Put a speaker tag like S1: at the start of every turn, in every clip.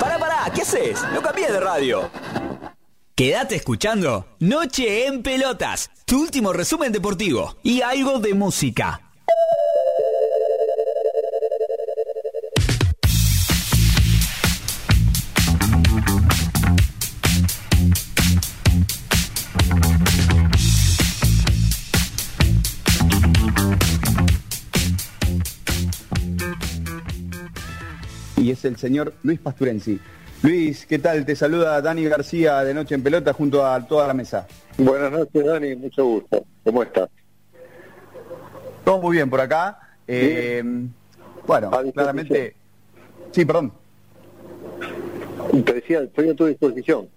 S1: Pará, pará, ¿qué haces? No cambies de radio. Quédate escuchando Noche en Pelotas, tu último resumen deportivo y algo de música.
S2: Y es el señor Luis Pasturensi. Luis, ¿qué tal? Te saluda Dani García de Noche en Pelota junto a toda la mesa.
S3: Buenas noches, Dani, mucho gusto. ¿Cómo estás?
S2: Todo muy bien por acá. Eh, bueno, claramente... Sí, perdón.
S3: Te decía, estoy a tu disposición.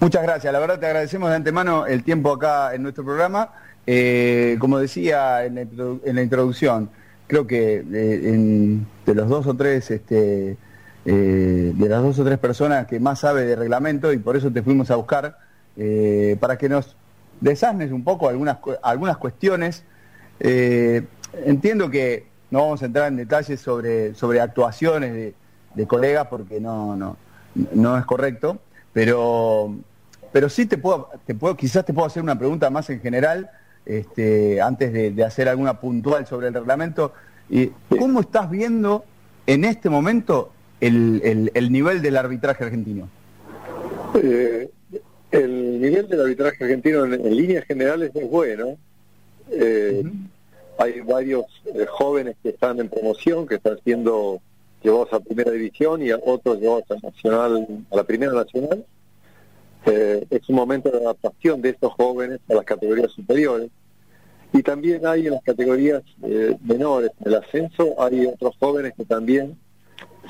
S2: Muchas gracias, la verdad te agradecemos de antemano el tiempo acá en nuestro programa. Eh, como decía en la, introdu- en la introducción, creo que en- de los dos o tres, este, eh, de las dos o tres personas que más sabe de reglamento y por eso te fuimos a buscar eh, para que nos desasnes un poco algunas algunas cuestiones. Eh, entiendo que no vamos a entrar en detalles sobre sobre actuaciones de, de colegas porque no no no es correcto, pero pero sí te puedo te puedo quizás te puedo hacer una pregunta más en general este, antes de, de hacer alguna puntual sobre el reglamento. Y, ¿Cómo estás viendo en este momento el, el- el nivel del arbitraje argentino?
S3: Eh, el nivel del arbitraje argentino en, en líneas generales es bueno. Eh, Hay varios eh, jóvenes que están en promoción, que están siendo llevados a primera división y a otros llevados a nacional, a la primera nacional. Eh, es un momento de adaptación de estos jóvenes a las categorías superiores. Y también hay en las categorías eh, menores, en el ascenso, hay otros jóvenes que también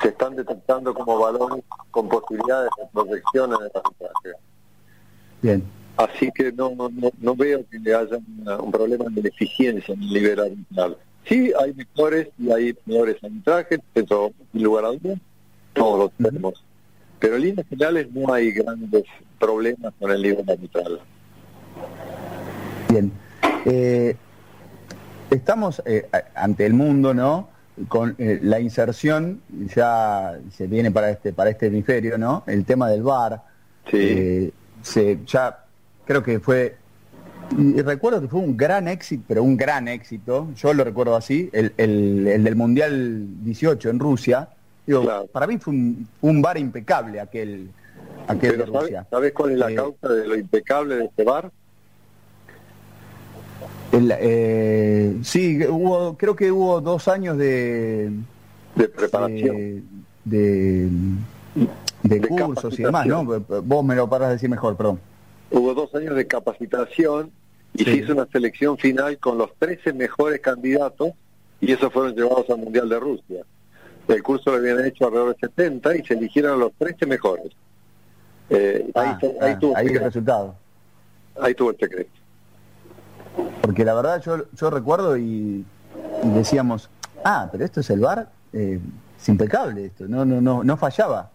S3: se están detectando como balones con posibilidades de proyección en el arbitraje.
S2: Bien.
S3: Así que no, no, no, veo que haya una- un problema de eficiencia en el nivel arbitral. Sí, hay mejores y hay peores arbitrajes, eso sin lugar a dudas, todos lo tenemos. Pero en líneas generales no hay grandes problemas con el nivel arbitral.
S2: Bien. Eh, estamos eh, ante el mundo, ¿no? Con eh, la inserción, ya se viene para este, para este hemisferio, ¿no? El tema del VAR. Eh, se, ya creo que fue, y recuerdo que fue un gran éxito, pero un gran éxito, yo lo recuerdo así, el, el- el del Mundial 18 en Rusia. Digo, para mí fue un, un VAR impecable aquel, aquel de
S3: Pero ¿sabes,
S2: Rusia.
S3: ¿sabes cuál es la
S2: Eh,
S3: causa de lo impecable de este bar?
S2: El, eh, sí, hubo, creo que hubo dos años de,
S3: de preparación,
S2: de, de, cursos y demás, ¿no? Vos me lo paras de decir mejor, perdón.
S3: Hubo dos años de capacitación y se hizo una selección final con los 13 mejores candidatos y esos fueron llevados al Mundial de Rusia. El curso lo habían hecho alrededor de 70 y se eligieron los 13 mejores. Eh, ahí,
S2: Ah,
S3: ahí
S2: ah,
S3: tuvo
S2: ahí el resultado.
S3: Ahí tuvo el secreto.
S2: Porque la verdad yo, yo recuerdo y, y decíamos, ah, pero esto es el VAR, eh, es impecable esto, no, no, no, no fallaba,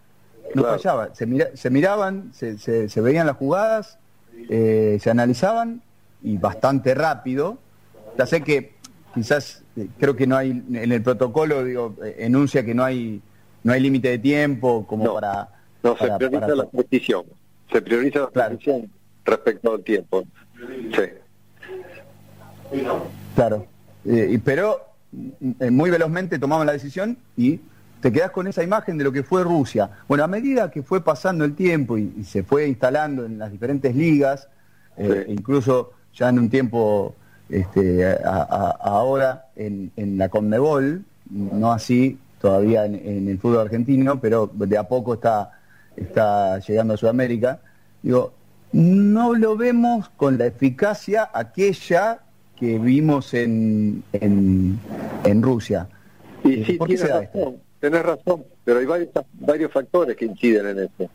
S2: no fallaba, se, mira- se miraban, se, se- se veían las jugadas, eh, se analizaban y bastante rápido. Ya sé que quizás eh, creo que no hay en el protocolo digo eh, enuncia que no hay no hay límite de tiempo como para
S3: No, se prioriza
S2: para-
S3: la precisión. Se prioriza la precisión respecto al tiempo. Sí.
S2: Claro. Eh, pero mm, muy velozmente tomamos la decisión y te quedás con esa imagen de lo que fue Rusia. Bueno, a medida que fue pasando el tiempo y, y se fue instalando en las diferentes ligas, eh, incluso ya en un tiempo este, a- a- ahora en, en la Conmebol, no así todavía en, en el fútbol argentino, pero de a poco está, está llegando a Sudamérica. Digo, no lo vemos con la eficacia aquella que vimos en, en, Rusia.
S3: Y sí, tienes razón, tenés razón, pero hay varios, varios factores que inciden en eso.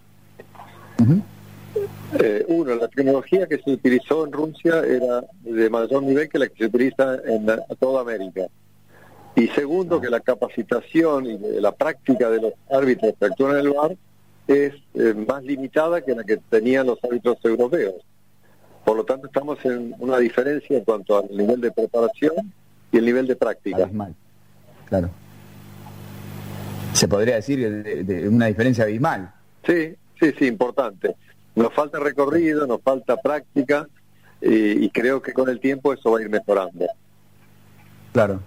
S3: Eh, uno, la tecnología que se utilizó en Rusia era de mayor nivel que la que se utiliza en toda América. Y segundo, que la capacitación y la práctica de los árbitros que actúan en el bar es eh, más limitada que la que tenían los árbitros europeos. Por lo tanto, estamos en una diferencia en cuanto al nivel de preparación y el nivel de práctica.
S2: Abismal. Claro. Se podría decir de, una diferencia abismal.
S3: Sí, sí, sí, importante. Nos falta recorrido, nos falta práctica y, y creo que con el tiempo eso va a ir mejorando.
S2: Claro.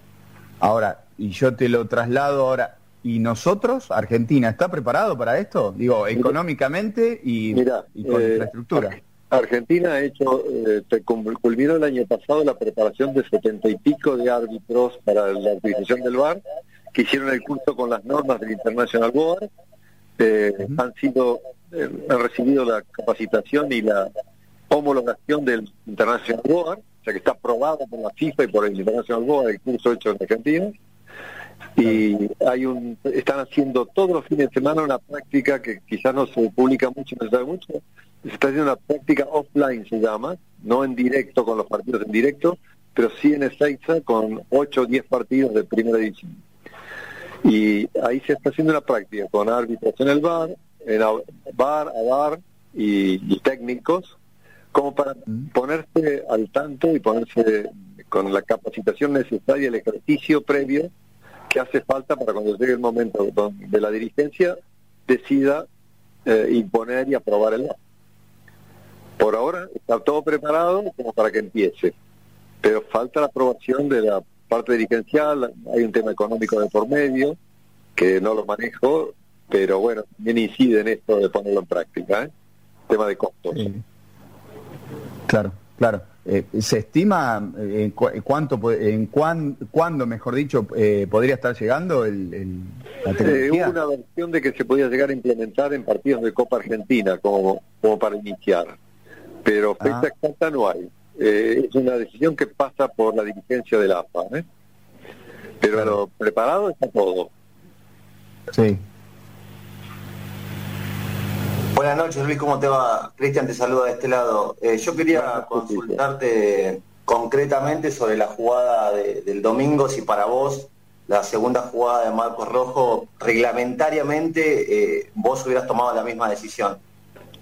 S2: Ahora, y yo te lo traslado ahora, ¿y nosotros, Argentina, está preparado para esto? Digo, económicamente y, con eh, infraestructura.
S3: Argentina ha hecho, eh, culminó el año pasado la preparación de setenta y pico de árbitros para la utilización del VAR, que hicieron el curso con las normas del International Board, eh, han sido, eh, han recibido la capacitación y la homologación del International Board, o sea que está aprobado por la FIFA y por el International Board el curso hecho en Argentina. Y hay un, están haciendo todos los fines de semana una práctica que quizás no se publica mucho, no se sabe mucho, se está haciendo una práctica offline, se llama, no en directo con los partidos en directo, pero sí en Ezeiza con 8 o 10 partidos de primera división. Y ahí se está haciendo una práctica con árbitros en el bar, en bar, a bar y, técnicos, como para mm. ponerse al tanto y ponerse con la capacitación necesaria, el ejercicio previo que hace falta para cuando llegue el momento donde la dirigencia decida eh, imponer y aprobar el bar. Por ahora está todo preparado como para que empiece, pero falta la aprobación de la parte dirigencial, hay un tema económico de por medio, que no lo manejo, pero bueno, también incide en esto de ponerlo en práctica, ¿eh? tema de costos.
S2: Claro, claro. Eh, ¿Se estima eh, en cuánto, en cuán, cuándo, mejor dicho, eh, podría estar llegando el,
S3: la hubo una versión de que se podía llegar a implementar en partidos de Copa Argentina como, como para iniciar pero fecha ah. exacta no hay. Es una decisión que pasa por la dirigencia del AFA. ¿eh? Pero preparado está todo.
S2: Sí.
S4: Buenas noches, Luis, ¿cómo te va? Cristian te saluda de este lado. Eh, yo quería consultarte concretamente sobre la jugada del domingo, si para vos la segunda jugada de Marcos Rojo, reglamentariamente eh, vos hubieras tomado la misma decisión.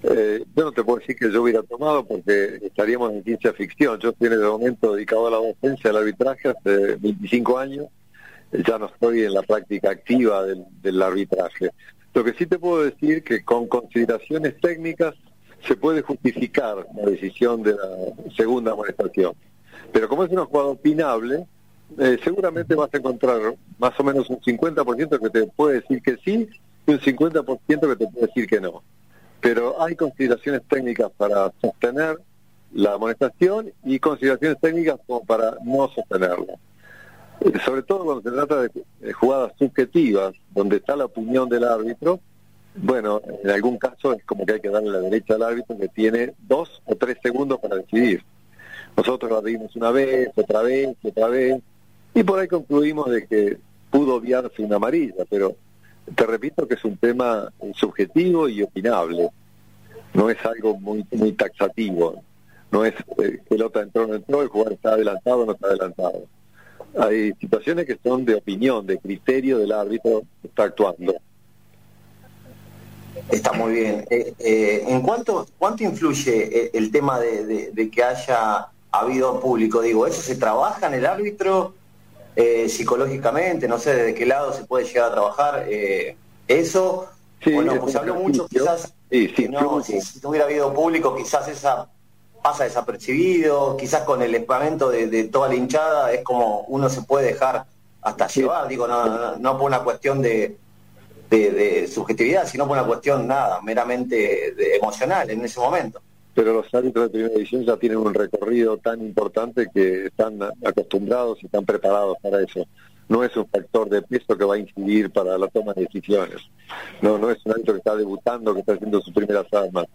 S3: Eh, yo no te puedo decir que yo hubiera tomado porque estaríamos en ciencia ficción. Yo estoy en el momento dedicado a la docencia, al arbitraje, hace 25 años. Ya no estoy en la práctica activa del, arbitraje. Lo que sí te puedo decir que con consideraciones técnicas se puede justificar la decisión de la segunda amonestación. Pero como es una jugada opinable, eh, seguramente vas a encontrar más o menos un 50% que te puede decir que sí y un 50% que te puede decir que no pero hay consideraciones técnicas para sostener la amonestación y consideraciones técnicas como para no sostenerla. Eh, sobre todo cuando se trata de jugadas subjetivas, donde está la opinión del árbitro, bueno, en algún caso es como que hay que darle la derecha al árbitro que tiene dos o tres segundos para decidir. Nosotros la vimos una vez, otra vez, otra vez, y por ahí concluimos de que pudo obviarse una amarilla, pero te repito que es un tema subjetivo y opinable. No es algo muy muy taxativo. No es eh, pelota entró no entró, el jugador está adelantado o no está adelantado. Hay situaciones que son de opinión, de criterio del árbitro que está actuando.
S4: Está muy bien. Eh, eh, ¿En cuánto, cuánto influye el, tema de, de, que haya habido público? Digo, ¿eso se trabaja en el árbitro? eh, psicológicamente, no sé de qué lado se puede llegar a trabajar eh, eso. bueno, pues se habló mucho quizás, si, no, hubiera habido público, quizás esa pasa desapercibido, quizás con el espamento de, toda la hinchada es como uno se puede dejar hasta llevar, digo, no, no, por una cuestión de, de, subjetividad, sino por una cuestión nada, meramente emocional en ese momento
S3: pero los árbitros de primera división ya tienen un recorrido tan importante que están acostumbrados y están preparados para eso. No es un factor de peso que va a incidir para la toma de decisiones. No, no es un árbitro que está debutando, que está haciendo sus primeras armas.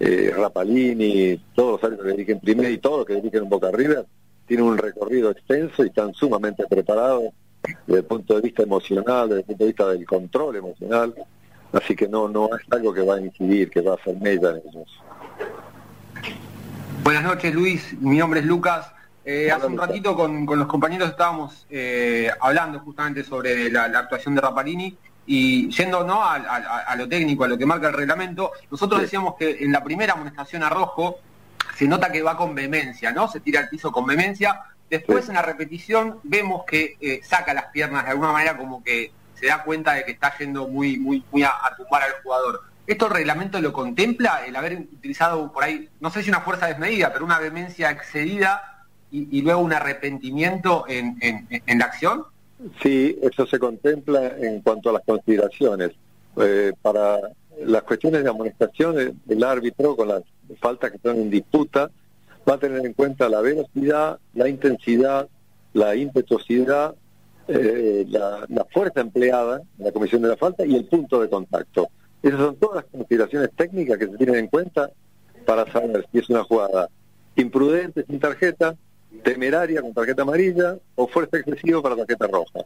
S3: Eh, Rapalini, todos los árbitros que dirigen primero y todos los que dirigen en Boca River, tienen un recorrido extenso y están sumamente preparados desde el punto de vista emocional, desde el punto de vista del control emocional, así que no, no es algo que va a incidir, que va a ser mella en ellos.
S5: Buenas noches Luis, mi nombre es Lucas. Eh, hace un ratito con, los compañeros estábamos eh, hablando justamente sobre la, actuación de Rapalini y yendo ¿no? A, lo técnico, a lo que marca el reglamento, nosotros decíamos que en la primera amonestación a Rojo se nota que va con vehemencia, ¿no? Se tira al piso con vehemencia. Después en la repetición vemos que eh, saca las piernas de alguna manera como que se da cuenta de que está yendo muy, muy, muy a, tumbar al jugador. ¿Esto el reglamento lo contempla, el haber utilizado por ahí, no sé si una fuerza desmedida, pero una vehemencia excedida y, luego un arrepentimiento en, la acción?
S3: Sí, eso se contempla en cuanto a las consideraciones. Eh, para las cuestiones de amonestación, el árbitro con las faltas que están en disputa va a tener en cuenta la velocidad, la intensidad, la impetuosidad, eh, la, fuerza empleada en la comisión de la falta y el punto de contacto. Esas son todas las consideraciones técnicas que se tienen en cuenta para saber si es una jugada imprudente sin tarjeta, temeraria con tarjeta amarilla o fuerza excesiva para tarjeta roja.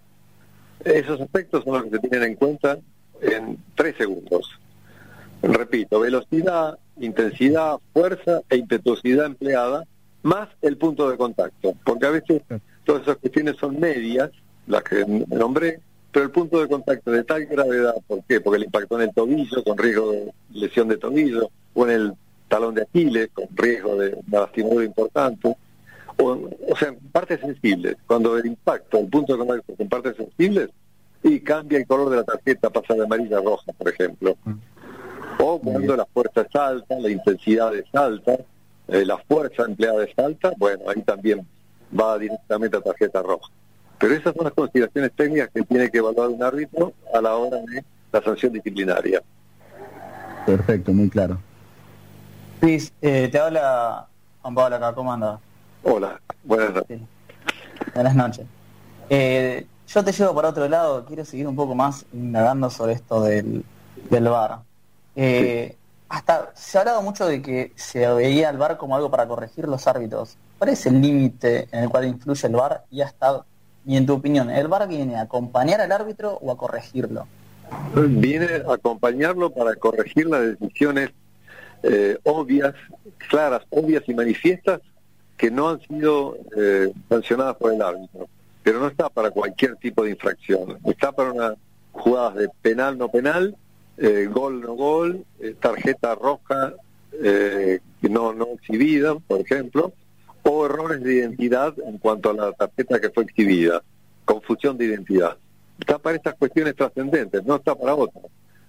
S3: Esos aspectos son los que se tienen en cuenta en tres segundos. Repito, velocidad, intensidad, fuerza e impetuosidad empleada, más el punto de contacto, porque a veces todas esas cuestiones son medias, las que nombré, pero el punto de contacto de tal gravedad, ¿por qué? Porque le impactó en el tobillo con riesgo de lesión de tobillo, o en el talón de Aquiles con riesgo de una importante, o, o sea, partes sensibles. Cuando el impacto, el punto de contacto con partes sensibles, y cambia el color de la tarjeta, pasa de amarilla a roja, por ejemplo. O cuando la fuerza es alta, la intensidad es alta, eh, la fuerza empleada es alta, bueno, ahí también va directamente a tarjeta roja. Pero esas son las consideraciones técnicas que tiene que evaluar un árbitro a la hora de la sanción disciplinaria.
S2: Perfecto, muy claro.
S6: Luis, eh, te habla Juan Pablo acá, ¿cómo andas?
S3: Hola, buenas noches.
S6: Buenas noches. Eh, yo te llevo para otro lado, quiero seguir un poco más indagando sobre esto del, del VAR. Eh, hasta se ha hablado mucho de que se veía el VAR como algo para corregir los árbitros. ¿Cuál es el límite en el cual influye el VAR? Y hasta, y en tu opinión, ¿el VAR viene a acompañar al árbitro o a corregirlo?
S3: Viene a acompañarlo para corregir las decisiones eh, obvias, claras, obvias y manifiestas que no han sido eh, sancionadas por el árbitro. Pero no está para cualquier tipo de infracción. Está para una jugadas de penal no penal eh, gol no gol, eh, tarjeta roja eh, no, no exhibida, por ejemplo, o errores de identidad en cuanto a la tarjeta que fue exhibida, confusión de identidad. Está para estas cuestiones trascendentes, no está para otras.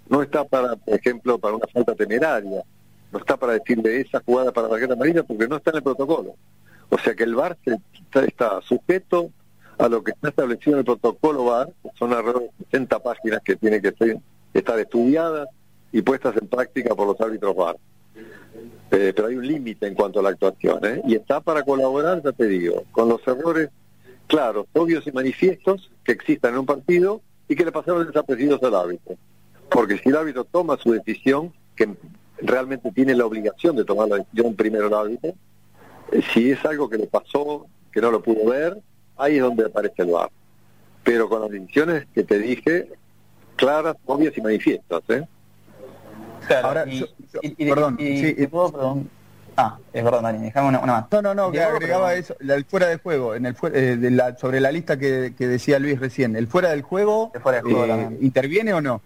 S3: No está para, por ejemplo, para una falta temeraria, no está para decirle esa jugada para tarjeta amarilla porque no está en el protocolo. O sea que el VAR está, está sujeto a lo que está establecido en el protocolo VAR, son alrededor de 60 páginas que tiene que estar estudiadas y puestas en práctica por los árbitros VAR. Eh, pero hay un límite en cuanto a la actuación, ¿eh? y está para colaborar, ya te digo, con los errores claros, obvios y manifiestos que existan en un partido y que le pasaron desapercibidos al árbitro. Porque si el árbitro toma su decisión, que realmente tiene la obligación de tomar la decisión primero el árbitro, eh, si es algo que le pasó, que no lo pudo ver, ahí es donde aparece el VAR. Pero con las decisiones que te dije, claras, obvias y manifiestas. ¿eh?
S6: Ahora, perdón, sí, puedo Ah, es verdad, Dani, déjame una, más.
S2: No, no, no, que agregaba eso, el fuera de juego, en el eh, de la, sobre la lista que, decía Luis recién. ¿El fuera del juego, fuera juego eh, interviene o no?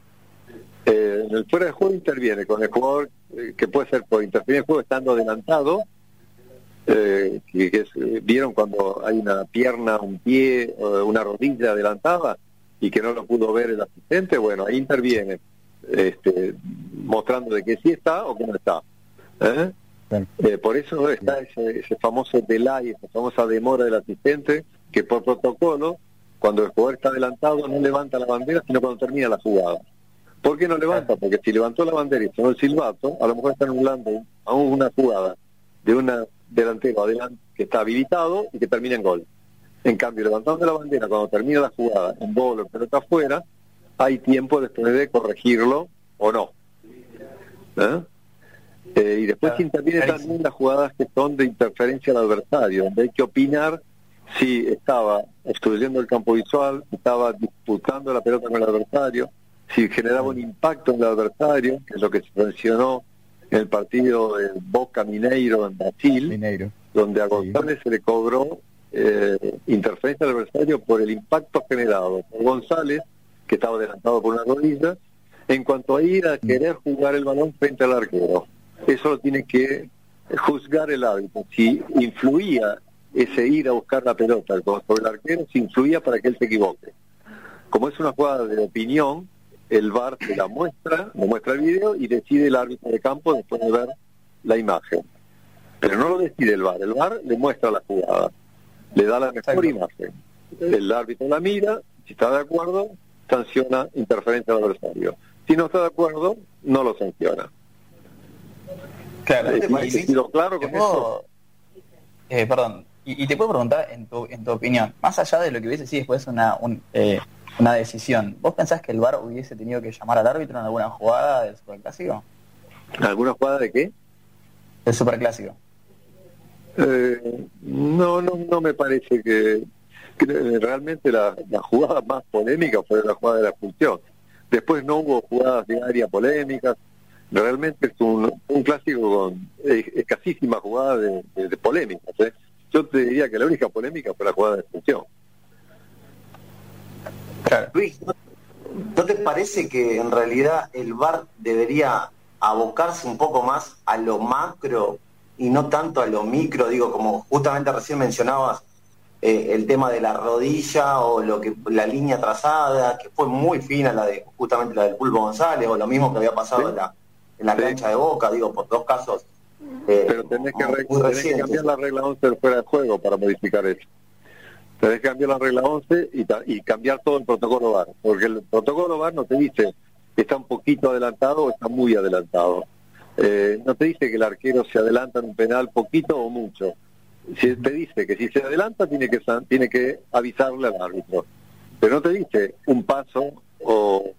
S3: Eh, el fuera de juego interviene con el jugador eh, que puede ser por intervenir el juego estando adelantado, que, que vieron cuando hay una pierna, un pie, una rodilla adelantada, y que no lo pudo ver el asistente, bueno, ahí interviene, este, mostrando de que sí está o que no está. ¿eh? Eh, por eso está ese, famoso delay, esa famosa demora del asistente, que por protocolo, cuando el jugador está adelantado, no levanta la bandera, sino cuando termina la jugada. ¿Por qué no levanta? Porque si levantó la bandera y sonó el silbato, a lo mejor está anulando aún una jugada de un delantero adelante que está habilitado y que termina en gol. En cambio, levantando la bandera cuando termina la jugada en bolo, pero está afuera, hay tiempo después de corregirlo o no. ¿Eh? Eh, y después interviene también las jugadas que son de interferencia al adversario, donde hay que opinar si estaba obstruyendo el campo visual, estaba disputando la pelota con el adversario, si generaba un impacto en el adversario, que es lo que se mencionó en el partido de Boca Mineiro en Brasil, donde a González se le cobró eh, interferencia al adversario por el impacto generado por González, que estaba adelantado por una rodilla, en cuanto a ir a mm. querer jugar el balón frente al arquero. Eso lo tiene que juzgar el árbitro. Si influía ese ir a buscar la pelota por el arquero, si influía para que él se equivoque. Como es una jugada de opinión, el VAR se la muestra, le muestra el video y decide el árbitro de campo después de ver la imagen. Pero no lo decide el VAR, el VAR le muestra la jugada, le da la mejor imagen. El árbitro la mira, si está de acuerdo, sanciona interferencia al adversario. Si no está de acuerdo, no lo sanciona.
S6: Claro, ¿te claro con eso? Eh, perdón, y, te puedo preguntar en tu, en tu opinión, más allá de lo que hubiese sido después una, un, eh, una decisión. ¿Vos pensás que el VAR hubiese tenido que llamar al árbitro en alguna jugada del Superclásico?
S3: ¿Alguna jugada de qué?
S6: Del Superclásico.
S3: Eh, no, no, no me parece que, realmente la, jugada más polémica fue la jugada de la expulsión. Después no hubo jugadas de área polémicas. Realmente es un, un clásico con escasísima jugada de, de, polémicas. ¿eh? Yo te diría que la única polémica fue la jugada de expulsión.
S4: Luis, ¿no, te parece que en realidad el VAR debería abocarse un poco más a lo macro y no tanto a lo micro? Digo, como justamente recién mencionabas eh, el tema de la rodilla o lo que la línea trazada, que fue muy fina la de justamente la del Pulpo González, o lo mismo que había pasado en la, en la cancha de Boca, digo, por dos casos.
S3: Eh, Pero tenés que, tenés que cambiar la regla 11 del fuera de juego para modificar eso que cambiar la regla 11 y, cambiar todo el protocolo VAR, porque el protocolo VAR no te dice que está un poquito adelantado o está muy adelantado. Eh, no te dice que el arquero se adelanta en un penal poquito o mucho. Si te dice que si se adelanta tiene que tiene que avisarle al árbitro. Pero no te dice un paso o,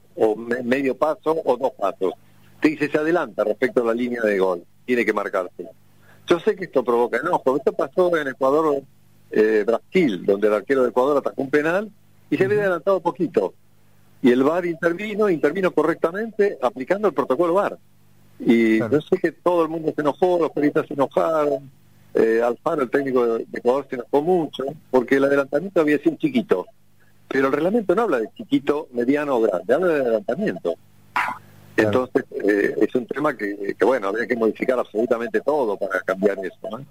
S3: medio paso o dos pasos. Te dice se adelanta respecto a la línea de gol. Tiene que marcarse. Yo sé que esto provoca enojo. Esto pasó en Ecuador eh, Brasil, donde el arquero de Ecuador atacó un penal y se había adelantado poquito. Y el VAR intervino, intervino correctamente aplicando el protocolo VAR. Y yo sé que todo el mundo se enojó, los periodistas se enojaron, eh, Alfaro, el técnico de, Ecuador, se enojó mucho, porque el adelantamiento había sido chiquito. Pero el reglamento no habla de chiquito, mediano o grande, habla de adelantamiento. Entonces, eh, es un tema que, que, bueno, habría que modificar absolutamente todo para cambiar eso. ¿no?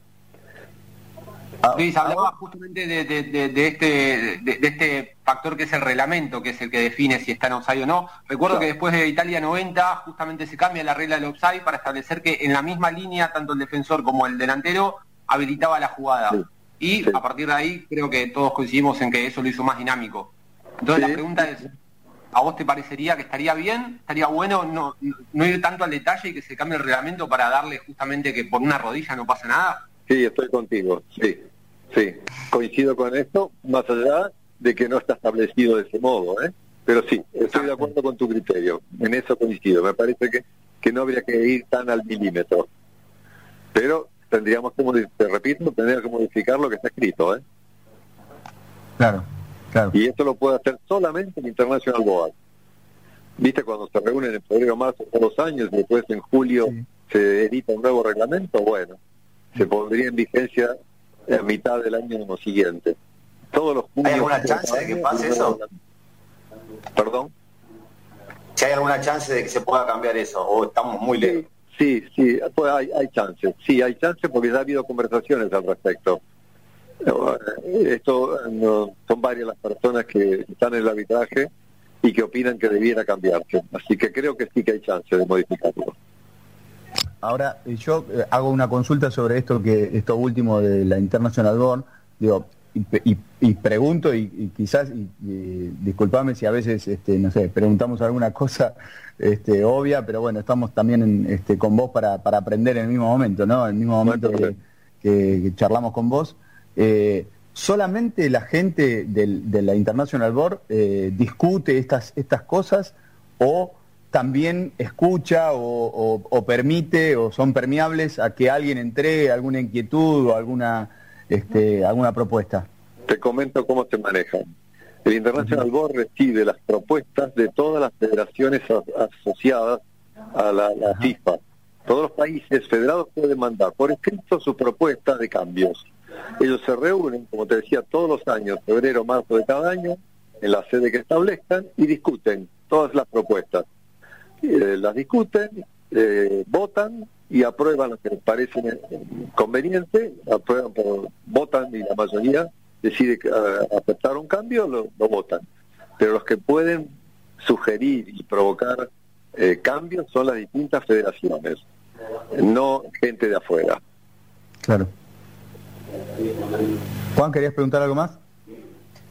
S5: Ah, Luis, hablaba justamente de, este, de, este factor que es el reglamento, que es el que define si está en offside o no. Recuerdo que después de Italia 90 justamente se cambia la regla del offside para establecer que en la misma línea tanto el defensor como el delantero habilitaba la jugada. Y a partir de ahí creo que todos coincidimos en que eso lo hizo más dinámico. Entonces la pregunta es, ¿a vos te parecería que estaría bien, estaría bueno no, no ir tanto al detalle y que se cambie el reglamento para darle justamente que por una rodilla no pasa nada?
S3: Sí, estoy contigo, sí, sí, coincido con esto, más allá de que no está establecido de ese modo, ¿eh? Pero sí, estoy de acuerdo con tu criterio, en eso coincido, me parece que, que no habría que ir tan al milímetro, pero tendríamos que, te repito, tendríamos que modificar lo que está escrito, ¿eh?
S2: Claro, claro.
S3: Y esto lo puede hacer solamente el International Board. ¿Viste cuando se reúnen en febrero, marzo, por dos años, y después en julio se edita un nuevo reglamento? Bueno, se pondría en vigencia a mitad del año siguiente. Todos los
S4: ¿Hay alguna chance de que pase eso?
S3: ¿Perdón?
S4: Si hay alguna chance de que se pueda cambiar eso, o estamos muy lejos.
S3: Sí, sí, pues hay, hay chances. Sí, hay chances porque ya ha habido conversaciones al respecto. Eh, esto son varias las personas que están en el arbitraje y que opinan que debiera cambiarse. Así que creo que sí que hay chance de modificarlo.
S2: Ahora, eh, yo eh, hago una consulta sobre esto que esto último de la International Board, digo, y, pregunto, y, quizás, y, disculpame si a veces, este, no sé, preguntamos alguna cosa este, obvia, pero bueno, estamos también este, con vos para, aprender en el mismo momento, ¿no? En el mismo momento que, charlamos con vos. Eh, ¿Solamente la gente de la International Board discute estas, estas cosas o también escucha o, permite o son permeables a que alguien entregue alguna inquietud o alguna, este, alguna propuesta?
S3: Te comento cómo se manejan. El International Board recibe las propuestas de todas las federaciones asociadas a la, FIFA. Todos los países federados pueden mandar por escrito su propuesta de cambios. Ellos se reúnen, como te decía, todos los años, febrero, marzo de cada año, en la sede que establezcan y discuten todas las propuestas. Eh, las discuten, eh, votan y aprueban lo que les parece conveniente, aprueban por, votan y la mayoría decide uh, aceptar un cambio, lo, votan. Pero los que pueden sugerir y provocar eh, cambios son las distintas federaciones, no gente de afuera.
S2: Claro. Juan, ¿querías preguntar algo más?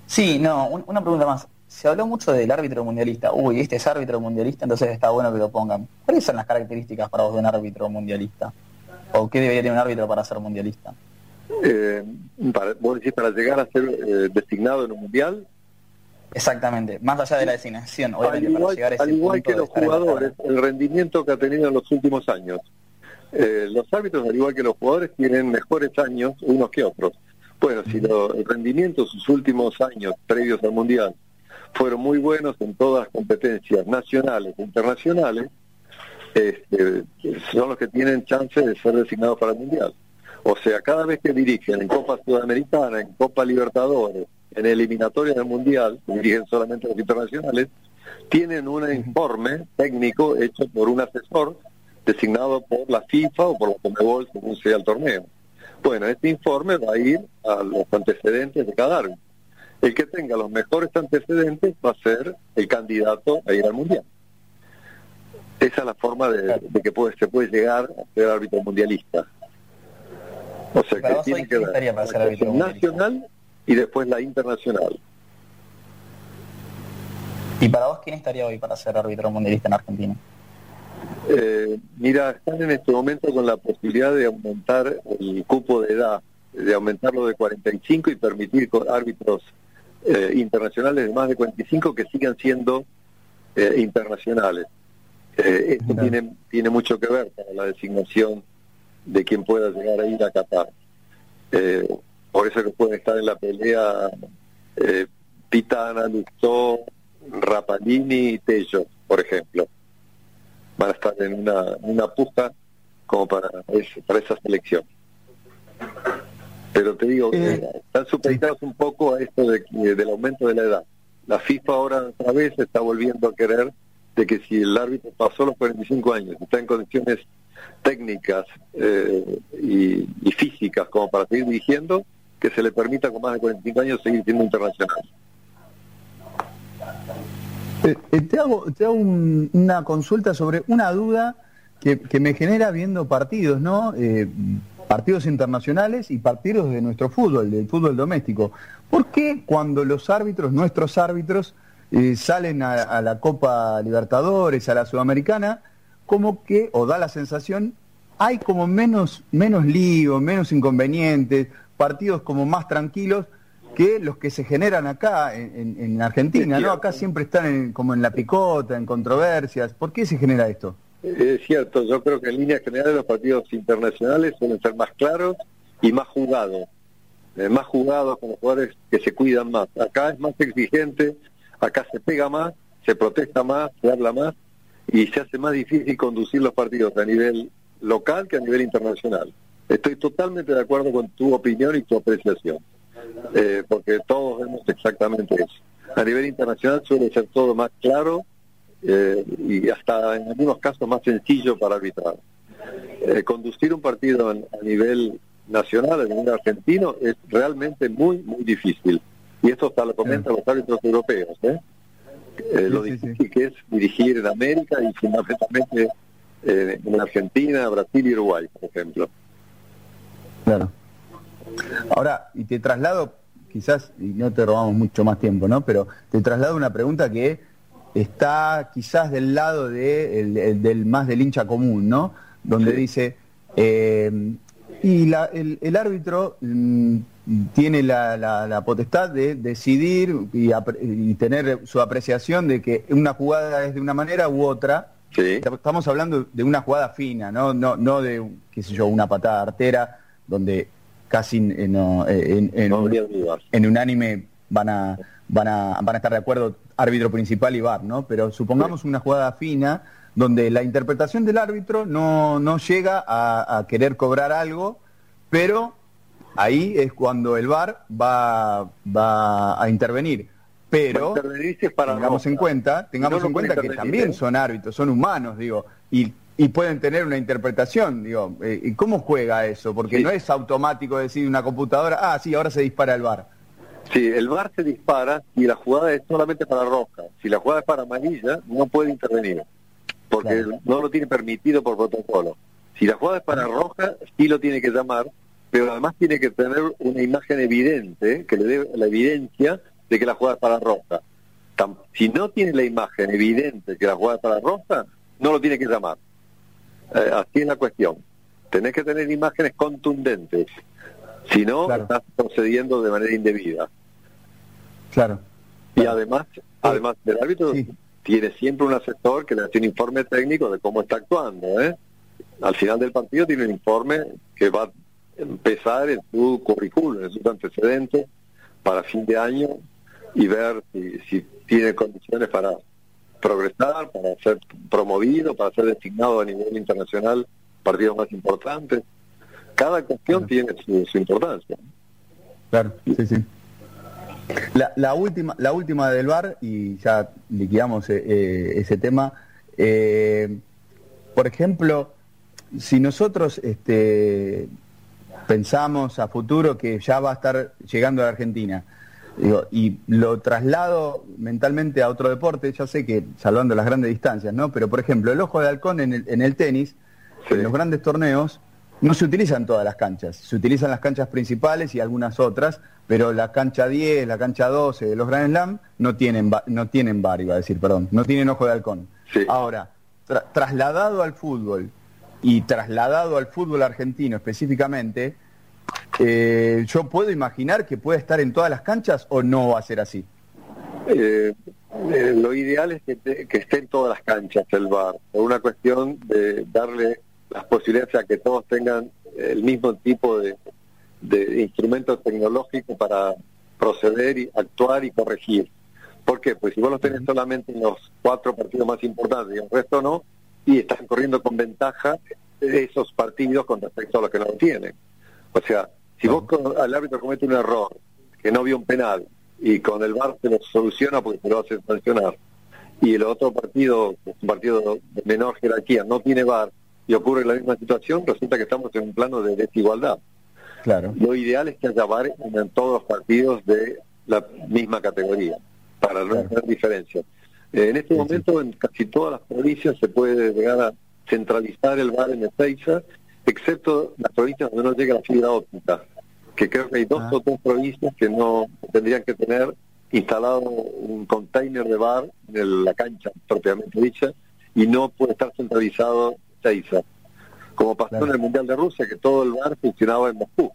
S6: Sí, no, una pregunta más. Se habló mucho del árbitro mundialista. Uy, este es árbitro mundialista, entonces está bueno que lo pongan. ¿Cuáles son las características para vos de un árbitro mundialista? ¿O qué debería tener un árbitro para ser mundialista?
S3: Eh, para, vos decís, para llegar a ser eh, designado en un mundial.
S6: Exactamente, más allá de la designación,
S3: obviamente al igual, para llegar a ese al igual que los jugadores, el rendimiento que ha tenido en los últimos años. Eh, los árbitros, al igual que los jugadores, tienen mejores años unos que otros. Bueno, si lo, el rendimiento sus últimos años previos al Mundial fueron muy buenos en todas las competencias nacionales e internacionales, este, son los que tienen chance de ser designados para el Mundial. O sea, cada vez que dirigen en Copa Sudamericana, en Copa Libertadores, en eliminatoria del Mundial, dirigen solamente los internacionales, tienen un informe técnico hecho por un asesor designado por la FIFA o por la Comebol, según sea el torneo. Bueno, este informe va a ir a los antecedentes de cada árbitro. El que tenga los mejores antecedentes va a ser el candidato a ir al Mundial. Esa es la forma de, que puede, se puede llegar a ser árbitro mundialista. O sea, que tiene que ver la nacional y después la internacional.
S6: ¿Y para vos quién estaría hoy para ser árbitro mundialista en Argentina?
S3: Eh, mira, están en este momento con la posibilidad de aumentar el cupo de edad, de aumentarlo de 45 y permitir árbitros eh, internacionales de más de 45 que sigan siendo eh, internacionales. esto tiene, tiene mucho que ver con la designación de quien pueda llegar a ir a Qatar. Eh, por eso que pueden estar en la pelea eh, Pitana, Lustó, Rapalini y Tello, por ejemplo. Van a estar en una, una puja como para, para esa selección. Pero te digo, eh, están supeditados un poco a esto de, del aumento de la edad. La FIFA ahora otra vez está volviendo a querer de que si el árbitro pasó los 45 años, está en condiciones técnicas eh, y, físicas como para seguir dirigiendo, que se le permita con más de 45 años seguir siendo internacional.
S2: Eh, eh, te hago, te hago una consulta sobre una duda que, me genera viendo partidos, ¿no? Partidos internacionales y partidos de nuestro fútbol, del fútbol doméstico. ¿Por qué cuando los árbitros, nuestros árbitros, salen a, la Copa Libertadores, a la Sudamericana, como que, o da la sensación, hay como menos, menos lío, menos inconvenientes, partidos como más tranquilos que los que se generan acá en, Argentina, ¿no? Acá siempre están como en la picota, en controversias. ¿Por qué se genera esto?
S3: Es cierto, yo creo que en líneas generales los partidos internacionales suelen ser más claros y más jugados. Eh, más jugados con los jugadores que se cuidan más. Acá es más exigente, acá se pega más, se protesta más, se habla más y se hace más difícil conducir los partidos a nivel local que a nivel internacional. Estoy totalmente de acuerdo con tu opinión y tu apreciación, eh, porque todos vemos exactamente eso. A nivel internacional suele ser todo más claro eh, y hasta en algunos casos más sencillo para arbitrar. Eh, conducir un partido a nivel nacional, a nivel argentino, es realmente muy, muy difícil. Y esto hasta lo comentan los árbitros europeos. ¿eh? Eh, lo difícil que es dirigir en América y fundamentalmente eh, en Argentina, Brasil y Uruguay, por ejemplo.
S2: Claro. Ahora, y te traslado, quizás, y no te robamos mucho más tiempo, ¿no? Pero te traslado una pregunta que está quizás del lado de, del más del hincha común, ¿no? Donde dice, eh, y la, el, árbitro mm, tiene la, potestad de decidir y, tener su apreciación de que una jugada es de una manera u otra. Estamos hablando de una jugada fina, no, no, no de, qué sé yo, una patada artera, donde casi en, en, en, unánime van a, van, a, van a estar de acuerdo árbitro principal y VAR, ¿no? Pero supongamos una jugada fina donde la interpretación del árbitro no, no llega a, querer cobrar algo, pero ahí es cuando el VAR va, va a intervenir. Pero tengamos en cuenta, tengamos en cuenta que también ¿eh? son árbitros, son humanos, digo, y, y pueden tener una interpretación, digo, eh, ¿y cómo juega eso? Porque no es automático decir una computadora, ah, sí, ahora se dispara el VAR.
S3: Sí, el VAR se dispara y la jugada es solamente para roja. Si la jugada es para amarilla, no puede intervenir, porque no lo tiene permitido por protocolo. Si la jugada es para roja, sí lo tiene que llamar, pero además tiene que tener una imagen evidente, que le dé la evidencia de que la jugada es para roja. Si no tiene la imagen evidente que la jugada es para roja, no lo tiene que llamar. Eh, así es la cuestión. Tenés que tener imágenes contundentes. Si no, estás procediendo de manera indebida.
S2: Claro.
S3: Y además, además del árbitro, tiene siempre un asesor que le hace un informe técnico de cómo está actuando. ¿eh? Al final del partido tiene un informe que va a empezar en su currículum, en sus antecedentes, para fin de año y ver si, si tiene condiciones para progresar, para ser promovido, para ser designado a nivel internacional partidos más importantes. Cada cuestión tiene su, importancia.
S2: Claro, sí, sí. La, última, la última del VAR, y ya liquidamos eh, eh, ese tema. Eh, por ejemplo, si nosotros este, pensamos a futuro que ya va a estar llegando a la Argentina, y lo traslado mentalmente a otro deporte, ya sé que salvando las grandes distancias, ¿no? Pero por ejemplo, el ojo de halcón en el, en el tenis, en los grandes torneos, no se utilizan todas las canchas, se utilizan las canchas principales y algunas otras, pero la cancha 10, la cancha 12 de los Grand Slam no tienen, no tienen bar, iba a decir, perdón, no tienen ojo de halcón. Ahora, trasladado al fútbol y trasladado al fútbol argentino específicamente, eh, ¿yo puedo imaginar que puede estar en todas las canchas o no va a ser así?
S3: Eh, eh, lo ideal es que, que, esté en todas las canchas el bar, por una cuestión de darle las posibilidades a que todos tengan el mismo tipo de, de instrumentos tecnológicos para proceder y actuar y corregir. ¿Por qué? Pues si vos los tenés solamente en los cuatro partidos más importantes y el resto no, y están corriendo con ventaja esos partidos con respecto a los que no lo tienen. O sea, si vos al árbitro comete un error, que no vio un penal, y con el VAR te lo soluciona porque te lo hace sancionar, y el otro partido, un partido de menor jerarquía, no tiene VAR, y ocurre la misma situación, resulta que estamos en un plano de desigualdad.
S2: Claro.
S3: Lo ideal es que haya VAR en todos los partidos de la misma categoría, para no tener diferencias. Eh, en este momento, en casi todas las provincias se puede llegar a centralizar el VAR en Ezeiza, excepto las provincias donde no llega la fibra óptica, que creo que hay dos ah. o tres provincias que no tendrían que tener instalado un container de VAR en la cancha propiamente dicha y no puede estar centralizado Ezeiza. Como pasó en el Mundial de Rusia, que todo el VAR funcionaba en Moscú,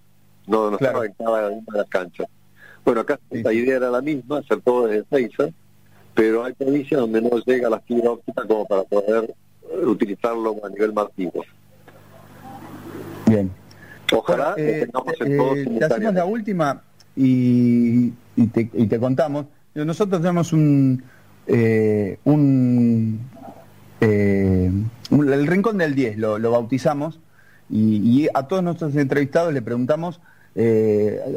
S3: no, no estaba en cada las canchas. Bueno, acá la idea era la misma, hacer todo desde Ezeiza, pero hay provincias donde no llega la fibra óptica como para poder utilizarlo a nivel masivo.
S2: Bien.
S3: Ojalá
S2: eh, eh, Te hacemos la última y, te, y, te, contamos. Nosotros tenemos un, eh, un, el rincón del 10, lo, bautizamos, y, a todos nuestros entrevistados le preguntamos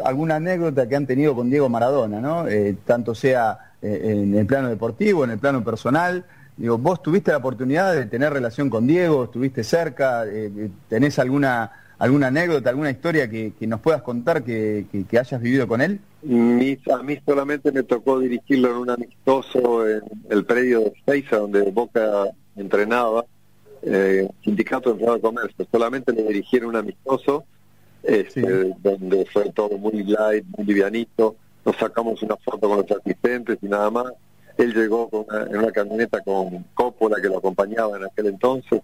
S2: alguna anécdota que han tenido con Diego Maradona, ¿no? tanto sea en el plano deportivo, en el plano personal, Digo, vos tuviste la oportunidad de tener relación con Diego, estuviste cerca, eh, eh, tenés alguna alguna anécdota, alguna historia que, nos puedas contar que, hayas vivido con él?
S3: a mí solamente me tocó dirigirlo en un amistoso en el predio de Seiza, donde Boca entrenaba, eh, Sindicato de de Comercio. Solamente le dirigí en un amistoso, este, donde fue todo muy light, muy livianito. Nos sacamos una foto con los asistentes y nada más él llegó en una camioneta con Coppola que lo acompañaba en aquel entonces.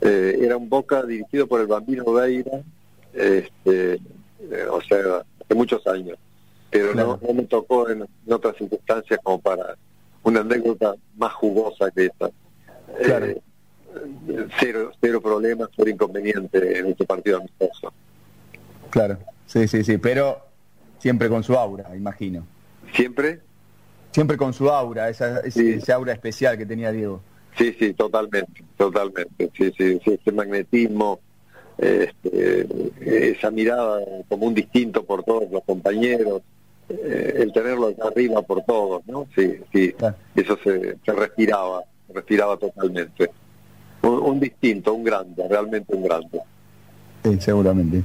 S3: Eh, era un Boca dirigido por el Bambino Veira, este, eh, o sea, hace muchos años, pero no, me tocó en, otras circunstancias como para una anécdota más jugosa que esta. Eh, cero, cero problemas, cero inconveniente en este partido amistoso.
S2: Claro, sí, sí, sí, pero siempre con su aura, imagino.
S3: ¿Siempre?
S2: Siempre con su aura, esa, ese, aura especial que tenía Diego.
S3: Sí, sí, totalmente, totalmente. Sí, sí, sí ese magnetismo, este, esa mirada como un distinto por todos los compañeros, eh, el tenerlo acá arriba por todos, ¿no? Sí, sí, eso se, se respiraba, respiraba totalmente. Un, distinto, un grande, realmente un grande.
S2: Sí, seguramente.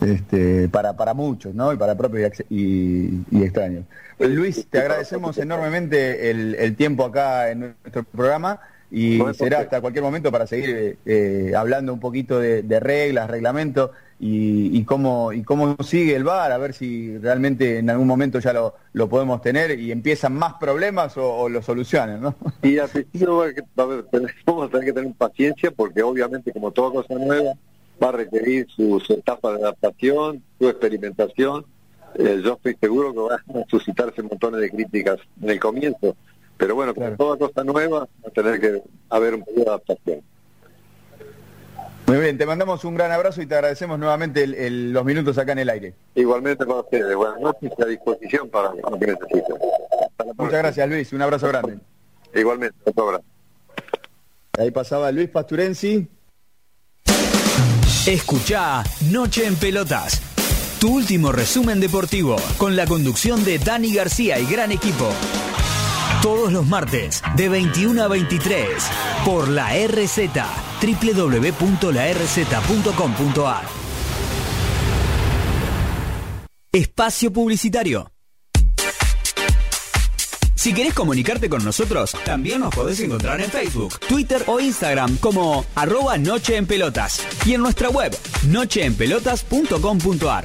S2: Este, para, para muchos, ¿no? Y para propios y, extraños. Luis, te agradecemos enormemente el, el tiempo acá en nuestro programa y será hasta cualquier momento para seguir eh, hablando un poquito de, reglas, reglamentos y, cómo y cómo sigue el VAR, a ver si realmente en algún momento ya lo, lo podemos tener y empiezan más problemas o, lo solucionan, ¿no?
S3: Y al principio vamos a tener que tener paciencia porque obviamente como toda cosa nueva va a requerir su, etapa de adaptación, su experimentación. Eh, yo estoy seguro que va a suscitarse montones de críticas en el comienzo, pero bueno, como toda cosa nueva, va a tener que haber un poco de adaptación.
S2: Muy bien, te mandamos un gran abrazo y te agradecemos nuevamente los minutos acá en el aire.
S3: Igualmente para ustedes. Buenas noches a disposición para lo que necesiten.
S2: Muchas gracias, Luis. Un abrazo grande.
S3: Igualmente, un abrazo.
S2: Ahí pasaba Luis Pasturensi.
S1: Escucha Noche en Pelotas. Tu último resumen deportivo con la conducción de Dani García y gran equipo todos los martes de 21 a 23 por la RZ www.larz.com.ar. Espacio Publicitario. Si querés comunicarte con nosotros, también nos podés encontrar en Facebook, Twitter o Instagram como arroba Noche en Pelotas y en nuestra web nocheenpelotas.com.ar.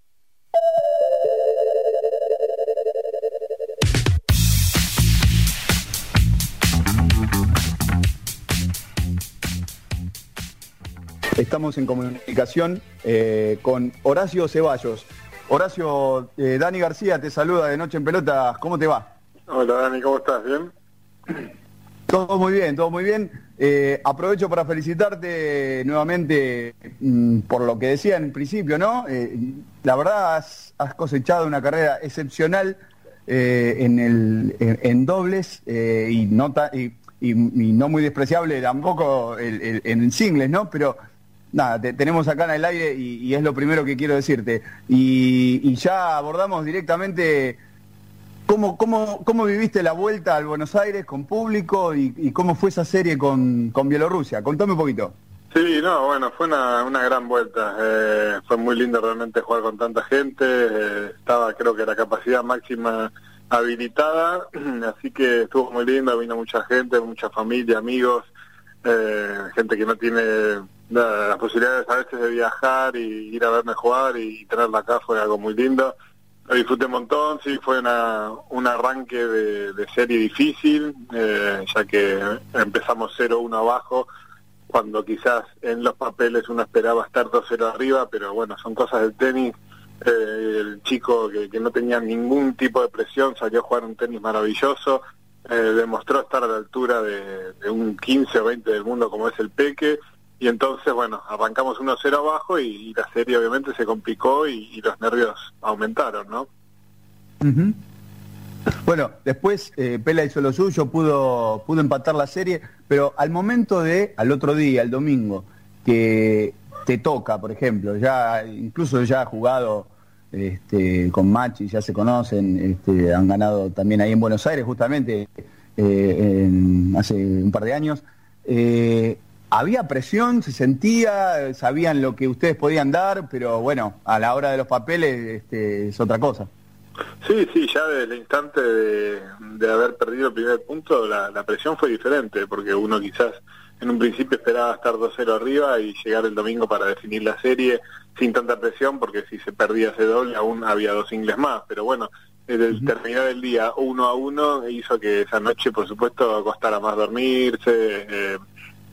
S2: Estamos en comunicación eh, con Horacio Ceballos. Horacio, eh, Dani García te saluda de Noche en Pelotas. ¿Cómo te va?
S3: Hola Dani, ¿cómo estás? ¿Bien?
S2: Todo muy bien, todo muy bien. Eh, aprovecho para felicitarte nuevamente mm, por lo que decía en principio, ¿no? la verdad has, cosechado una carrera excepcional en, el, en, dobles y, no y, no muy despreciable tampoco en singles, ¿no? Pero nada, tenemos acá en el aire y, es lo primero que quiero decirte. Y, ya abordamos directamente cómo, cómo, cómo viviste la vuelta al Buenos Aires con público y, cómo fue esa serie con, con, Bielorrusia. Contame un poquito.
S3: Sí, no, bueno, fue una, una gran vuelta. Eh, fue muy lindo realmente jugar con tanta gente. Eh, estaba, creo que la capacidad máxima habilitada, así que estuvo muy lindo. Vino mucha gente, mucha familia, amigos, eh, gente que no tiene las posibilidades a veces de viajar y ir a verme jugar y tenerla acá fue algo muy lindo.
S7: Lo disfruté un montón, sí, fue una, un arranque de, serie difícil, eh, ya que empezamos 0-1 abajo, cuando quizás en los papeles uno esperaba estar 2-0 arriba, pero bueno, son cosas del tenis. Eh, el chico que, no tenía ningún tipo de presión salió a jugar un tenis maravilloso, eh, demostró estar a la altura de, un 15 o 20 del mundo como es el Peque, y entonces, bueno, arrancamos 1-0 abajo y, la serie obviamente se complicó y, los nervios aumentaron, ¿no?
S2: Bueno, después eh, Pela hizo lo suyo, pudo, pudo empatar la serie, pero al momento de, al otro día, el domingo, que te toca, por ejemplo, ya incluso ya ha jugado este, con Machi, ya se conocen, este, han ganado también ahí en Buenos Aires, justamente eh, hace un par de años. Eh, había presión, se sentía, sabían lo que ustedes podían dar, pero bueno, a la hora de los papeles este, es otra cosa.
S7: Sí, sí, ya desde el instante de, haber perdido el primer punto, la, presión fue diferente, porque uno quizás en un principio esperaba estar 2-0 arriba y llegar el domingo para definir la serie sin tanta presión, porque si se perdía ese doble aún había dos ingles más, pero bueno, el terminar el día uno a uno hizo que esa noche, por supuesto, costara más dormirse, eh,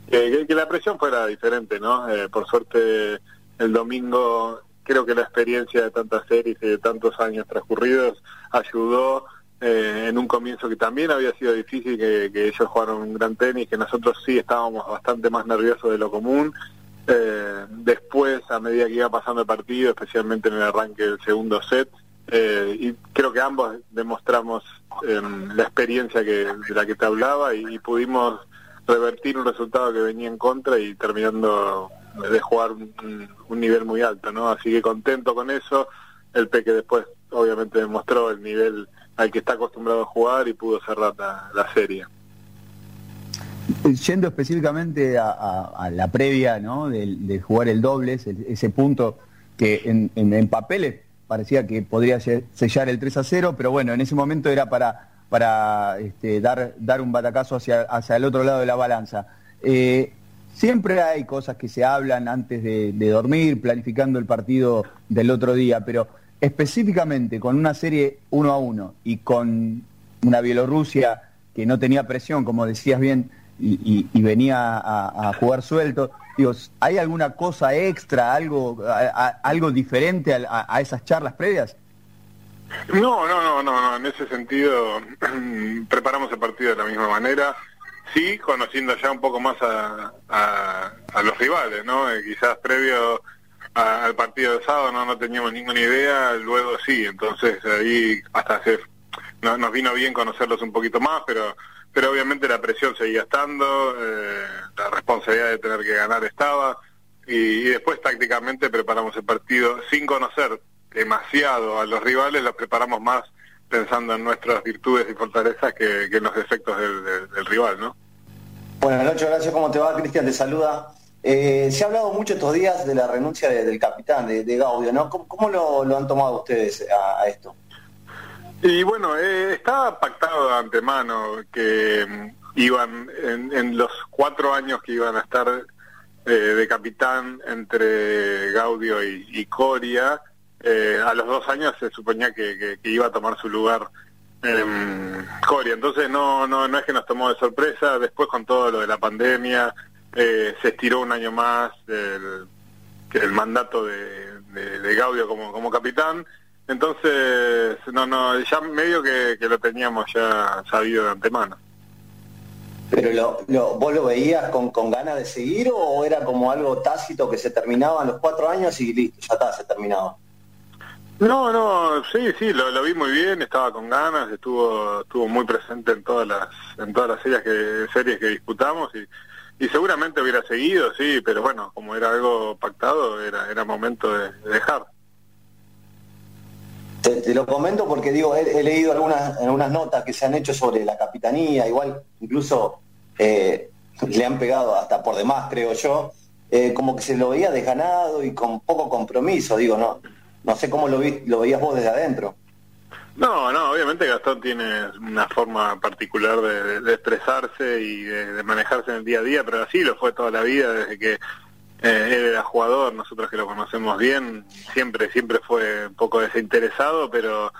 S7: que, la presión fuera diferente, ¿no? Eh, por suerte el domingo creo que la experiencia de tantas series y de tantos años transcurridos ayudó eh, en un comienzo que también había sido difícil, que, ellos jugaron un gran tenis, que nosotros sí estábamos bastante más nerviosos de lo común. Eh, después, a medida que iba pasando el partido, especialmente en el arranque del segundo set, y creo que ambos demostramos em, la experiencia que, de la que te hablaba y pudimos revertir un resultado que venía en contra y terminando de jugar un, nivel muy alto, ¿no? Así que contento con eso. El Peque después obviamente demostró el nivel al que está acostumbrado a jugar y pudo cerrar la, serie.
S2: Yendo específicamente a, la previa, ¿no? De, jugar el doble, ese, punto que en, en papeles parecía que podría sellar el 3 a 0, pero bueno, en ese momento era para para este, dar, dar un batacazo hacia, hacia el otro lado de la balanza. Eh, siempre hay cosas que se hablan antes de, dormir, planificando el partido del otro día, pero específicamente con una serie uno a uno y con una Bielorrusia que no tenía presión, como decías bien, y, venía a, jugar suelto, digo, ¿hay alguna cosa extra, algo, algo diferente a esas charlas previas?
S7: No, no, no, no, en ese sentido preparamos el partido de la misma manera, sí, conociendo ya un poco más a, a, los rivales, ¿no? Eh, quizás previo al partido de sábado no, no teníamos ninguna idea, luego sí, entonces ahí hasta se, no, nos vino bien conocerlos un poquito más, pero pero obviamente la presión seguía estando, eh, la responsabilidad de tener que ganar estaba, y, y después tácticamente preparamos el partido sin conocer demasiado a los rivales, los preparamos más pensando en nuestras virtudes y fortalezas que, en los defectos del, rival, ¿no?
S4: Buenas noches, gracias. ¿Cómo te va? Cristian te saluda. Eh, se ha hablado mucho estos días de la renuncia del capitán, de, Gaudio, ¿no? ¿Cómo, lo, han tomado ustedes a, esto?
S7: Y bueno, eh, estaba pactado de antemano que mm, iban, en, los cuatro años que iban a estar eh, de capitán entre Gaudio y Coria, eh, a los dos años se suponía que, iba a tomar su lugar en Coria. Entonces no, no, no es que nos tomó de sorpresa. Después con todo lo de la pandemia eh, se estiró un año más el, el mandato de, de, Gaudio como, como capitán. Entonces, no, no, ya medio que, lo teníamos ya sabido de antemano.
S4: ¿Pero lo, lo, vos lo veías con, con ganas de seguir o era como algo tácito que se terminaba en los cuatro años y listo, ya está, se terminaba?
S7: No, no, sí, sí, lo, vi muy bien, estaba con ganas, estuvo estuvo muy presente en todas las en todas las series que series que disputamos y, y seguramente hubiera seguido, sí, pero bueno, como era algo pactado, era era momento de, dejar.
S4: Te, lo comento porque digo, he, leído algunas algunas notas que se han hecho sobre la capitanía, igual incluso eh, le han pegado hasta por demás, creo yo, eh, como que se lo veía desganado y con poco compromiso, digo, no no sé cómo lo, vi, lo veías vos desde adentro.
S7: No, no, obviamente Gastón tiene una forma particular de, expresarse y de, manejarse en el día a día, pero así lo fue toda la vida, desde que eh, él era jugador, nosotros que lo conocemos bien, siempre, siempre fue un poco desinteresado, pero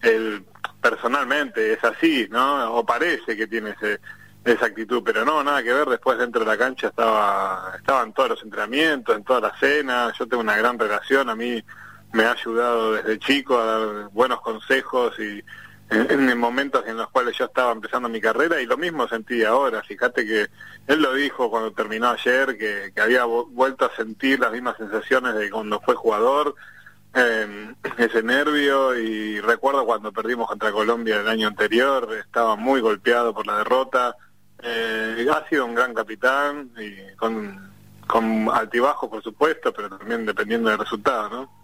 S7: él personalmente es así, ¿no? O parece que tiene ese, esa actitud, pero no, nada que ver, después dentro de la cancha estaba, estaba en todos los entrenamientos, en todas las cenas, yo tengo una gran relación, a mí me ha ayudado desde chico a dar buenos consejos y en, momentos en los cuales yo estaba empezando mi carrera y lo mismo sentí ahora. Fíjate que él lo dijo cuando terminó ayer, que, había vuelto a sentir las mismas sensaciones de cuando fue jugador, eh, ese nervio y recuerdo cuando perdimos contra Colombia el año anterior, estaba muy golpeado por la derrota. Eh, ha sido un gran capitán y con, con altibajos, por supuesto, pero también dependiendo del resultado, ¿no?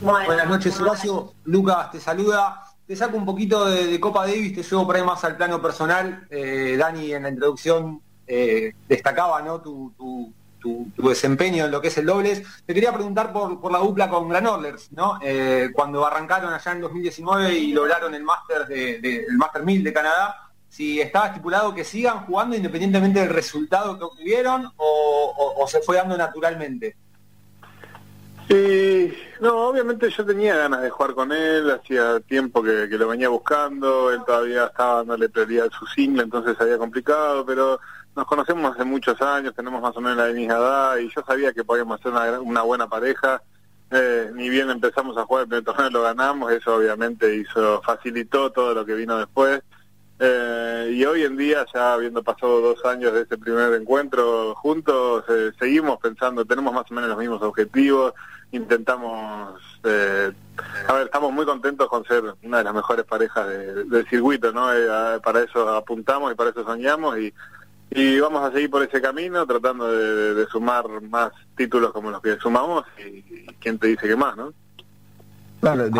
S5: Buenas noches, Horacio. Lucas te saluda. Te saco un poquito de, Copa Davis, te llevo por ahí más al plano personal. Eh, Dani en la introducción eh, destacaba ¿no? Tu, tu, desempeño en lo que es el dobles. Te quería preguntar por, la dupla con Granollers, ¿no? Eh, cuando arrancaron allá en 2019 y lograron el Master de, el Master 1000 de Canadá, si estaba estipulado que sigan jugando independientemente del resultado que obtuvieron o se fue dando naturalmente.
S7: Sí, no, obviamente yo tenía ganas de jugar con él, hacía tiempo que, lo venía buscando, él todavía estaba dándole prioridad a su single, entonces había complicado, pero nos conocemos hace muchos años, tenemos más o menos la misma edad y yo sabía que podíamos ser una, buena pareja. Eh, ni bien empezamos a jugar el primer torneo lo ganamos, eso obviamente hizo facilitó todo lo que vino después. Eh, y hoy en día, ya habiendo pasado dos años de ese primer encuentro juntos, eh, seguimos pensando, tenemos más o menos los mismos objetivos, intentamos, eh, a ver, estamos muy contentos con ser una de las mejores parejas del circuito, ¿no? Eh, para eso apuntamos y para eso soñamos y, y vamos a seguir por ese camino tratando de, sumar más títulos como los que sumamos y, quién te dice que más, ¿no?
S2: Claro,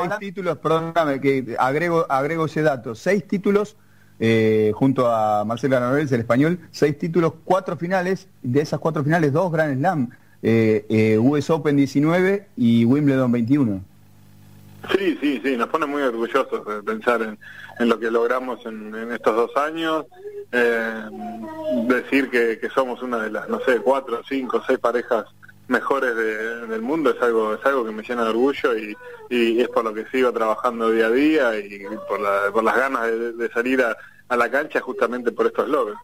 S2: seis títulos, perdóname, que agrego, agrego ese dato, seis títulos eh, junto a Marcelo Noveles, el español, seis títulos, cuatro finales, de esas cuatro finales, dos Grand Slam eh, eh, US Open 19 y Wimbledon 21.
S7: Sí, sí, sí, nos pone muy orgullosos de pensar en, lo que logramos en, estos dos años. Eh, decir que, somos una de las, no sé, cuatro, cinco, seis parejas mejores del mundo es algo es algo que me llena de orgullo y, y, es por lo que sigo trabajando día a día y por, la, por las ganas de, salir a, la cancha justamente por estos logros.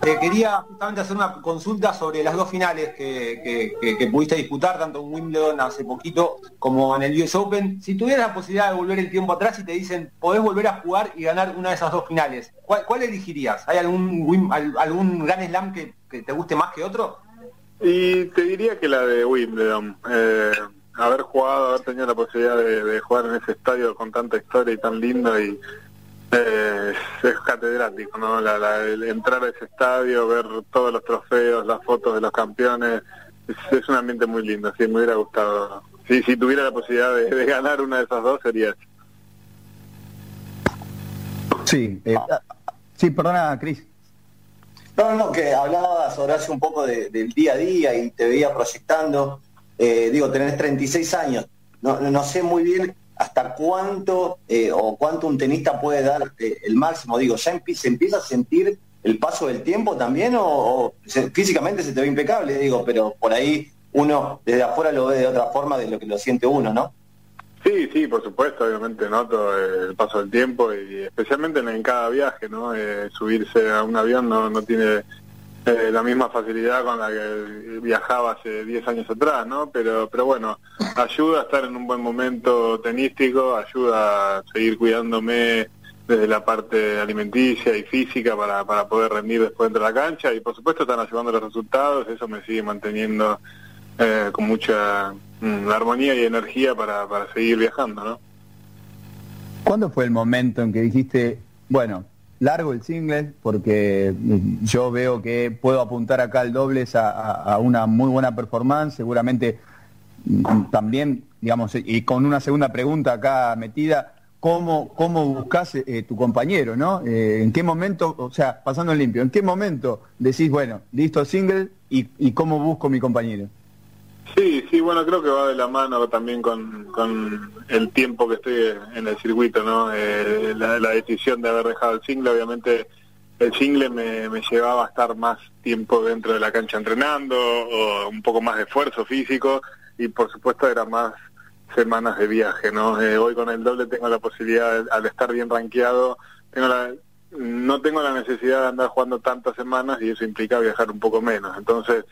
S5: Te quería justamente hacer una consulta sobre las dos finales que, pudiste disputar, tanto en Wimbledon hace poquito como en el US Open. Si tuvieras la posibilidad de volver el tiempo atrás y te dicen, podés volver a jugar y ganar una de esas dos finales, ¿cuál, elegirías? ¿Hay algún, algún Grand Slam que, te guste más que otro?
S7: Y te diría que la de Wimbledon. Eh, haber jugado, haber tenido la posibilidad de, jugar en ese estadio con tanta historia y tan lindo y eh, es catedrático, ¿no? el entrar a ese estadio, ver todos los trofeos, las fotos de los campeones, es, un ambiente muy lindo, sí, me hubiera gustado. Sí, si tuviera la posibilidad de, ganar una de esas dos sería
S2: Sí, eh, sí, perdona, Cris.
S4: No, no, que hablabas, Horacio, un poco del día a día y te veía proyectando. Eh, digo, tenés 36 años. No, no sé muy bien hasta cuánto eh, o cuánto un tenista puede dar eh, el máximo. Digo, ¿ya se empieza a sentir el paso del tiempo también o, físicamente se te ve impecable? Digo, pero por ahí uno desde afuera lo ve de otra forma de lo que lo siente uno, ¿no?
S7: Sí, sí, por supuesto, obviamente noto el paso del tiempo y especialmente en, cada viaje, ¿no? Eh, subirse a un avión no, no tiene eh, la misma facilidad con la que viajaba hace 10 años atrás, ¿no? Pero, pero bueno, ayuda a estar en un buen momento tenístico, ayuda a seguir cuidándome desde la parte alimenticia y física para, para poder rendir después de la cancha y por supuesto están ayudando los resultados, eso me sigue manteniendo eh, con mucha armonía y energía para, para seguir viajando, ¿no?
S2: ¿Cuándo fue el momento en que dijiste, bueno, largo el single porque mm, yo veo que puedo apuntar acá el dobles a, una muy buena performance, seguramente mm, también, digamos, y con una segunda pregunta acá metida, ¿cómo, cómo buscas eh, tu compañero, no? Eh, ¿En qué momento, o sea, pasando limpio, en qué momento decís, bueno, listo single y cómo busco mi compañero?
S7: Sí, sí, bueno, creo que va de la mano también con, con el tiempo que estoy en el circuito, ¿no? Eh, la, decisión de haber dejado el single, obviamente, el single me, me llevaba a estar más tiempo dentro de la cancha entrenando o un poco más de esfuerzo físico y por supuesto era más semanas de viaje, ¿no? Eh, hoy con el doble tengo la posibilidad, al estar bien rankeado, tengo la, no tengo la necesidad de andar jugando tantas semanas y eso implica viajar un poco menos. Entonces,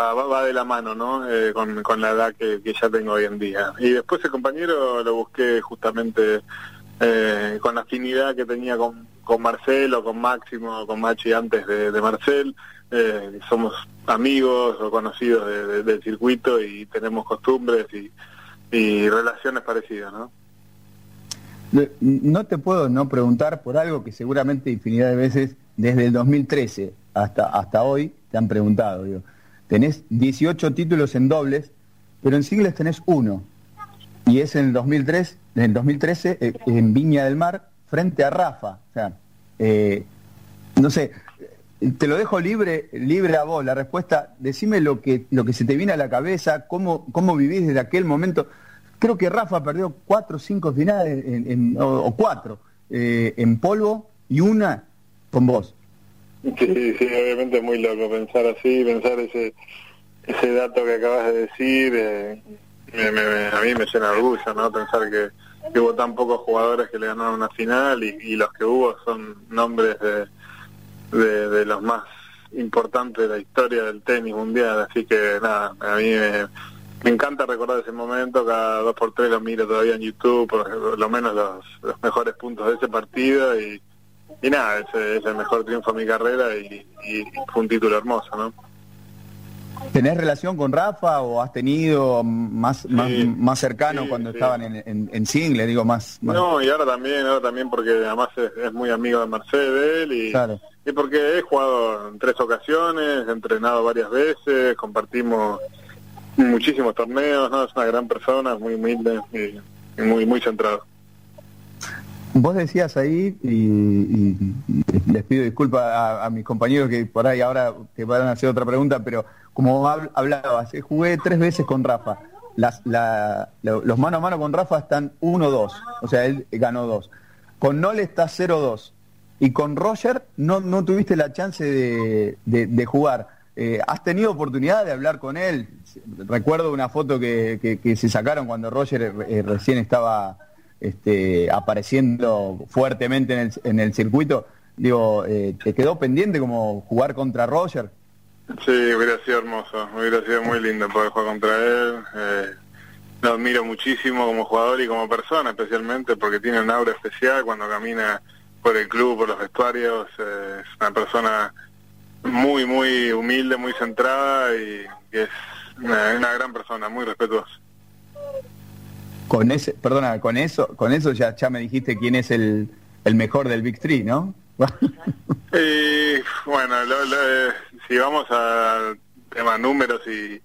S7: va, va de la mano, ¿no? Eh, con, la edad que, ya tengo hoy en día. Y después el compañero lo busqué justamente eh, con la afinidad que tenía con, con Marcel o con Máximo con Machi antes de, de Marcel. Eh, somos amigos o conocidos de- de- del circuito y tenemos costumbres y, relaciones parecidas, ¿no?
S2: No te puedo no preguntar por algo que seguramente infinidad de veces desde el 2013 hasta, hasta hoy te han preguntado. Tenés 18 títulos en dobles, pero en singles tenés uno. Y es en el 2003, en el 2013 eh, en Viña del Mar frente a Rafa. O sea, eh, no sé, te lo dejo libre, libre a vos la respuesta. Decime lo que, lo que se te viene a la cabeza, cómo, cómo vivís desde aquel momento. Creo que Rafa perdió cuatro o cinco finales, o, cuatro, eh, en polvo y una con vos.
S7: Sí, sí, obviamente es muy loco pensar así, pensar ese ese dato que acabas de decir, eh, me- me- a mí me llena orgullo, ¿no? Pensar que, hubo tan pocos jugadores que le ganaron una final y, los que hubo son nombres de, de, los más importantes de la historia del tenis mundial, así que nada, a mí me, me encanta recordar ese momento, cada dos por tres lo miro todavía en YouTube, por lo menos los, los mejores puntos de ese partido y, y nada, ese es el mejor triunfo de mi carrera y, y fue un título hermoso, ¿no?
S2: ¿Tenés relación con Rafa o has tenido más, más,
S7: Sí,
S2: más cercano
S7: sí,
S2: cuando
S7: sí.
S2: estaban en, en, en single, digo, más... más-
S7: No, y ahora también, ahora también porque además es, es muy amigo de Mercedes y,
S2: Claro.
S7: y porque he jugado en tres ocasiones, he entrenado varias veces, compartimos muchísimos torneos, ¿no? Es una gran persona, muy humilde y muy muy centrado.
S2: Vos decías ahí, y, les pido disculpas a, mis compañeros que por ahí ahora te van a hacer otra pregunta, pero como hab- hablabas, jugué tres veces con Rafa. Las, la- lo- los mano a mano con Rafa están 1-2, o sea, él ganó 2. Con Nole está 0-2. Y con Roger no, no tuviste la chance de jugar. Eh, ¿Has tenido oportunidad de hablar con él? Recuerdo una foto que, que- que se sacaron cuando Roger eh, recién estaba este, apareciendo fuertemente en el, en el circuito. Digo, eh, ¿te quedó pendiente como jugar contra Roger?
S7: Sí, hubiera sido hermoso, hubiera sido muy lindo poder jugar contra él. Eh, lo admiro muchísimo como jugador y como persona, especialmente porque tiene un aura especial cuando camina por el club, por los vestuarios. eh, es una persona muy, muy humilde, muy centrada y es una gran persona, muy respetuosa.
S2: Con ese, perdona, con eso, con eso ya, ya me dijiste quién es el, el mejor del Big Three, ¿no?
S7: Y bueno, lo- lo- eh, si vamos al tema números y,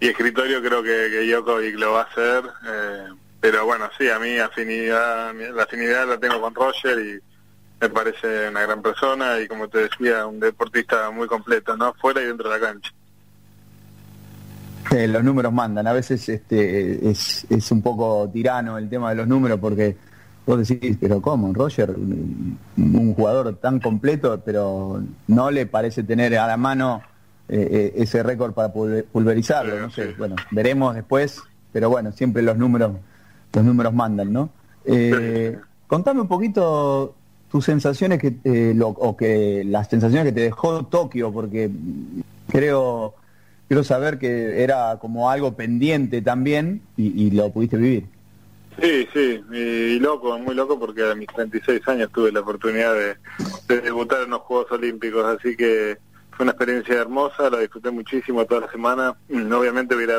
S7: y escritorio, creo que, que Djokovic lo va a hacer. eh, pero bueno, sí, a mí afinidad, la afinidad la tengo con Roger y me parece una gran persona y como te decía, un deportista muy completo, ¿no? Fuera y dentro de la cancha.
S2: Eh, los números mandan. A veces este, es, es un poco tirano el tema de los números porque vos decís, pero ¿cómo? Roger, un un jugador tan completo, pero no le parece tener a la mano eh, eh, ese récord para pulver- pulverizarlo. No sé, bueno, veremos después, pero bueno, siempre los números, los números mandan, ¿no? Eh, contame un poquito tus sensaciones que eh, lo- o que las sensaciones que te dejó Tokio, porque creo quiero saber que era como algo pendiente también y, lo pudiste vivir.
S7: Sí, sí, y, y loco, muy loco porque a mis 36 años tuve la oportunidad de, de debutar en los Juegos Olímpicos, así que fue una experiencia hermosa, la disfruté muchísimo toda la semana. Mm, Obviamente hubiera,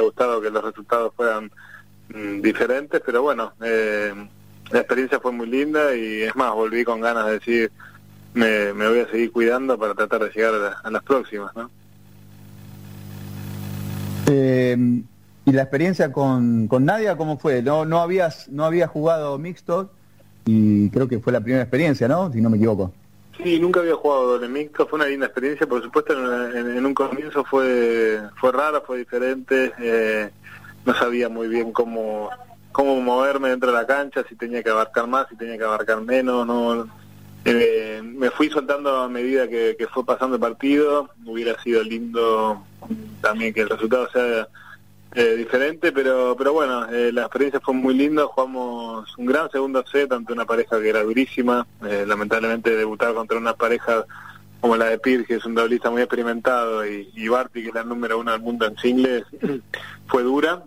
S7: gustado que los resultados fueran mm, diferentes, pero bueno, eh, la experiencia fue muy linda y es más, volví con ganas de decir, me, me voy a seguir cuidando para tratar de llegar a las próximas, ¿no?
S2: Eh, y la experiencia con, con Nadia, ¿cómo fue? No, no habías, no habías jugado mixto y creo que fue la primera experiencia, ¿no? Si no me equivoco.
S7: Sí, nunca había jugado doble mixto, fue una linda experiencia, por supuesto en, en- en un comienzo fue fue raro, fue diferente, eh, no sabía muy bien cómo cómo moverme dentro de la cancha, si tenía que abarcar más, si tenía que abarcar menos, no eh, me fui soltando a medida que, fue pasando el partido. Hubiera sido lindo también que el resultado sea eh, diferente, pero pero bueno, eh, la experiencia fue muy linda. Jugamos un gran segundo set ante una pareja que era durísima. lamentablemente debutar contra una pareja como la de Pir, que es un doblista muy experimentado, y, y Barty, que es la número uno del mundo en singles, fue dura.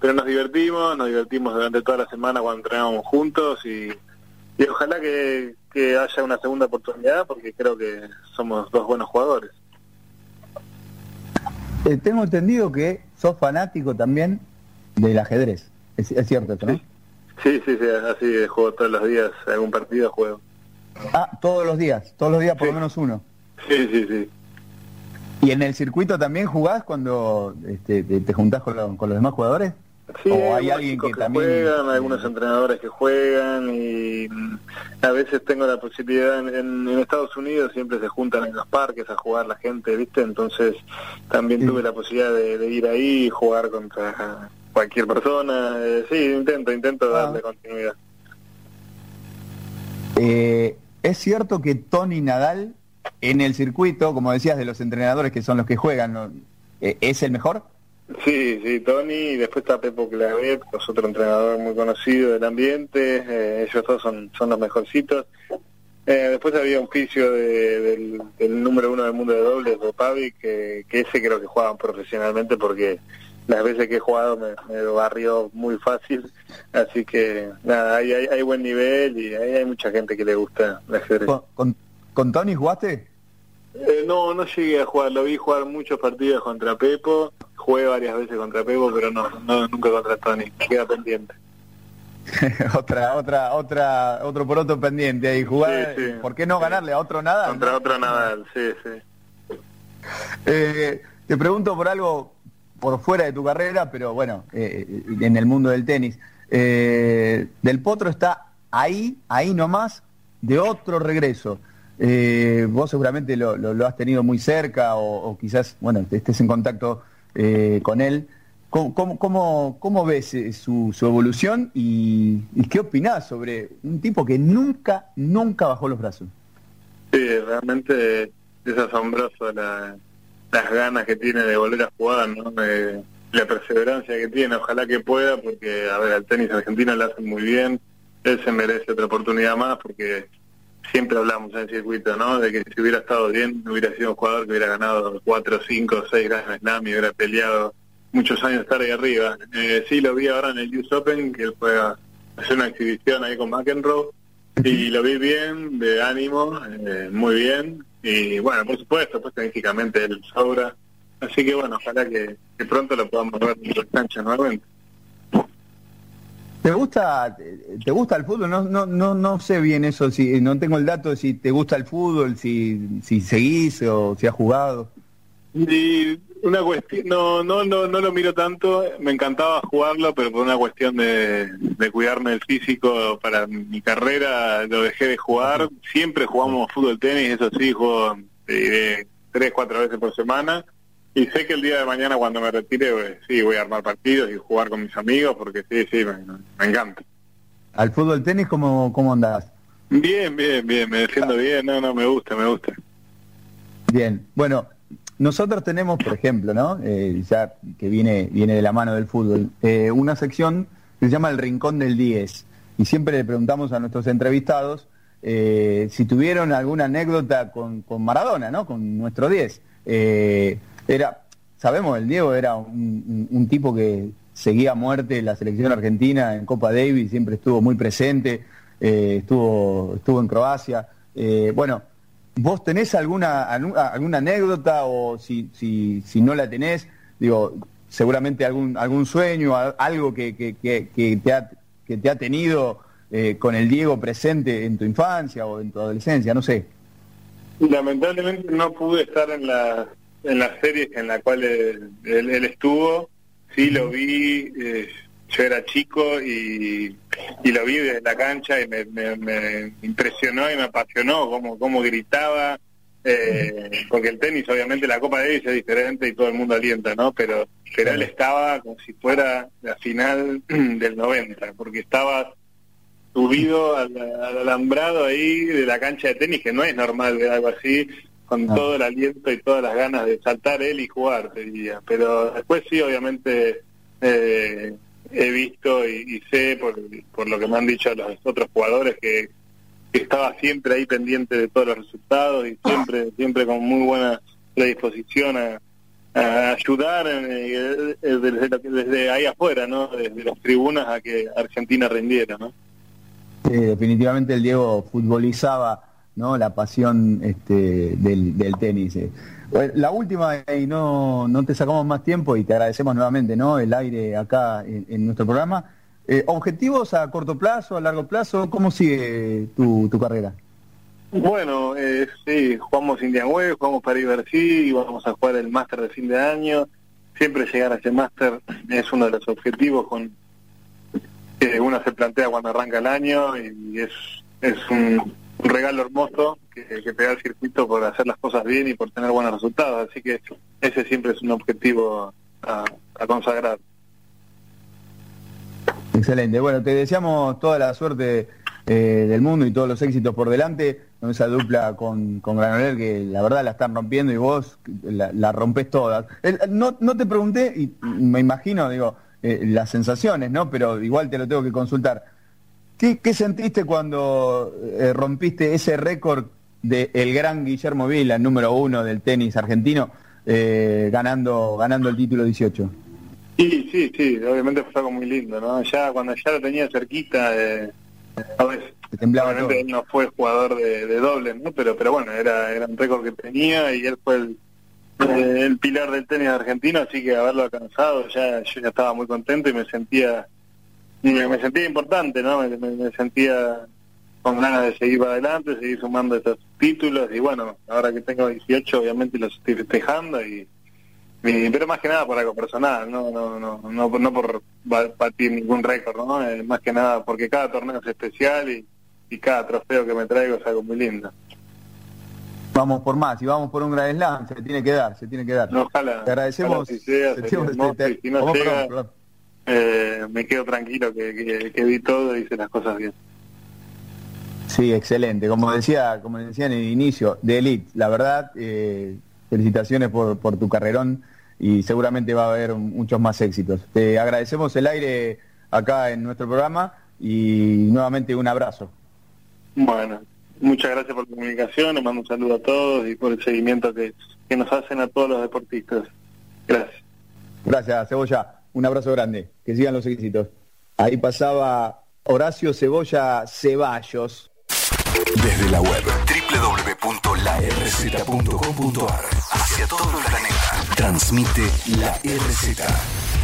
S7: pero nos divertimos, nos divertimos durante toda la semana cuando entrenábamos juntos y ojalá que, haya una segunda oportunidad porque creo que somos dos buenos jugadores.
S2: Eh, tengo entendido que sos fanático también del ajedrez. Es, cierto esto, ¿no?
S7: Sí. sí, sí, así juego todos los días, algún partido juego.
S2: Ah, todos los días, todos los días por lo menos uno.
S7: Sí, sí, sí.
S2: ¿Y en el circuito también jugás cuando este, te, juntás con, con los demás jugadores?
S7: Sí, hay alguien que, también... juegan, algunos entrenadores que juegan y mm, a veces tengo la posibilidad en, Estados Unidos siempre se juntan en los parques a jugar la gente, ¿viste? Entonces también tuve la posibilidad de, ir ahí y jugar contra cualquier persona. Eh, sí, intento, intento ah. darle continuidad.
S2: Eh, es cierto que Tony Nadal en el circuito, como decías, de los entrenadores que son los que juegan, eh, ¿es el mejor?
S7: Sí, sí, Tony, y después está Pepo Clavet, otro entrenador muy conocido del ambiente, eh, ellos dos son, son los mejorcitos. Eh, después había un oficio del, número uno del mundo de dobles, de Pavi, que, que ese creo que jugaban profesionalmente porque las veces que he jugado me, me barrió muy fácil, así que nada, hay, buen nivel y hay, hay mucha gente que le gusta el ajedrez.
S2: ¿Con, con, Tony jugaste?
S7: Eh, no, no llegué a jugar, lo vi jugar muchos partidos contra Pepo, jugué varias veces contra Pepo, pero no, no nunca contra Tony, queda pendiente.
S2: otra, otra, otra, otro por otro pendiente ahí, jugar, ¿por qué no ganarle a otro nada?
S7: Contra otro Nadal, sí, sí.
S2: Eh, te pregunto por algo por fuera de tu carrera, pero bueno, eh, en el mundo del tenis. del Potro está ahí, ahí nomás, de otro regreso. Eh, vos seguramente lo, has tenido muy cerca o, quizás, bueno, estés en contacto eh, con él. ¿Cómo, cómo, ves eh, su, evolución y, qué opinás sobre un tipo que nunca, nunca bajó los brazos?
S7: Sí, realmente es asombroso las ganas que tiene de volver a jugar, ¿no? la perseverancia que tiene, ojalá que pueda, porque, a ver, al tenis argentino le hacen muy bien, él se merece otra oportunidad más, porque siempre hablamos en el circuito, ¿no? De que si hubiera estado bien, hubiera sido un jugador que hubiera ganado cuatro, cinco, seis Grand Slam y hubiera peleado muchos años estar ahí arriba. Eh, sí, lo vi ahora en el US Open, que él fue a hacer una exhibición ahí con McEnroe, y lo vi bien, de ánimo, eh, muy bien, y bueno, por supuesto, pues técnicamente él sobra, así que bueno, ojalá que, que pronto lo podamos ver en las canchas nuevamente.
S2: ¿Te gusta, te gusta el fútbol? No, no, no, no sé bien eso, si no tengo el dato de si te gusta el fútbol, si, si seguís o si has jugado.
S7: Y una cuestión, no, no, no, no lo miro tanto, me encantaba jugarlo, pero por una cuestión de, de cuidarme del físico para mi carrera lo dejé de jugar. Siempre jugamos fútbol tenis, eso sí, juego tres, cuatro veces por semana y sé que el día de mañana cuando me retire, pues, sí, voy a armar partidos y jugar con mis amigos porque sí, sí, me, encanta.
S2: ¿Al fútbol tenis cómo, cómo andás?
S7: Bien, bien, bien, me defiendo bien, no, no, me gusta, me gusta.
S2: Bien, bueno, nosotros tenemos, por ejemplo, ¿no? Eh, ya que viene, viene de la mano del fútbol, eh, una sección que se llama El Rincón del 10. Y siempre le preguntamos a nuestros entrevistados eh, si tuvieron alguna anécdota con, con Maradona, ¿no? Con nuestro 10. Eh, era, sabemos, el Diego era un, tipo que seguía a muerte la selección argentina en Copa Davis, siempre estuvo muy presente, eh, estuvo, estuvo en Croacia. Eh, bueno, ¿vos tenés alguna, alguna anécdota o si, si, si no la tenés, digo, seguramente algún, algún sueño, algo que, que, que, te, ha, que te ha tenido eh, con el Diego presente en tu infancia o en tu adolescencia, no sé.
S7: Lamentablemente no pude estar en la en las series en la cual él, estuvo, sí lo vi, eh, yo era chico y, y, lo vi desde la cancha y me, me, impresionó y me apasionó cómo, cómo gritaba, eh, porque el tenis obviamente la Copa de Davis es diferente y todo el mundo alienta, ¿no? Pero, pero él estaba como si fuera la final del 90, porque estaba subido al, alambrado ahí de la cancha de tenis, que no es normal ver algo así, con todo el aliento y todas las ganas de saltar él y jugar, te diría. Pero después sí, obviamente, eh, he visto y, sé por, por, lo que me han dicho los otros jugadores que, estaba siempre ahí pendiente de todos los resultados y siempre siempre con muy buena predisposición a, ayudar eh, desde, desde ahí afuera, ¿no? Desde las tribunas a que Argentina rindiera, ¿no?
S2: Sí, definitivamente el Diego futbolizaba ¿no? la pasión este, del, del tenis. Eh. La última, y no, no te sacamos más tiempo y te agradecemos nuevamente ¿no? el aire acá en, nuestro programa. Eh, ¿Objetivos a corto plazo, a largo plazo? ¿Cómo sigue tu, tu carrera?
S7: Bueno, eh, sí, jugamos Indian Web, jugamos París Bercy, vamos a jugar el máster de fin de año. Siempre llegar a ese máster es uno de los objetivos con que uno se plantea cuando arranca el año y es, es un, regalo hermoso que, que el circuito por hacer las cosas bien y por tener buenos resultados. Así que ese siempre es un objetivo a, consagrar.
S2: Excelente. Bueno, te deseamos toda la suerte eh, del mundo y todos los éxitos por delante esa dupla con, con Granoller que la verdad la están rompiendo y vos la, rompes todas. no, no te pregunté, y me imagino, digo, eh, las sensaciones, ¿no? Pero igual te lo tengo que consultar. ¿Qué, sentiste cuando eh, rompiste ese récord del el gran Guillermo Vila, el número uno del tenis argentino, eh, ganando ganando el título 18?
S7: Sí, sí, sí, obviamente fue algo muy lindo, ¿no? Ya cuando ya lo tenía cerquita, eh, a veces, obviamente él no fue jugador de, de doble, ¿no? Pero, pero bueno, era, era un récord que tenía y él fue el, el pilar del tenis argentino, así que haberlo alcanzado, ya yo ya estaba muy contento y me sentía me, sentía importante, ¿no? Me, sentía con ganas de seguir para adelante, seguir sumando estos títulos y bueno, ahora que tengo 18 obviamente los estoy festejando y, pero más que nada por algo personal, no no no no, no por batir ningún récord, ¿no? Eh, más que nada porque cada torneo es especial y, y cada trofeo que me traigo es algo muy lindo.
S2: Vamos por más y vamos por un gran slam, se tiene que dar, se tiene que dar.
S7: ojalá.
S2: Te agradecemos.
S7: si no llega, eh, me quedo tranquilo que, que, vi todo y hice las cosas bien.
S2: Sí, excelente. Como decía, como decía en el inicio, de Elite, la verdad, eh, felicitaciones por, por tu carrerón y seguramente va a haber muchos más éxitos. Te agradecemos el aire acá en nuestro programa y nuevamente un abrazo.
S7: Bueno, muchas gracias por la comunicación, les mando un saludo a todos y por el seguimiento que, que nos hacen a todos los deportistas. Gracias.
S2: Gracias, Cebolla. Un abrazo grande, que sigan los éxitos. Ahí pasaba Horacio Cebolla Ceballos.
S1: Desde la web www.larz.com.ar hacia todo el planeta. Transmite la RZ.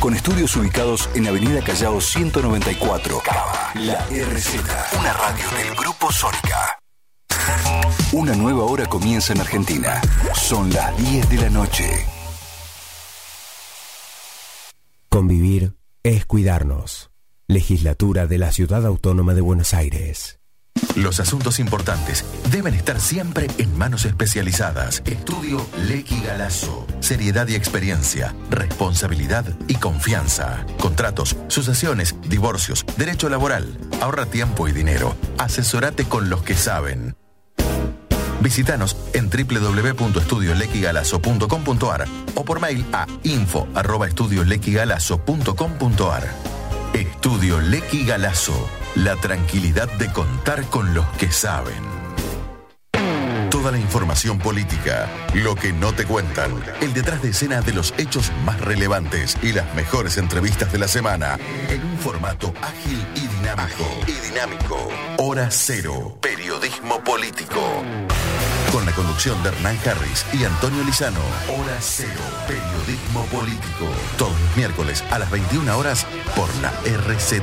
S1: Con estudios ubicados en Avenida Callao 194. Cava. La RZ. Una radio del Grupo Sónica. Una nueva hora comienza en Argentina. Son las 10 de la noche.
S8: Convivir es cuidarnos. Legislatura de la Ciudad Autónoma de Buenos Aires.
S1: Los asuntos importantes deben estar siempre en manos especializadas. Estudio Lequi Galazo. Seriedad y experiencia, responsabilidad y confianza. Contratos, sucesiones, divorcios, derecho laboral. Ahorra tiempo y dinero. Asesorate con los que saben. Visítanos en www.estudiolequigalazo.com.ar o por mail a info@estudiolequigalazo.com.ar. Estudio Lequi Galazo, la tranquilidad de contar con los que saben. Toda la información política, lo que no te cuentan, el detrás de escena de los hechos más relevantes y las mejores entrevistas de la semana en un formato ágil y dinámico. y dinámico. Hora cero. Periodismo político. Con la conducción de Hernán Harris y Antonio Lizano. Hora cero. Periodismo político. Todos los miércoles a las 21 horas por la RZ.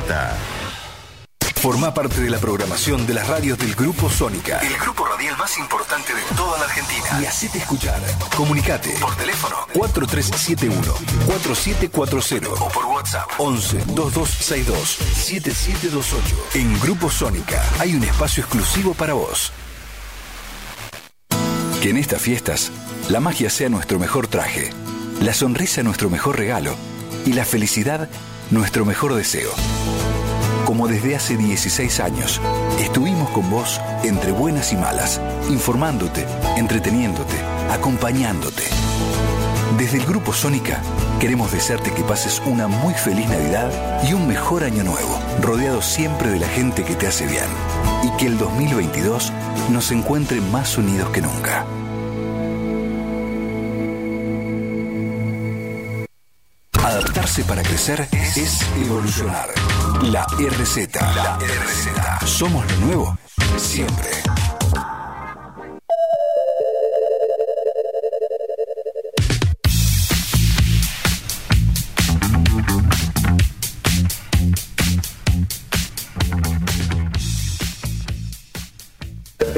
S1: Forma parte de la programación de las radios del Grupo Sónica. El grupo radial más importante de toda la Argentina. Y hacete escuchar. Comunicate por teléfono 4371-4740 o por WhatsApp 11 2262 7728. En Grupo Sónica hay un espacio exclusivo para vos. Que en estas fiestas la magia sea nuestro mejor traje, la sonrisa nuestro mejor regalo y la felicidad nuestro mejor deseo.
S9: como desde hace 16 años. Estuvimos con vos entre buenas y malas, informándote, entreteniéndote, acompañándote. Desde el Grupo Sónica queremos desearte que pases una muy feliz Navidad y un mejor año nuevo, rodeado siempre de la gente que te hace bien. Y que el 2022 nos encuentre más unidos que nunca. Adaptarse para crecer es evolucionar. La RZ. La RZ. Somos lo nuevo siempre.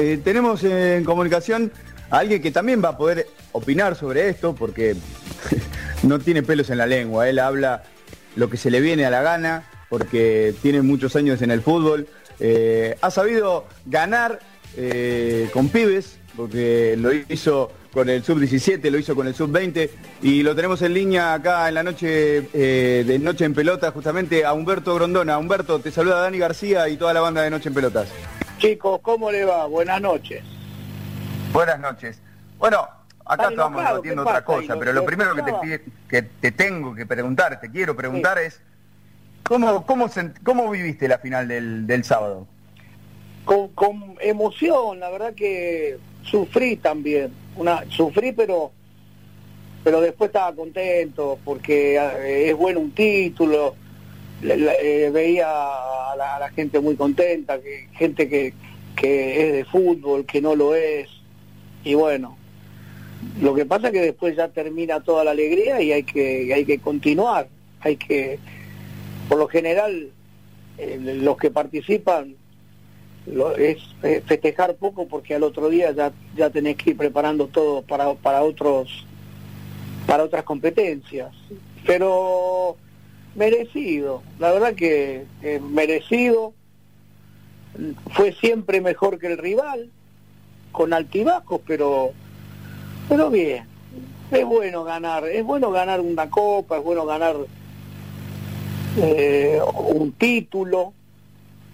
S2: Eh, tenemos en comunicación a alguien que también va a poder opinar sobre esto porque no tiene pelos en la lengua. Él habla lo que se le viene a la gana porque tiene muchos años en el fútbol. Eh, ha sabido ganar eh, con pibes porque lo hizo con el sub-17, lo hizo con el sub-20 y lo tenemos en línea acá en la noche de Noche en Pelota justamente a Humberto Grondona. Humberto, te saluda Dani García y toda la banda de Noche en Pelotas.
S10: Chicos, ¿cómo le va? Buenas noches.
S2: Buenas noches. Bueno, acá estamos debatiendo otra cosa, pero lo primero que te, que te tengo que preguntar, te quiero preguntar es, ¿cómo, cómo, ¿cómo viviste la final del, del sábado?
S10: Con, con, emoción, la verdad que sufrí también, una sufrí pero pero después estaba contento porque eh, es bueno un título, eh, veía a la, gente muy contenta, que, gente que, que es de fútbol, que no lo es, y bueno, lo que pasa es que después ya termina toda la alegría y hay que, hay que continuar, hay que, por lo general, eh, los que participan lo, es festejar poco porque al otro día ya, ya tenés que ir preparando todo para, para otros para otras competencias. Pero merecido, la verdad que merecido, fue siempre mejor que el rival, con altibajos, pero, pero bien, es bueno ganar, es bueno ganar una copa, es bueno ganar eh, un título,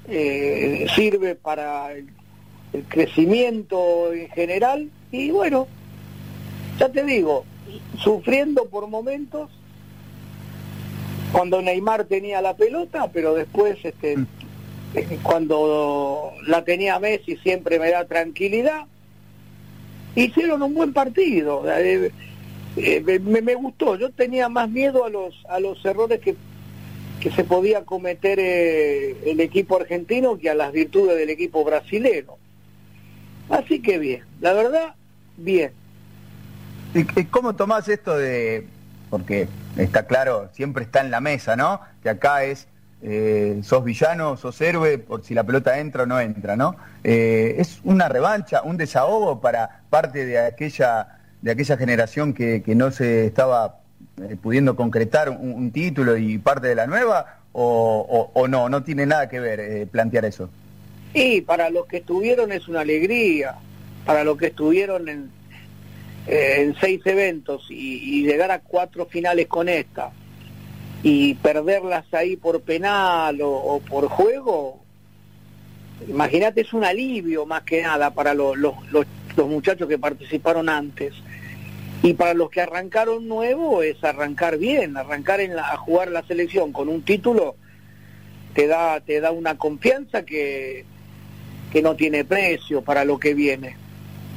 S10: eh, sirve para el, el crecimiento en general. Y bueno, ya te digo, sufriendo por momentos, cuando Neymar tenía la pelota, pero después este, mm. eh, cuando la tenía Messi siempre me da tranquilidad. Hicieron un buen partido, eh, eh, me, gustó, yo tenía más miedo a los, a los errores que, que se podía cometer el equipo argentino que a las virtudes del equipo brasileño. Así que bien, la verdad, bien.
S2: ¿Y cómo tomás esto de, porque está claro, siempre está en la mesa, ¿no? Que acá es, eh, sos villano, sos héroe, por si la pelota entra o no entra, ¿no? Eh, es una revancha, un desahogo para parte de aquella, de aquella generación que, no se estaba eh, pudiendo concretar un, título y parte de la nueva, o, o, no, no tiene nada que ver plantear eso.
S10: Sí, para los que estuvieron es una alegría, para los que estuvieron en, eh, en seis eventos y, llegar a cuatro finales con esta y perderlas ahí por penal o, por juego, imagínate, es un alivio más que nada para los, los, los, muchachos que participaron antes. Y para los que arrancaron nuevo es arrancar bien, arrancar en la, a jugar la selección con un título te da, te da una confianza que, que no tiene precio para lo que viene.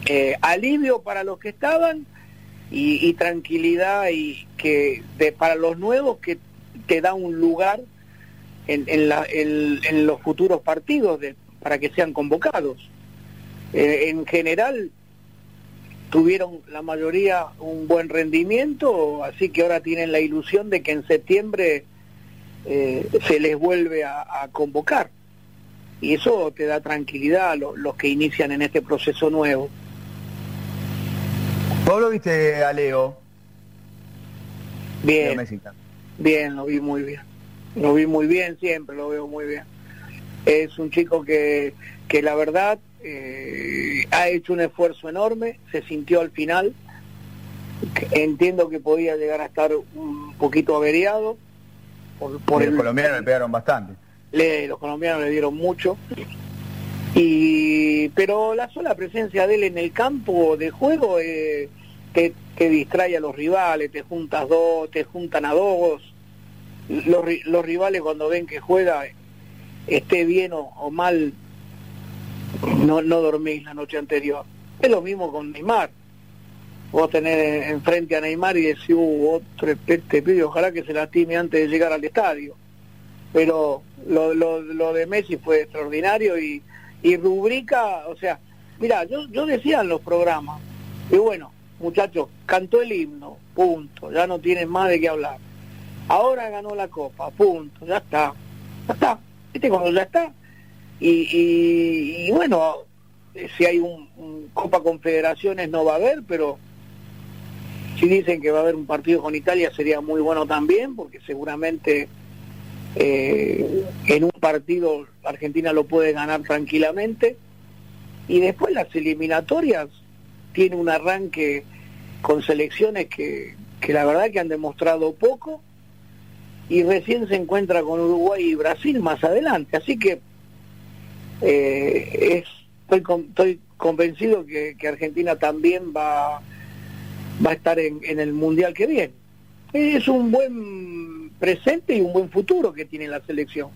S10: Eh, alivio para los que estaban y, tranquilidad y que para los nuevos que te da un lugar en, en, los futuros partidos de, para que sean convocados. Eh, en general tuvieron la mayoría un buen rendimiento, así que ahora tienen la ilusión de que en septiembre eh, se les vuelve a, convocar. Y eso te da tranquilidad a los que inician en este proceso nuevo.
S2: ¿Vos lo viste a Leo?
S10: Bien. bien, lo vi muy bien. Lo vi muy bien, siempre lo veo muy bien. Es un chico que, que la verdad eh, ha hecho un esfuerzo enorme, se sintió al final. Entiendo que podía llegar a estar un poquito averiado.
S2: Por, el colombiano le pegaron bastante.
S10: le, los colombianos le dieron mucho. Y, pero la sola presencia de él en el campo de juego eh, te, te, distrae a los rivales, te juntas dos, te juntan a dos. Los, los rivales cuando ven que juega, esté bien o, mal, no, no dormís la noche anterior. Es lo mismo con Neymar. Vos tenés enfrente a Neymar y decís, uh, otro este ojalá que se lastime antes de llegar al estadio. Pero lo de Messi fue extraordinario y, y rubrica, o sea, mira, yo, yo decía en los programas, y bueno, muchachos, cantó el himno, punto, ya no tienes más de qué hablar. Ahora ganó la copa, punto, ya está, ya está, ¿viste cuando ya está? Y, y, bueno, si hay un, un, Copa Confederaciones no va a haber, pero si dicen que va a haber un partido con Italia sería muy bueno también, porque seguramente eh, en un partido Argentina lo puede ganar tranquilamente. Y después las eliminatorias tiene un arranque con selecciones que, la verdad que han demostrado poco y recién se encuentra con Uruguay y Brasil más adelante. Así que eh, es, estoy, convencido que, que, Argentina también va, va a estar en, en, el Mundial que viene. Es un buen presente y un buen futuro que tiene la selección.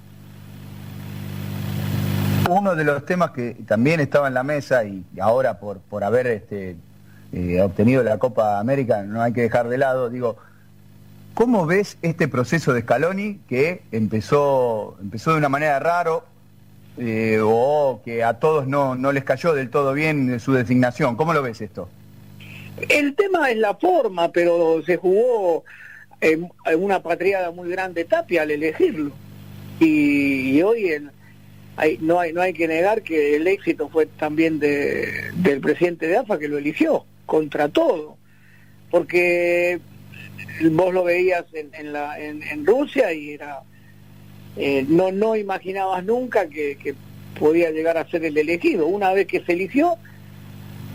S2: Uno de los temas que también estaba en la mesa y ahora por, por haber este, eh, obtenido la Copa América no hay que dejar de lado, digo, ¿cómo ves este proceso de Scaloni que empezó, empezó de una manera raro, eh, o que a todos no, no les cayó del todo bien su designación. ¿Cómo lo ves esto?
S10: El tema es la forma, pero se jugó en, en una patriada muy grande Tapia al elegirlo. Y, y hoy en, hay, no, hay, no hay que negar que el éxito fue también de, del presidente de AFA que lo eligió, contra todo. Porque vos lo veías en, en, la, en, en Rusia y era eh, no, no imaginabas nunca que, podía llegar a ser el elegido. Una vez que se eligió,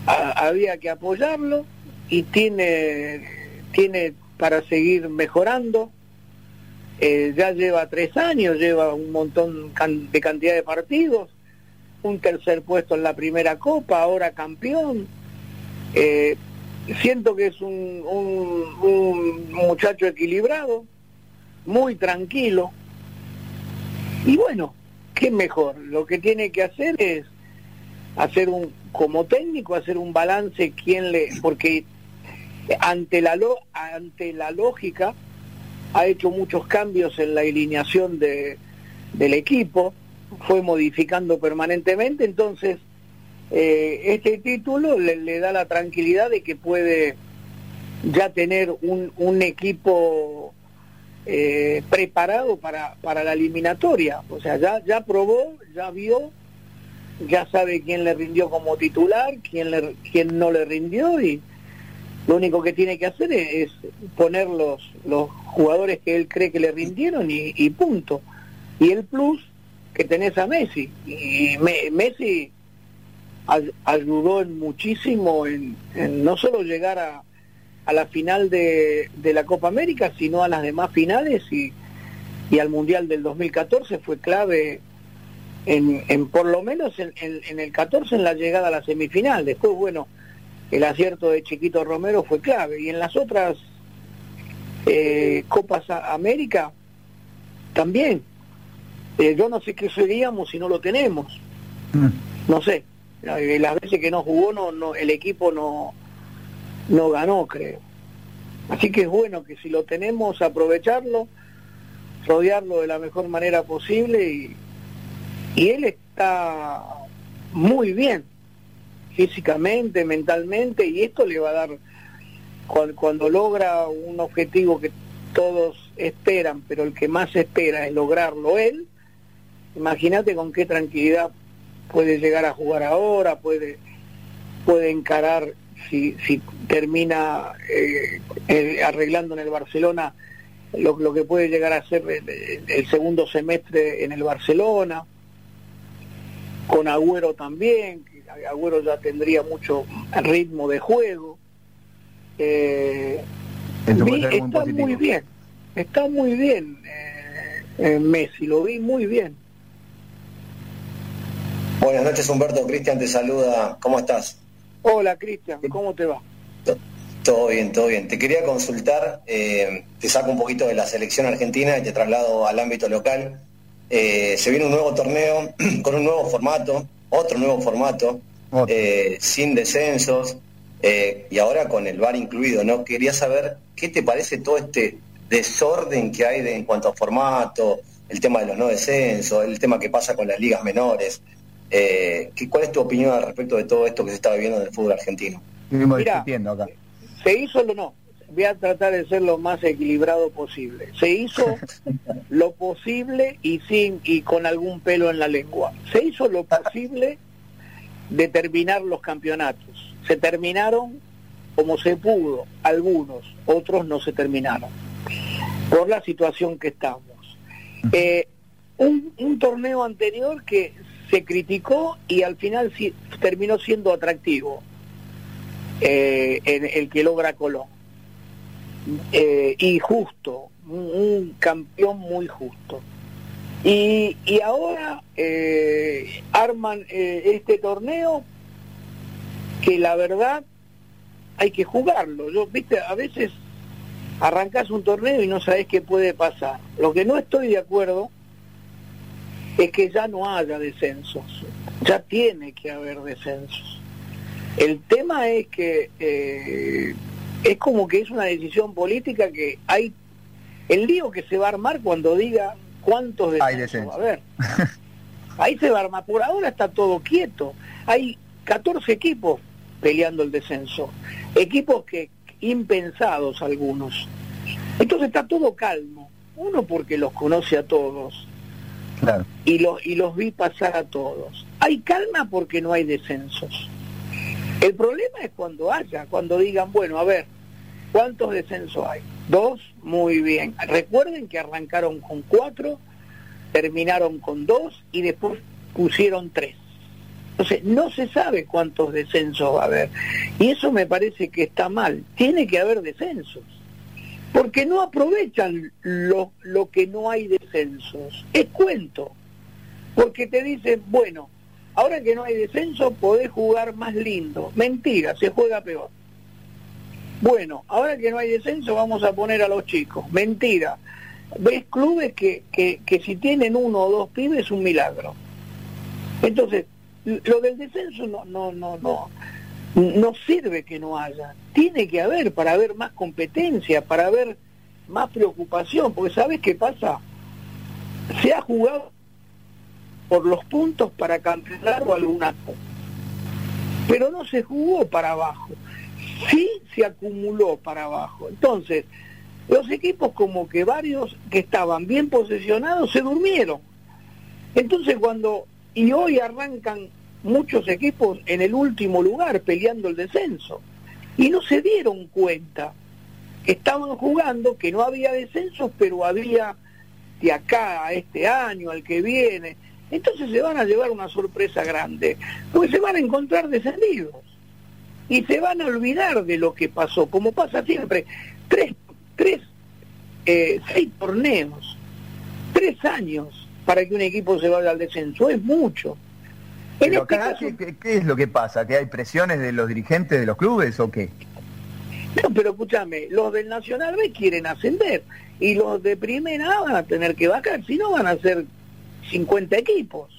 S10: había que apoyarlo y tiene, tiene para seguir mejorando. Eh, ya lleva tres años, lleva un montón de cantidad de partidos, un tercer puesto en la primera copa, ahora campeón. Eh, siento que es un, un, muchacho equilibrado, muy tranquilo, y bueno, ¿qué mejor? Lo que tiene que hacer es hacer un, como técnico, hacer un balance, quién le, porque ante la, ante la lógica ha hecho muchos cambios en la alineación de, del equipo, fue modificando permanentemente, entonces eh, este título le, da la tranquilidad de que puede ya tener un, equipo eh, preparado para, para la eliminatoria. O sea, ya, ya probó, ya vio, ya sabe quién le rindió como titular, quién, quién no le rindió y lo único que tiene que hacer es, poner los, los jugadores que él cree que le rindieron y, punto. Y el plus que tenés a Messi. Y me, Messi ayudó en muchísimo en, en no solo llegar a, a la final de, de, la Copa América, sino a las demás finales y, y al Mundial del 2014 fue clave en, en por lo menos en, en, en, el 14 en la llegada a la semifinal. Después, bueno, el acierto de Chiquito Romero fue clave. Y en las otras eh, Copas América también. Eh, yo no sé qué seríamos si no lo tenemos. Mm. No sé. Las veces que no jugó, no, no el equipo no no ganó, creo. Así que es bueno que si lo tenemos, aprovecharlo, rodearlo de la mejor manera posible y, y él está muy bien físicamente, mentalmente y esto le va a dar cuando, cuando logra un objetivo que todos esperan, pero el que más espera es lograrlo él, imagínate con qué tranquilidad puede llegar a jugar ahora, puede, puede encarar si, si termina eh, arreglando en el Barcelona lo, lo, que puede llegar a ser el, el, segundo semestre en el Barcelona, con Agüero también, Agüero ya tendría mucho ritmo de juego. Eh, vi, está muy bien, está muy bien eh, Messi, lo vi muy bien.
S4: Buenas noches, Humberto. Cristian te saluda. ¿Cómo estás?
S10: Hola, Cristian. ¿Cómo te va?
S4: Todo bien, todo bien. Te quería consultar, eh, te saco un poquito de la selección argentina y te traslado al ámbito local. Eh, se viene un nuevo torneo con un nuevo formato, otro nuevo formato, eh, sin descensos y ahora con el VAR incluido. ¿no? Quería saber qué te parece todo este desorden que hay de, en cuanto a formato, el tema de los no descensos, el tema que pasa con las ligas menores. Eh, ¿Cuál es tu opinión al respecto de todo esto que se está viviendo en el fútbol argentino?
S10: Mira, acá. ¿Se hizo o no? Voy a tratar de ser lo más equilibrado posible. Se hizo lo posible y sin y con algún pelo en la lengua. Se hizo lo posible de terminar los campeonatos. Se terminaron como se pudo, algunos, otros no se terminaron, por la situación que estamos. Eh, un, un, torneo anterior que se criticó y al final terminó siendo atractivo, eh, el, que logra Colón. Eh, y justo, un, campeón muy justo. Y, y ahora eh, arman este torneo que la verdad hay que jugarlo. Yo, viste, a veces arrancas un torneo y no sabes qué puede pasar. Lo que no estoy de acuerdo es que ya no haya descensos, ya tiene que haber descensos. El tema es que eh, es como que es una decisión política que hay el lío que se va a armar cuando diga cuántos descensos va a haber. Ahí se va a armar. Por ahora está todo quieto. Hay 14 equipos peleando el descenso. Equipos que impensados algunos. Entonces está todo calmo. Uno porque los conoce a todos y, los, y los vi pasar a todos. Hay calma porque no hay descensos. El problema es cuando haya, cuando digan, bueno, a ver, ¿cuántos descensos hay? Dos, muy bien. Recuerden que arrancaron con cuatro, terminaron con dos y después pusieron tres. Entonces, no se sabe cuántos descensos va a haber. Y eso me parece que está mal. Tiene que haber descensos porque no aprovechan lo, lo que no hay descensos. Es cuento, porque te dicen, bueno, ahora que no hay descenso podés jugar más lindo. Mentira, se juega peor. Bueno, ahora que no hay descenso vamos a poner a los chicos. Mentira. Ves clubes que, que, que si tienen uno o dos pibes es un milagro. Entonces, lo del descenso no, no, no, no no sirve que no haya, tiene que haber para haber más competencia, para haber más preocupación, porque ¿sabes qué pasa? Se ha jugado por los puntos para campeonar o alguna cosa, pero no se jugó para abajo, sí se acumuló para abajo. Entonces, los equipos como que varios que estaban bien posesionados se durmieron. Entonces cuando, y hoy arrancan muchos equipos en el último lugar peleando el descenso y no se dieron cuenta estaban jugando, que no había descensos, pero había de acá a este año, al que viene. Entonces se van a llevar una sorpresa grande, porque se van a encontrar descendidos y se van a olvidar de lo que pasó, como pasa siempre. Tres, tres, eh, seis torneos, tres años para que un equipo se vaya al descenso, es mucho.
S2: Este ¿qué, es lo que pasa? ¿Que hay presiones de los dirigentes de los clubes o qué?
S10: No, pero escúchame, los del Nacional B quieren ascender y los de Primera van a tener que bajar, si no van a ser 50 equipos.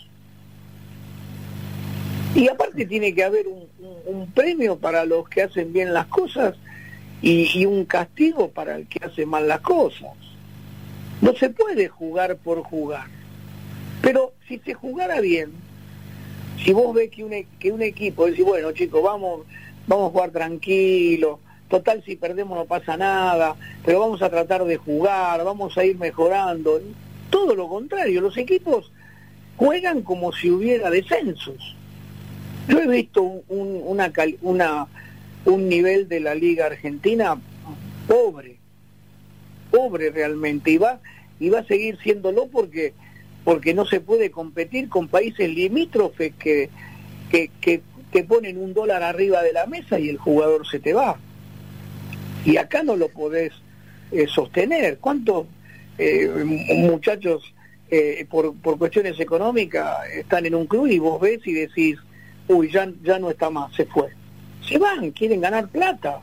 S10: Y aparte tiene que haber un, premio para los que hacen bien las cosas y, y un castigo para el que hace mal las cosas. No se puede jugar por jugar. Pero si se jugara bien, si vos ves que un, e, que un equipo dice, bueno chicos, vamos, vamos a jugar tranquilo, total si perdemos no pasa nada, pero vamos a tratar de jugar, vamos a ir mejorando. Todo lo contrario, los equipos juegan como si hubiera descensos. Yo he visto un, una, una, un nivel de la Liga Argentina pobre, pobre realmente, y va, y va a seguir siéndolo porque porque no se puede competir con países limítrofes que, que, que te ponen un dólar arriba de la mesa y el jugador se te va. Y acá no lo podés eh, sostener. ¿Cuántos eh, muchachos eh, por, por cuestiones económicas están en un club y vos ves y decís, uy, ya, ya no está más, se fue. Se van, quieren ganar plata.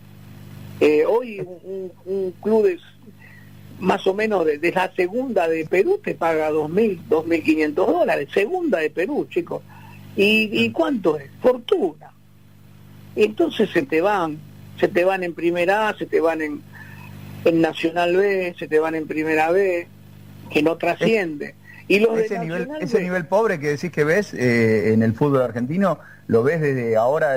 S10: Eh, hoy un, un, club de, más o menos de, la segunda de Perú te paga 2.000, 2.500 dólares. Segunda de Perú, chicos. ¿Y, ¿Y cuánto es? Fortuna. Entonces se te van, se te van en primera se te van en, en Nacional B, se te van en primera B, que no trasciende. Y los
S2: ese, nivel, ese nivel pobre que decís que ves eh, en el fútbol argentino, ¿lo ves desde ahora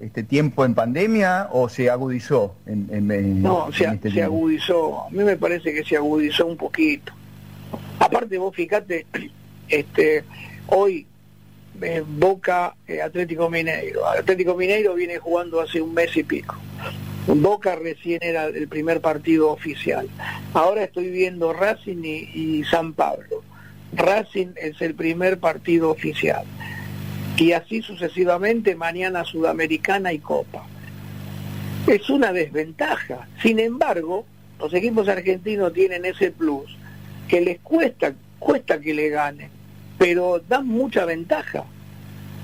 S2: este tiempo en pandemia o se agudizó? En,
S10: no, se, este se agudizó. A mí me parece que se agudizó un poquito. Aparte vos fíjate, este, hoy eh, Boca eh, Atlético Mineiro. Atlético Mineiro viene jugando hace un mes y pico. Boca recién era el primer partido oficial. Ahora estoy viendo Racing y, San Pablo. Racing es el primer partido oficial. Y así sucesivamente, mañana Sudamericana y Copa. Es una desventaja. Sin embargo, los equipos argentinos tienen ese plus que les cuesta, cuesta que le ganen, pero dan mucha ventaja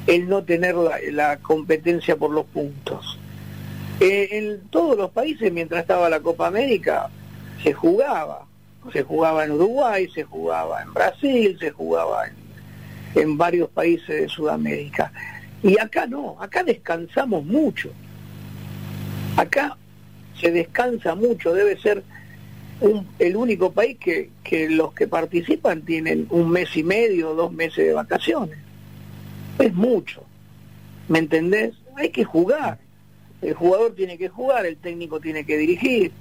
S10: el no tener la competencia por los puntos. Eh, en todos los países, mientras estaba la Copa América, se jugaba. Se jugaba en Uruguay, se jugaba en Brasil, se jugaba en, varios países de Sudamérica. Y acá no, acá descansamos mucho. Acá se descansa mucho, debe ser el único país que, que los que participan tienen un mes y medio, dos meses de vacaciones. Es mucho. ¿Me entendés? Hay que jugar el jugador tiene que jugar, el técnico tiene que dirigir.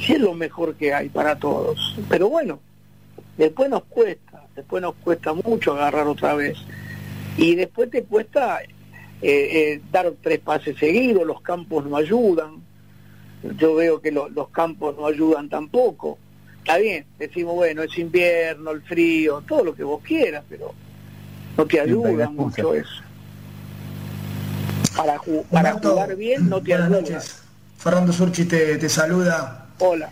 S10: Y es lo mejor que hay para todos. Pero bueno, después nos cuesta, después nos cuesta mucho agarrar otra vez. Y después te cuesta eh, eh, dar tres pases seguidos, los campos no ayudan. Yo veo que los campos no ayudan tampoco. Está bien, decimos, bueno, es invierno, el frío, todo lo que vos quieras, pero no te ayuda mucho eso para, para jugar bien no te
S11: Buenas noches. Fernando Surchi te, saluda.
S10: Hola.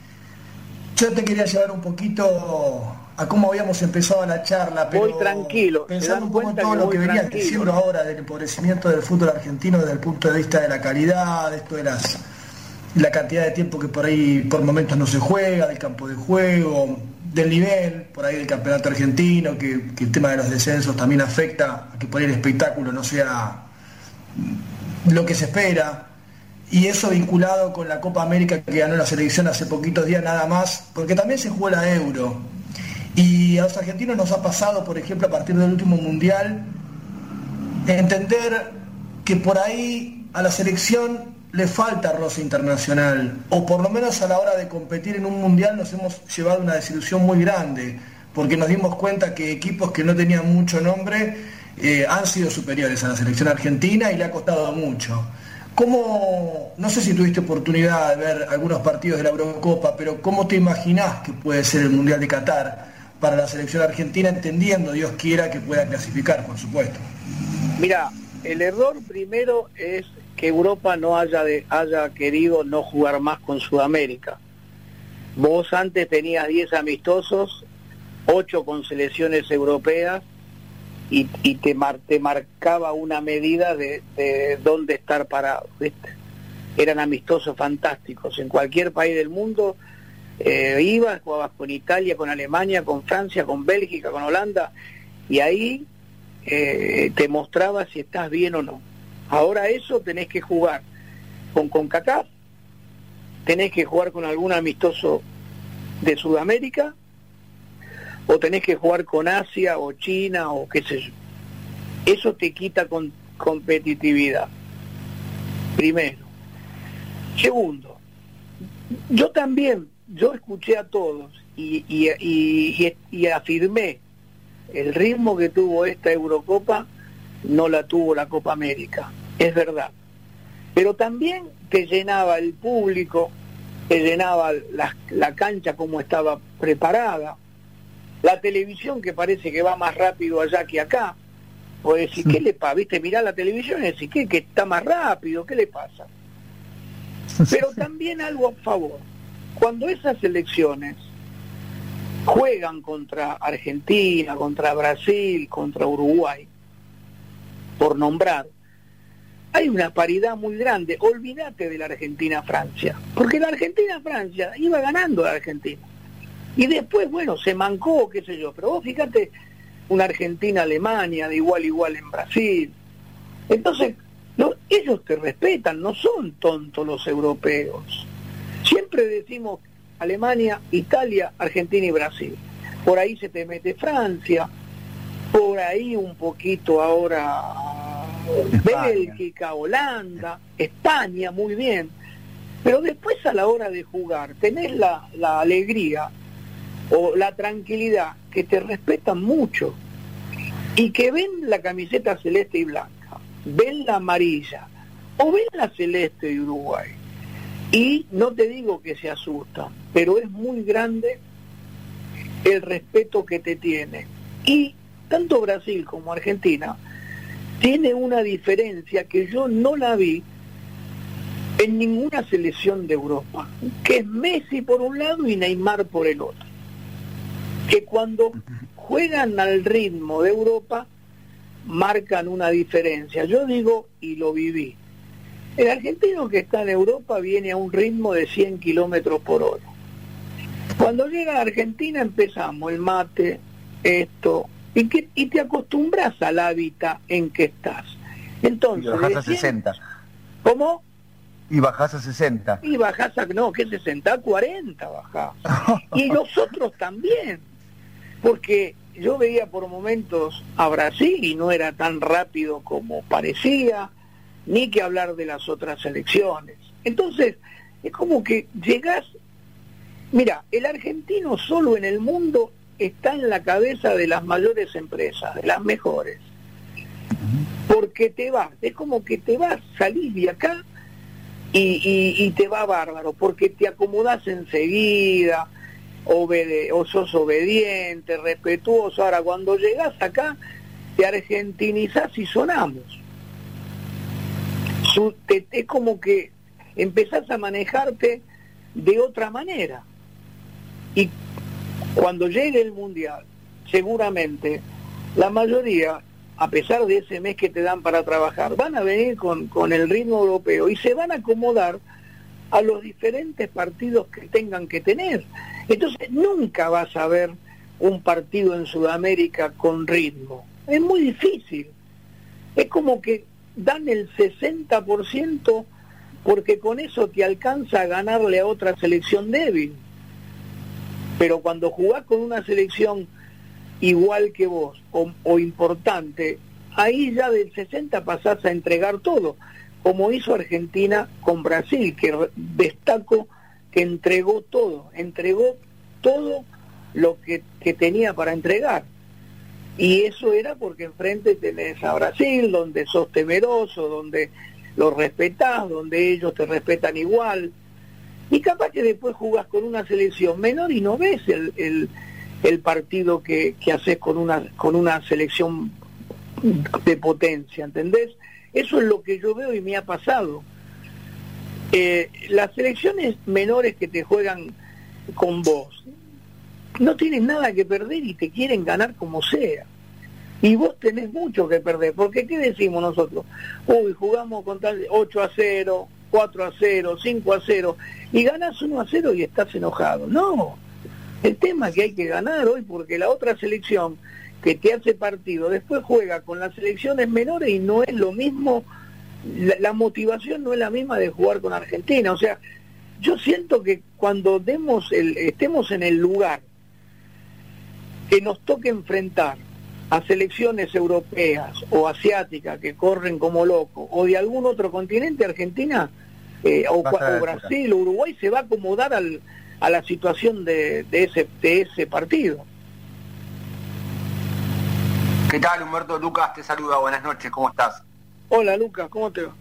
S11: Yo te quería llevar un poquito a cómo habíamos empezado la charla, pero
S10: Voy tranquilo.
S11: pensando un poco en todo lo que venías diciendo ahora del empobrecimiento del fútbol argentino desde el punto de vista de la calidad, de esto de las la cantidad de tiempo que por ahí por momentos no se juega, del campo de juego, del nivel, por ahí del campeonato argentino, que, que el tema de los descensos también afecta a que por ahí el espectáculo no sea lo que se espera, y eso vinculado con la Copa América que ganó la selección hace poquitos días nada más, porque también se jugó la Euro. Y a los argentinos nos ha pasado, por ejemplo, a partir del último Mundial, entender que por ahí a la selección le falta roce internacional, o por lo menos a la hora de competir en un Mundial nos hemos llevado una desilusión muy grande, porque nos dimos cuenta que equipos que no tenían mucho nombre eh, han sido superiores a la selección argentina y le ha costado mucho. ¿Cómo, no sé si tuviste oportunidad de ver algunos partidos de la Eurocopa, pero cómo te imaginás que puede ser el Mundial de Qatar para la selección argentina, entendiendo, Dios quiera, que pueda clasificar, por supuesto?
S10: Mira, el error primero es que Europa no haya, haya querido no jugar más con Sudamérica. Vos antes tenías 10 amistosos, 8 con selecciones europeas, y, te, te marcaba una medida de, dónde estar parado. Eran amistosos fantásticos. En cualquier país del mundo eh, ibas, jugabas con Italia, con Alemania, con Francia, con Bélgica, con Holanda, y ahí eh, te mostraba si estás bien o no. Ahora eso tenés que jugar con CONCACAF, tenés que jugar con algún amistoso de Sudamérica o tenés que jugar con Asia o China o qué sé yo. Eso te quita con competitividad. Primero. Segundo, yo también, yo escuché a todos y, y, y, afirmé el ritmo que tuvo esta Eurocopa no la tuvo la Copa América, es verdad. Pero también te llenaba el público, te llenaba la, la cancha como estaba preparada, la televisión que parece que va más rápido allá que acá. Pues decir, ¿qué le pasa? ¿Viste? Mirá la televisión y decir, ¿qué? Que está más rápido, ¿qué le pasa? Pero también algo a favor. Cuando esas elecciones juegan contra Argentina, contra Brasil, contra Uruguay, por nombrar, hay una paridad muy grande. Olvídate de la Argentina-Francia, porque la Argentina-Francia iba ganando a la Argentina. Y después, bueno, se mancó, qué sé yo, pero vos fíjate una Argentina-Alemania de igual igual en Brasil. Entonces, no, ellos te respetan, no son tontos los europeos. Siempre decimos Alemania, Italia, Argentina y Brasil. Por ahí se te mete Francia, por ahí un poquito ahora Bélgica, Holanda, España, muy bien. Pero después a la hora de jugar tenés la, la alegría o la tranquilidad que te respetan mucho y que ven la camiseta celeste y blanca, ven la amarilla o ven la celeste y Uruguay. Y no te digo que se asustan, pero es muy grande el respeto que te tiene. Y tanto Brasil como Argentina tiene una diferencia que yo no la vi en ninguna selección de Europa, que es Messi por un lado y Neymar por el otro que cuando juegan al ritmo de Europa marcan una diferencia. Yo digo, y lo viví, el argentino que está en Europa viene a un ritmo de 100 kilómetros por hora. Cuando llega a Argentina empezamos el mate, esto, y, que, y te acostumbras al hábitat en que estás. Entonces,
S2: y bajás a 60.
S10: ¿Cómo?
S2: Y bajás a 60.
S10: Y bajás a, no, que 60, a 40 bajás. y nosotros también porque yo veía por momentos a Brasil y no era tan rápido como parecía, ni que hablar de las otras elecciones. Entonces, es como que llegás, mira, el argentino solo en el mundo está en la cabeza de las mayores empresas, de las mejores. Porque te vas, es como que te vas, salís de acá y, y te va bárbaro, porque te acomodás enseguida, obede o sos obediente, respetuoso. Ahora, cuando llegas acá, te argentinizás y sonamos. es como que empezás a manejarte de otra manera. Y cuando llegue el Mundial, seguramente la mayoría, a pesar de ese mes que te dan para trabajar, van a venir con, con el ritmo europeo y se van a acomodar a los diferentes partidos que tengan que tener. Entonces nunca vas a ver un partido en Sudamérica con ritmo. Es muy difícil. Es como que dan el 60% porque con eso te alcanza a ganarle a otra selección débil. Pero cuando jugás con una selección igual que vos o, o importante, ahí ya del 60 pasás a entregar todo como hizo Argentina con Brasil, que destaco que entregó todo, entregó todo lo que, tenía para entregar. Y eso era porque enfrente tenés a Brasil, donde sos temeroso, donde los respetás, donde ellos te respetan igual. Y capaz que después jugás con una selección menor y no ves el, el, partido que, que haces con una, con una selección de potencia, ¿entendés? Eso es lo que yo veo y me ha pasado. Eh, las selecciones menores que te juegan con vos no tienen nada que perder y te quieren ganar como sea. Y vos tenés mucho que perder, porque ¿qué decimos nosotros? Uy, jugamos con tal 8 a 0, 4 a 0, 5 a 0, y ganás 1 a 0 y estás enojado. No, el tema es que hay que ganar hoy porque la otra selección que te hace partido, después juega con las selecciones menores y no es lo mismo, la, motivación no es la misma de jugar con Argentina. O sea, yo siento que cuando demos el, estemos en el lugar que nos toque enfrentar a selecciones europeas o asiáticas que corren como locos, o de algún otro continente, Argentina, eh, o, Brasil o Uruguay, se va a acomodar al, a la situación de, de, ese, de ese partido.
S5: ¿Qué tal, Humberto? Lucas te saluda, buenas noches, ¿cómo estás?
S10: Hola, Lucas, ¿cómo te va?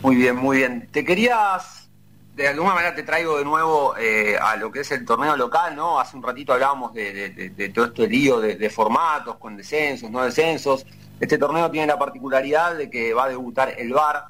S5: Muy bien, muy bien. Te querías, de alguna manera te traigo de nuevo eh, a lo que es el torneo local, ¿no? Hace un ratito hablábamos de, todo este lío de, formatos, con descensos, no descensos. Este torneo tiene la particularidad de que va a debutar el VAR,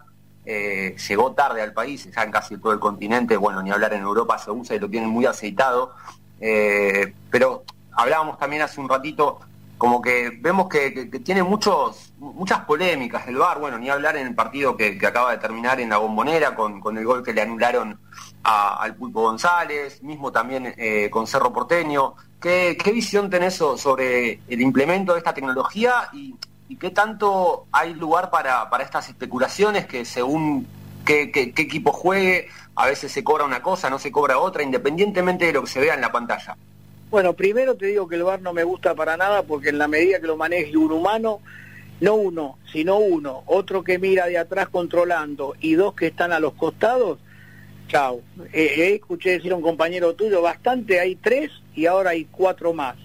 S5: eh, llegó tarde al país, ya en casi todo el continente, bueno, ni hablar en Europa se usa y lo tienen muy aceitado. eh, pero hablábamos también hace un ratito como que vemos que, tiene muchos muchas polémicas el VAR, bueno, ni hablar en el partido que, acaba de terminar en la bombonera con, el gol que le anularon al Pulpo González, mismo también eh, con Cerro Porteño. ¿Qué, visión tenés sobre el implemento de esta tecnología y, qué tanto hay lugar para, estas especulaciones que según qué, equipo juegue, a veces se cobra una cosa, no se cobra otra, independientemente de lo que se vea en la pantalla?
S10: Bueno, primero te digo que el bar no me gusta para nada porque en la medida que lo maneje un humano, no uno, sino uno, otro que mira de atrás controlando y dos que están a los costados, chao. Eh, eh, escuché decir a un compañero tuyo, bastante, hay tres y ahora hay cuatro más.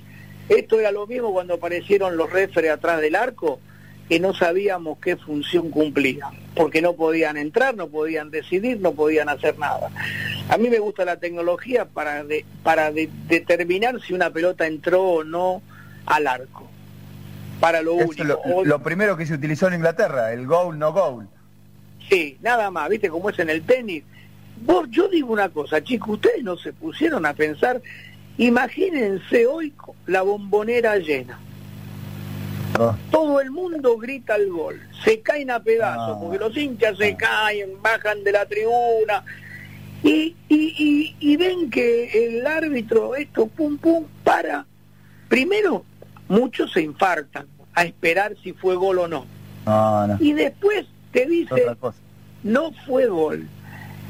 S10: Esto era lo mismo cuando aparecieron los refres atrás del arco, que no sabíamos qué función cumplían, porque no podían entrar, no podían decidir, no podían hacer nada. A mí me gusta la tecnología para, para determinar si una pelota entró o no al arco. Para lo único.
S2: Lo, primero que se utilizó en Inglaterra, el goal, no goal.
S10: Sí, nada más, ¿viste cómo es en el tenis? Vos, yo digo una cosa, chicos, ustedes no se pusieron a pensar, imagínense hoy la bombonera llena. Todo el mundo grita el gol, se caen a pedazos, porque los hinchas se caen, bajan de la tribuna, y, y, y, ven que el árbitro, esto, pum, pum, para. Primero, muchos se infartan a esperar si fue gol o no. Y después te dice, no fue gol.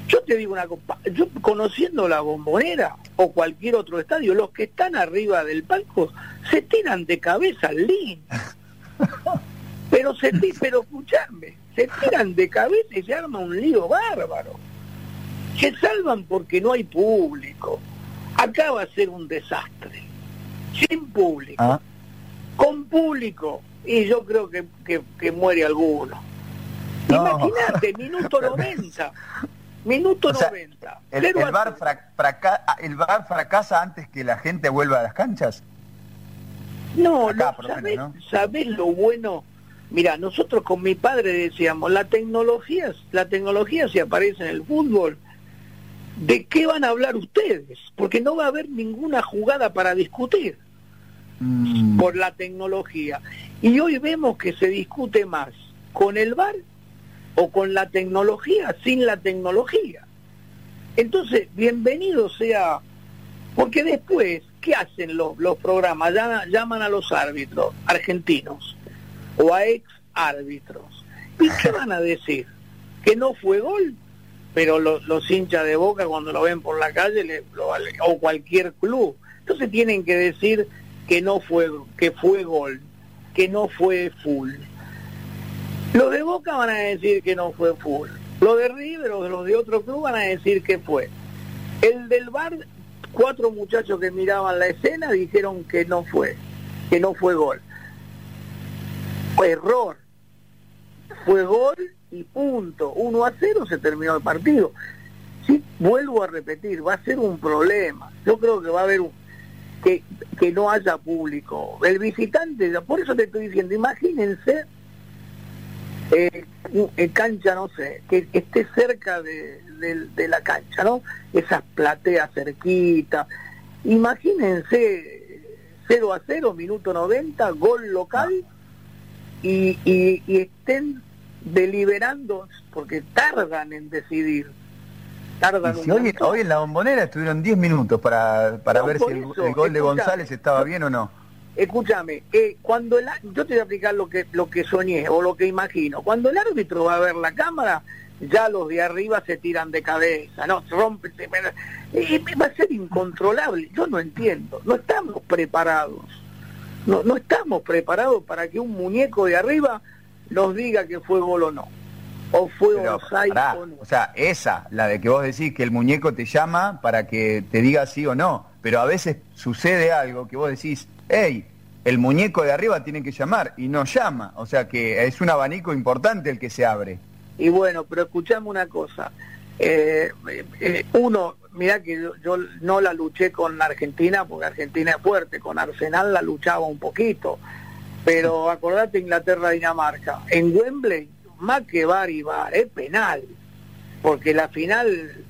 S10: Yo te digo una cosa, yo conociendo la bombonera o cualquier otro estadio, los que están arriba del palco se tiran de cabeza al link. pero se pero escuchame, se tiran de cabeza y se arma un lío bárbaro se salvan porque no hay público. Acá va a ser un desastre. Sin público. Ah. Con público. Y yo creo que, que, muere alguno. Imagínate, minuto 90. Minuto 90.
S2: El, el, bar ¿El bar fracasa antes que la gente vuelva a las canchas?
S10: No, no, ¿sabés, lo bueno? Mira, nosotros con mi padre decíamos, la tecnología, la tecnología si aparece en el fútbol, ¿de qué van a hablar ustedes? Porque no va a haber ninguna jugada para discutir mm. por la tecnología. Y hoy vemos que se discute más con el VAR o con la tecnología sin la tecnología. Entonces, bienvenido sea, porque después, ¿qué hacen los, los programas? Llaman, a los árbitros argentinos o a ex árbitros. ¿Y qué van a decir? ¿Que no fue gol? pero los hinchas de Boca cuando lo ven por la calle o cualquier club, entonces tienen que decir que no fue que fue gol, que no fue full. Los de Boca van a decir que no fue full. Los de River o los de otro club van a decir que fue. El del bar, cuatro muchachos que miraban la escena dijeron que no fue, que no fue gol. Fue error. Fue gol y punto. 1 a 0 se terminó el partido. Sí, vuelvo a repetir, va a ser un problema. Yo creo que va a haber un, que, que no haya público. El visitante, por eso te estoy diciendo, imagínense eh, en cancha, no sé, que, esté cerca de, de, la cancha, ¿no? Esas plateas cerquitas. Imagínense 0 a 0, minuto 90, gol local y, y, y estén deliberando, porque tardan en decidir.
S2: Tardan hoy, en la bombonera estuvieron 10 minutos para, para ver si el, gol de González estaba bien o no.
S10: Escúchame, eh, cuando el, yo te voy a explicar lo que, lo que soñé o lo que imagino. Cuando el árbitro va a ver la cámara, ya los de arriba se tiran de cabeza, no, rompe, eh, va a ser incontrolable. Yo no entiendo, no estamos preparados. No, no estamos preparados para que un muñeco de arriba nos diga que fue gol o no. O fue o no.
S2: O sea, esa, la de que vos decís que el muñeco te llama para que te diga sí o no. Pero a veces sucede algo que vos decís, hey, el muñeco de arriba tiene que llamar y no llama. O sea que es un abanico importante el que se abre.
S10: Y bueno, pero escuchame una cosa. Eh, eh, uno, mira que yo, yo, no la luché con Argentina porque Argentina es fuerte, con Arsenal la luchaba un poquito pero acordate Inglaterra-Dinamarca. En Wembley, más que bar y bar, es penal. Porque la final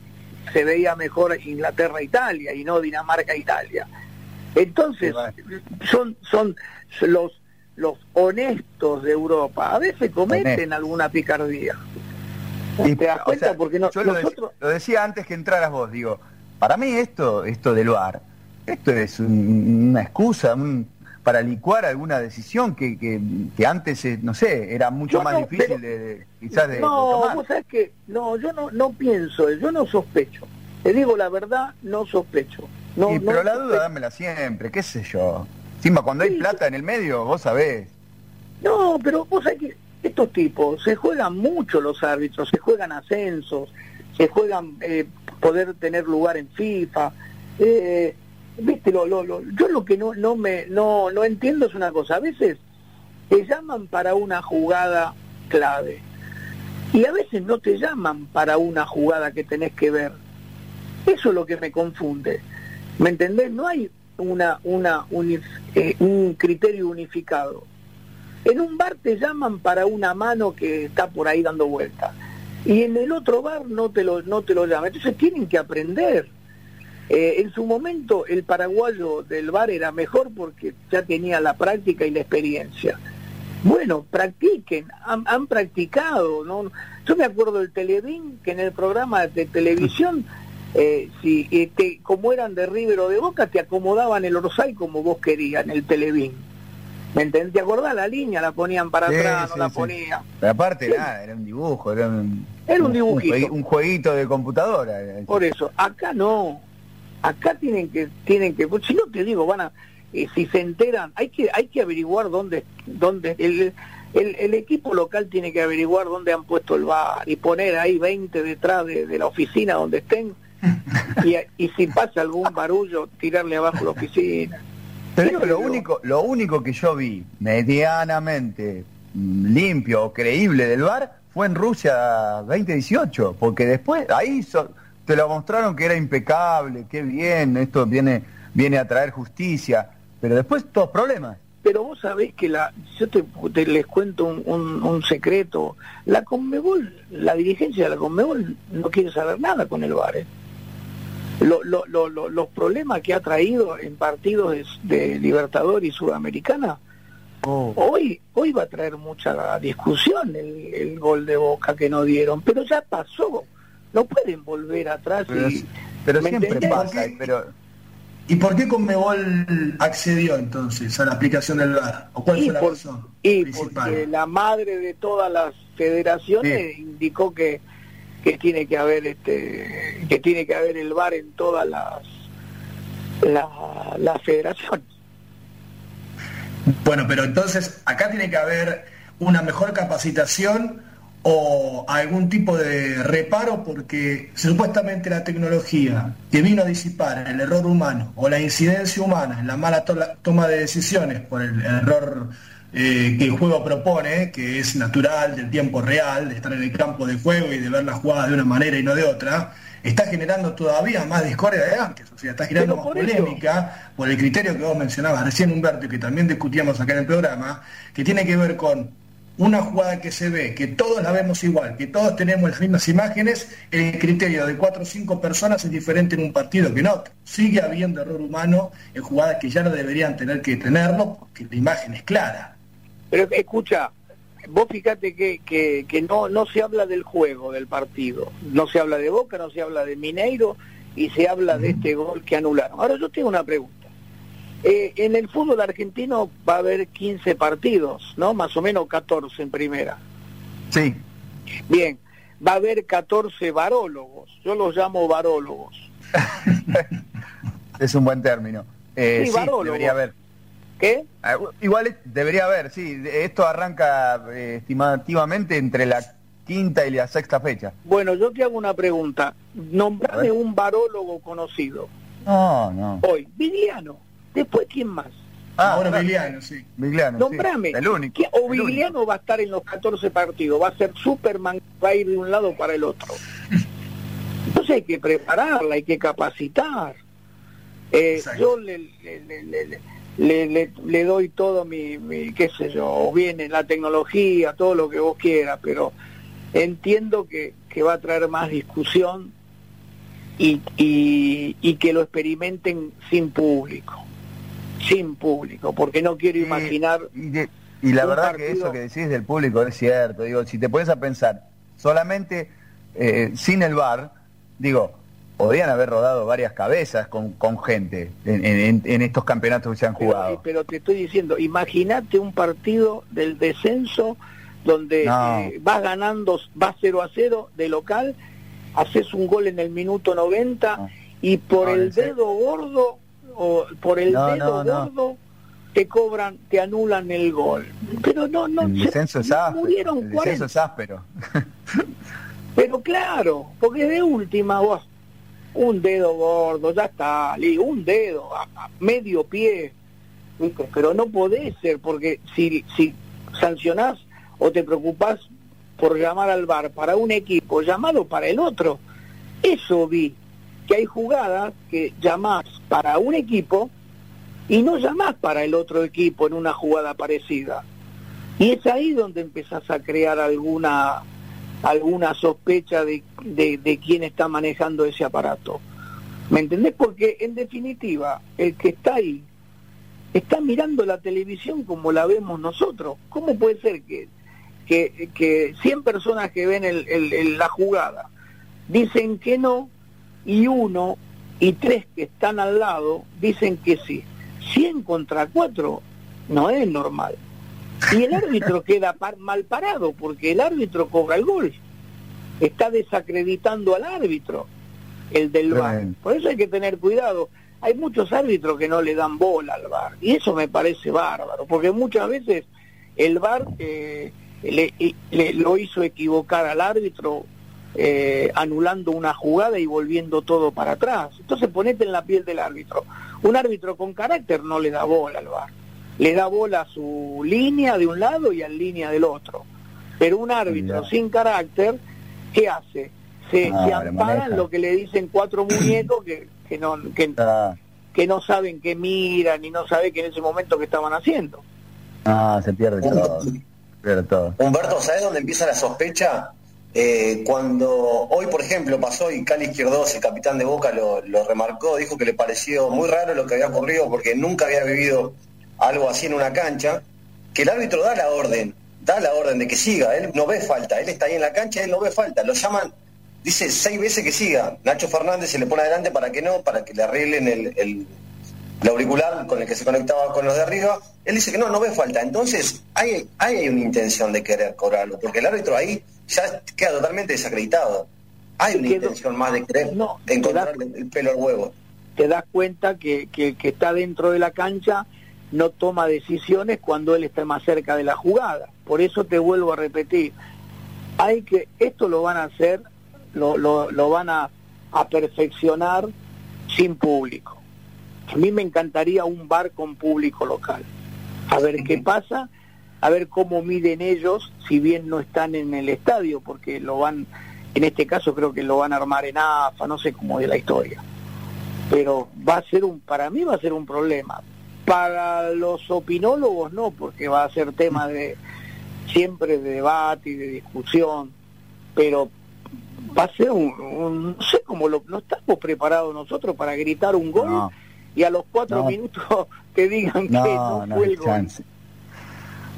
S10: se veía mejor Inglaterra-Italia y no Dinamarca-Italia. Entonces, son, son los, los honestos de Europa. A veces cometen alguna picardía.
S2: Y, ¿Te das cuenta? Porque no, yo lo, decía, antes que entraras vos, digo, para mí esto, esto del VAR, esto es una excusa para licuar alguna decisión que, que, antes, eh, no sé, era mucho más difícil de, quizás de,
S10: no, Vos sabés que, no, yo no, no pienso, yo no sospecho. Te digo la verdad, no sospecho. No,
S2: pero la duda dámela siempre, qué sé yo. Encima, cuando hay plata en el medio, vos sabés.
S10: No, pero vos sabés que estos tipos se juegan mucho los árbitros, se juegan ascensos, se juegan eh, poder tener lugar en FIFA. Eh, viste, lo, lo, yo lo que no, no, me, no, no entiendo es una cosa, a veces te llaman para una jugada clave y a veces no te llaman para una jugada que tenés que ver. Eso es lo que me confunde. ¿Me entendés? No hay una, una, eh, un criterio unificado. En un bar te llaman para una mano que está por ahí dando vuelta. Y en el otro bar no te lo, no te lo llaman. Entonces tienen que aprender. Eh, en su momento el paraguayo del bar era mejor porque ya tenía la práctica y la experiencia. Bueno, practiquen, han, practicado. ¿no? Yo me acuerdo del Televín, que en el programa de televisión, eh, si, este, como eran de River o de Boca, te acomodaban el Orsay como vos querías en el Televín. ¿Me entendés? ¿Te acordás? La línea la ponían para atrás, no la ponían.
S2: Pero aparte, nada, era un dibujo, era un,
S10: era un dibujito.
S2: Un, jueguito de computadora.
S10: Por eso, acá no. Acá tienen que, tienen que, si no te digo, van a, eh, si se enteran, hay que, hay que averiguar dónde, dónde, el, el, el, equipo local tiene que averiguar dónde han puesto el bar y poner ahí 20 detrás de, de la oficina donde estén y, y si pasa algún barullo, tirarle abajo la oficina.
S2: Pero lo único, lo único que yo vi medianamente mm, limpio o creíble del bar fue en Rusia 2018, porque después ahí te lo mostraron que era impecable, qué bien, esto viene, viene a traer justicia, pero después todos problemas.
S10: Pero vos sabés que la, yo te, les cuento un, secreto, la Conmebol, la dirigencia de la Conmebol no quiere saber nada con el bar. ¿eh? Lo, lo, los problemas que ha traído en partidos de, Libertador y Sudamericana, oh. hoy, hoy va a traer mucha discusión el, gol de Boca que no dieron, pero ya pasó, no pueden volver atrás.
S2: Pero,
S10: y,
S2: pero siempre pasa, pero...
S11: ¿Y por qué Conmebol accedió entonces a la aplicación del VAR? ¿O cuál fue la razón
S10: y porque la madre de todas las federaciones indicó que que tiene que haber este que tiene que haber el bar en todas las las federaciones
S11: bueno pero entonces acá tiene que haber una mejor capacitación o algún tipo de reparo porque supuestamente la tecnología que vino a disipar el error humano o la incidencia humana en la mala toma de decisiones por el error eh, que el juego propone, que es natural, del tiempo real, de estar en el campo de juego y de ver las jugadas de una manera y no de otra, está generando todavía más discordia de antes, o sea, está generando más polémica por el criterio que vos mencionabas recién, Humberto, y que también discutíamos acá en el programa, que tiene que ver con una jugada que se ve, que todos la vemos igual, que todos tenemos las mismas imágenes, el criterio de cuatro o cinco personas es diferente en un partido que en otro. Sigue habiendo error humano en jugadas que ya no deberían tener que tenerlo, porque la imagen es clara.
S10: Pero escucha, vos fíjate que, que, no, no se habla del juego, del partido. No se habla de Boca, no se habla de Mineiro y se habla de este gol que anularon. Ahora yo tengo una pregunta. Eh, en el fútbol argentino va a haber 15 partidos, ¿no? Más o menos 14 en primera.
S2: Sí.
S10: Bien, va a haber 14 varólogos. Yo los llamo varólogos.
S2: es un buen término. Eh, sí, debería haber.
S10: ¿Qué?
S2: Ah, igual debería haber, sí. Esto arranca eh, estimativamente entre la quinta y la sexta fecha.
S10: Bueno, yo te hago una pregunta. Nombrame un varólogo conocido.
S2: No, no.
S10: Hoy, Vigliano. Después, ¿quién más?
S11: Ah, ahora Vigliano, sí.
S2: Vigliano,
S10: Nombrame.
S2: El único.
S10: o Vigliano va a estar en los 14 partidos. Va a ser Superman, va a ir de un lado para el otro. Entonces hay que prepararla, hay que capacitar. Eh, yo le, le, le le, le, doy todo mi, mi, qué sé yo, o bien la tecnología, todo lo que vos quieras, pero entiendo que, que va a traer más discusión y, y, que lo experimenten sin público, sin público, porque no quiero imaginar...
S2: Y, la verdad que eso que decís del público es cierto, digo, si te pones a pensar solamente eh, sin el bar, digo, podrían haber rodado varias cabezas con, con gente en, estos campeonatos que se han jugado.
S10: Pero, te estoy diciendo, imagínate un partido del descenso donde eh, vas ganando, vas 0 a 0 de local, haces un gol en el minuto 90 y por el dedo gordo, o por el dedo gordo, te cobran, te anulan el gol. Pero no, no,
S2: el descenso es áspero. El descenso es áspero.
S10: Pero claro, porque de última vos un dedo gordo, ya está, un dedo, medio pie, pero no podés ser, porque si, si sancionás o te preocupás por llamar al bar para un equipo, llamado para el otro, eso vi, que hay jugadas que llamás para un equipo y no llamás para el otro equipo en una jugada parecida. Y es ahí donde empezás a crear alguna alguna sospecha de, de, quién está manejando ese aparato. ¿Me entendés? Porque en definitiva, el que está ahí está mirando la televisión como la vemos nosotros. ¿Cómo puede ser que, que, que 100 personas que ven el, la jugada dicen que no y uno y tres que están al lado dicen que sí? 100 contra 4 no es normal. Y el árbitro queda mal parado porque el árbitro cobra el gol. Está desacreditando al árbitro, el del VAR. Por eso hay que tener cuidado. Hay muchos árbitros que no le dan bola al VAR y eso me parece bárbaro, porque muchas veces el VAR eh, le, lo hizo equivocar al árbitro eh, anulando una jugada y volviendo todo para atrás. Entonces ponete en la piel del árbitro. Un árbitro con carácter no le da bola al VAR le da bola a su línea de un lado y a línea del otro. Pero un árbitro sin carácter, ¿qué hace? Se, ah, lo que le dicen cuatro muñecos que, que no que, ah. que no saben qué miran y no saben que en ese momento que estaban haciendo.
S2: Ah, se pierde todo. pierde todo.
S4: Humberto, ¿sabes dónde empieza la sospecha? Eh, cuando hoy, por ejemplo, pasó y Cali Izquierdos, el capitán de Boca, lo, lo remarcó, dijo que le pareció muy raro lo que había ocurrido porque nunca había vivido algo así en una cancha, que el árbitro da la orden, da la orden de que siga, él no ve falta, él está ahí en la cancha, él no ve falta, lo llaman, dice seis veces que siga, Nacho Fernández se le pone adelante para que no, para que le arreglen el, auricular con el que se conectaba con los de arriba, él dice que no, no ve falta, entonces hay, hay una intención de querer cobrarlo, porque el árbitro ahí ya queda totalmente desacreditado. Hay una intención más de querer no, encontrar el pelo al huevo.
S10: Te das cuenta que, que, que está dentro de la cancha no toma decisiones cuando él está más cerca de la jugada. Por eso te vuelvo a repetir, hay que, esto lo van a hacer, lo, lo, van a, perfeccionar sin público. A mí me encantaría un bar con público local. A ver qué pasa, a ver cómo miden ellos, si bien no están en el estadio, porque lo van, en este caso creo que lo van a armar en AFA, no sé cómo es la historia. Pero va a ser un, para mí va a ser un problema para los opinólogos no, porque va a ser tema de siempre de debate y de discusión, pero va a ser un, no sé cómo lo, no estamos preparados nosotros para gritar un gol y a los cuatro minutos te digan que no, fue el gol.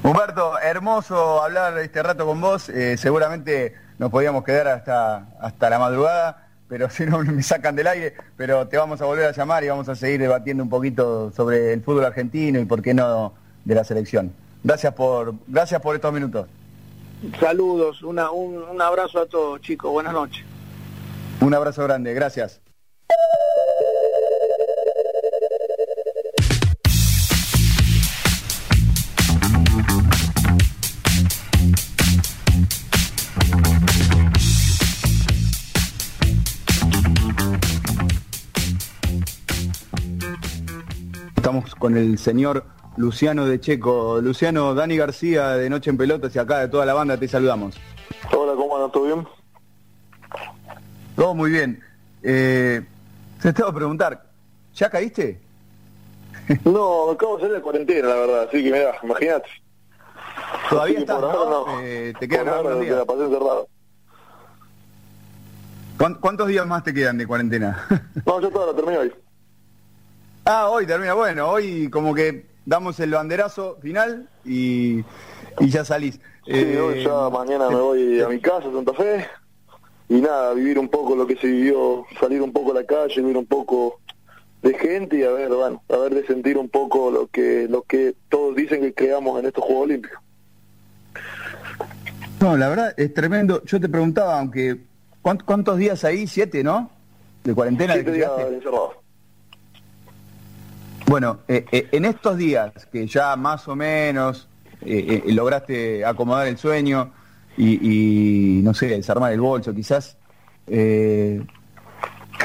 S2: Humberto, hermoso hablar este rato con vos, eh, seguramente nos podíamos quedar hasta, hasta la madrugada pero si no me sacan del aire, pero te vamos a volver a llamar y vamos a seguir debatiendo un poquito sobre el fútbol argentino y por qué no de la selección. Gracias por, gracias por estos minutos.
S10: Saludos, una, un, un abrazo a todos chicos, buenas noches.
S2: Un abrazo grande, gracias. Estamos con el señor Luciano de Checo. Luciano, Dani García de Noche en Pelotas y acá de toda la banda te saludamos.
S12: Hola, ¿cómo andas? ¿Todo bien?
S2: Todo muy bien. Eh, te tengo que preguntar, ¿ya caíste?
S12: no, acabo de salir de cuarentena, la verdad, así que mira, imagínate.
S2: ¿Todavía estás? No, Eh, ¿Te quedan
S12: días? La pasé encerrado.
S2: ¿Cuántos días más te quedan de cuarentena?
S13: no, yo todavía termino hoy.
S2: Ah, hoy termina. Bueno, hoy como que damos el banderazo final y, y ya salís.
S13: Sí, hoy ya
S2: Eh,
S13: mañana me voy a mi casa, Santa Fe, y nada, vivir un poco lo que se vivió, salir un poco a la calle, ver un poco de gente y a ver, bueno, a ver de sentir un poco lo que lo que todos dicen que creamos en estos Juegos Olímpicos.
S2: No, la verdad es tremendo. Yo te preguntaba, aunque ¿cuánt- ¿cuántos días ahí? Siete, ¿no? De cuarentena.
S13: Siete días encerrados.
S2: Bueno, eh, eh, en estos días que ya más o menos eh, eh, lograste acomodar el sueño y, y, no sé, desarmar el bolso, quizás eh,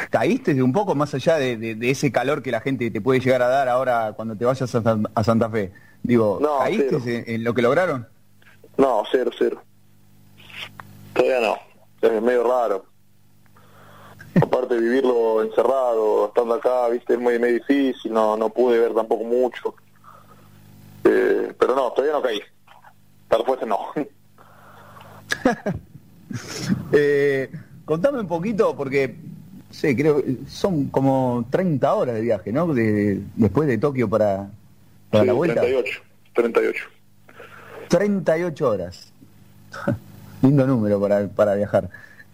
S2: caíste de un poco más allá de, de- de ese calor que la gente te puede llegar a dar ahora cuando te vayas a, San- a Santa Fe. Digo,
S13: No,
S2: ¿caíste en, en lo que lograron?
S13: No, cero, cero. Todavía no, es medio raro. Aparte de vivirlo encerrado, estando acá, viste, es muy, muy difícil, no, no pude ver tampoco mucho. Eh, pero no, todavía no caí. La respuesta es no.
S2: Eh, contame un poquito, porque sé, creo son como 30 horas de viaje, ¿no? De, después de Tokio para, para
S13: Sí,
S2: la vuelta.
S13: 38, 38.
S2: 38 horas. Lindo número para, para viajar.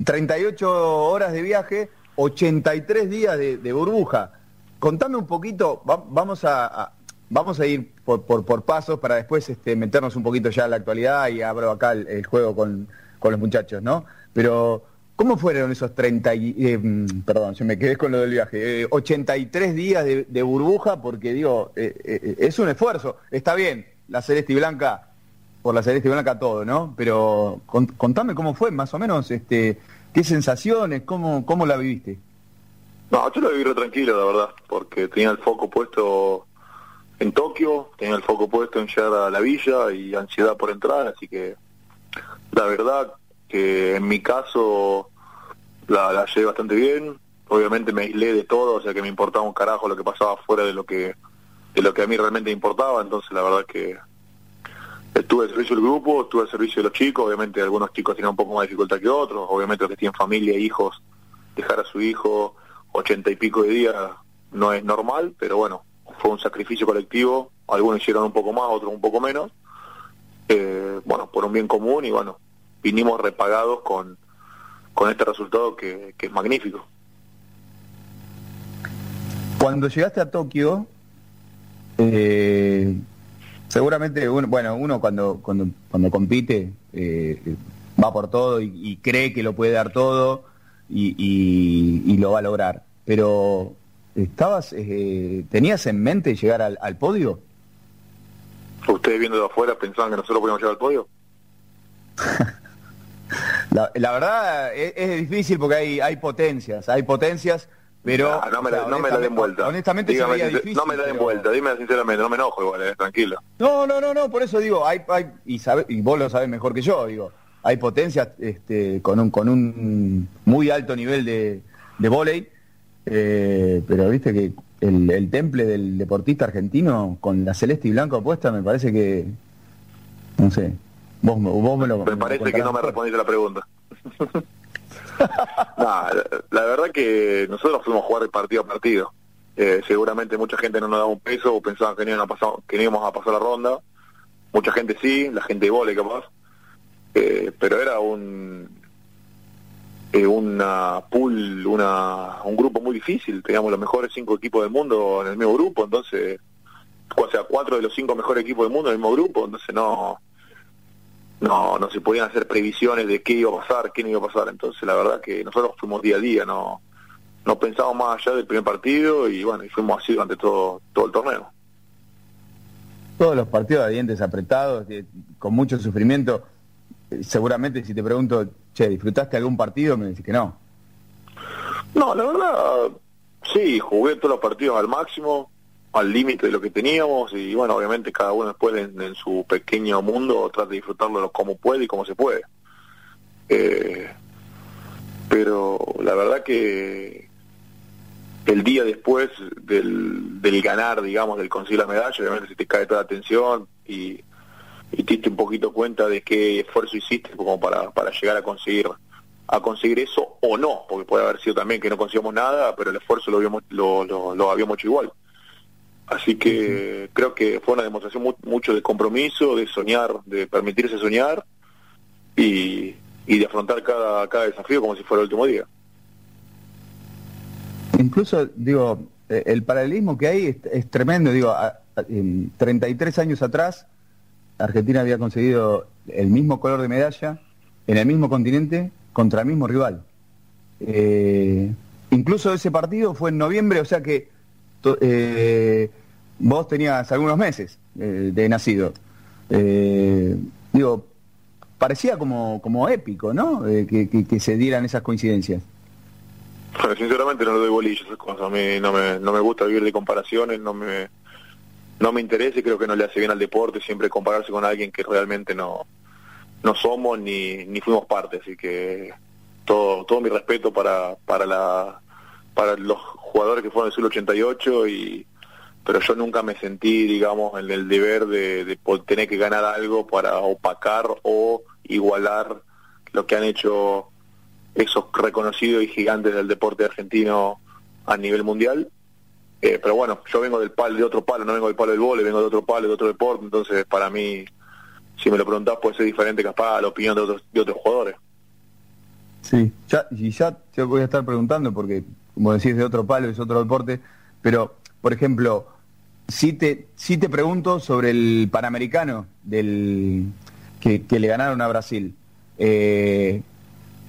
S2: 38 horas de viaje, 83 días de, burbuja. Contame un poquito, va- vamos a, a- vamos a ir por, por, pasos para después este, meternos un poquito ya en la actualidad y abro acá el, el juego con, con los muchachos, ¿no? Pero, ¿cómo fueron esos 30 y, eh, mm, perdón, yo me quedé con lo del viaje, eh, 83 días de, de burbuja porque digo, eh, eh, es un esfuerzo, está bien, la celeste y blanca por la Celeste Blanca todo, ¿no? Pero con- contame cómo fue, más o menos, este, qué sensaciones, cómo, cómo la viviste.
S13: No, yo lo viví re tranquilo, la verdad, porque tenía el foco puesto en Tokio, tenía el foco puesto en llegar a la villa y ansiedad por entrar, así que la verdad que en mi caso la, la llevé bastante bien, obviamente me aislé de todo, o sea que me importaba un carajo lo que pasaba fuera de lo que de lo que a mí realmente me importaba, entonces la verdad que estuve al servicio del grupo, estuve al servicio de los chicos, obviamente algunos chicos tenían un poco más de dificultad que otros, obviamente los que tienen familia e hijos, dejar a su hijo ochenta y pico de días no es normal, pero bueno, fue un sacrificio colectivo, algunos hicieron un poco más, otros un poco menos, eh, bueno, por un bien común y bueno, vinimos repagados con, con este resultado que, que es magnífico.
S2: Cuando llegaste a Tokio, eh, seguramente, uno, bueno, uno cuando, cuando, cuando compite eh, va por todo y, y cree que lo puede dar todo y, y- y lo va a lograr. Pero, ¿estabas, eh, tenías en mente llegar al, al podio?
S13: ¿Ustedes viendo de afuera pensaban que nosotros podíamos llegar al podio?
S2: La, la verdad es, es difícil porque hay, hay potencias, hay potencias, pero...
S13: No, me
S2: o sea,
S13: la, no me la den
S2: honestamente-
S13: vuelta.
S2: Honestamente se
S13: Dígame
S2: veía
S13: sincer-
S2: difícil.
S13: No me la den
S2: pero-
S13: vuelta, dime sinceramente, no me enojo igual, eh, tranquilo.
S2: No, no, no, no, por eso digo, hay, hay y, sabe, y vos lo sabés mejor que yo, digo, hay potencias este, con, un, con un muy alto nivel de, de vóley, eh, pero viste que el, el temple del deportista argentino con la celeste y blanco puesta me parece que, no sé, vos, me- vos me lo...
S13: Me parece que no me respondiste la pregunta. Nah, la, verdad que nosotros fuimos a jugar partido a partido. Eh, seguramente mucha gente no nos daba un peso o pensaban que no, iban a pasar, que no íbamos a pasar la ronda. Mucha gente sí, la gente de vole capaz. Eh, pero era un eh, una pool, una, un grupo muy difícil. Teníamos los mejores cinco equipos del mundo en el mismo grupo, entonces, o sea, cuatro de los cinco mejores equipos del mundo en el mismo grupo, entonces no no no se podían hacer previsiones de qué iba a pasar, qué no iba a pasar. Entonces, la verdad que nosotros fuimos día a día, no no pensábamos más allá del primer partido y bueno, y fuimos así durante todo todo el torneo.
S2: Todos los partidos de dientes apretados, con mucho sufrimiento, seguramente si te pregunto, che, ¿disfrutaste algún partido? Me decís que no.
S13: No, la verdad, sí, jugué todos los partidos al máximo, al límite de lo que teníamos y bueno, obviamente cada uno después en, en su pequeño mundo trata de disfrutarlo como puede y como se puede. Eh, pero la verdad que el día después del, del ganar, digamos, del conseguir la medalla, obviamente se te cae toda la atención y, y te diste un poquito cuenta de qué esfuerzo hiciste como para, para llegar a conseguir
S12: a conseguir eso o no, porque puede haber sido también que no consigamos nada, pero el esfuerzo lo habíamos, lo, lo, habíamos hecho igual. Así que creo que fue una demostración mucho de compromiso, de soñar, de permitirse soñar y, y de afrontar cada, cada desafío como si fuera el último día.
S2: Incluso, digo, eh, el paralelismo que hay es, tremendo, digo, 33 años atrás Argentina había conseguido el mismo color de medalla en el mismo continente contra el mismo rival. Eh, incluso ese partido fue en noviembre, o sea que eh, vos tenías algunos meses eh, de nacido. digo, parecía como, como épico, ¿no? Que, se dieran esas coincidencias.
S12: sinceramente no le doy bolillo esas cosas. A mí no me, no me gusta vivir de comparaciones, no me, no me interesa y creo que no le hace bien al deporte siempre compararse con alguien que realmente no, no somos ni, ni fuimos parte, así que todo, todo mi respeto para, para, la, para los jugadores que fueron del Sur 88 y pero yo nunca me sentí, digamos, en el deber de, de tener que ganar algo para opacar o igualar lo que han hecho esos reconocidos y gigantes del deporte argentino a nivel mundial. Eh, pero bueno, yo vengo del palo, de otro palo, no vengo del palo del vole, vengo de otro palo, de otro deporte, entonces para mí si me lo preguntás puede ser diferente capaz a la opinión de otros, de otros jugadores.
S2: Sí, ya, y ya te voy a estar preguntando porque, como decís, de otro palo, es otro deporte, pero, por ejemplo, si te, si te pregunto sobre el Panamericano del que, le ganaron a Brasil. Eh,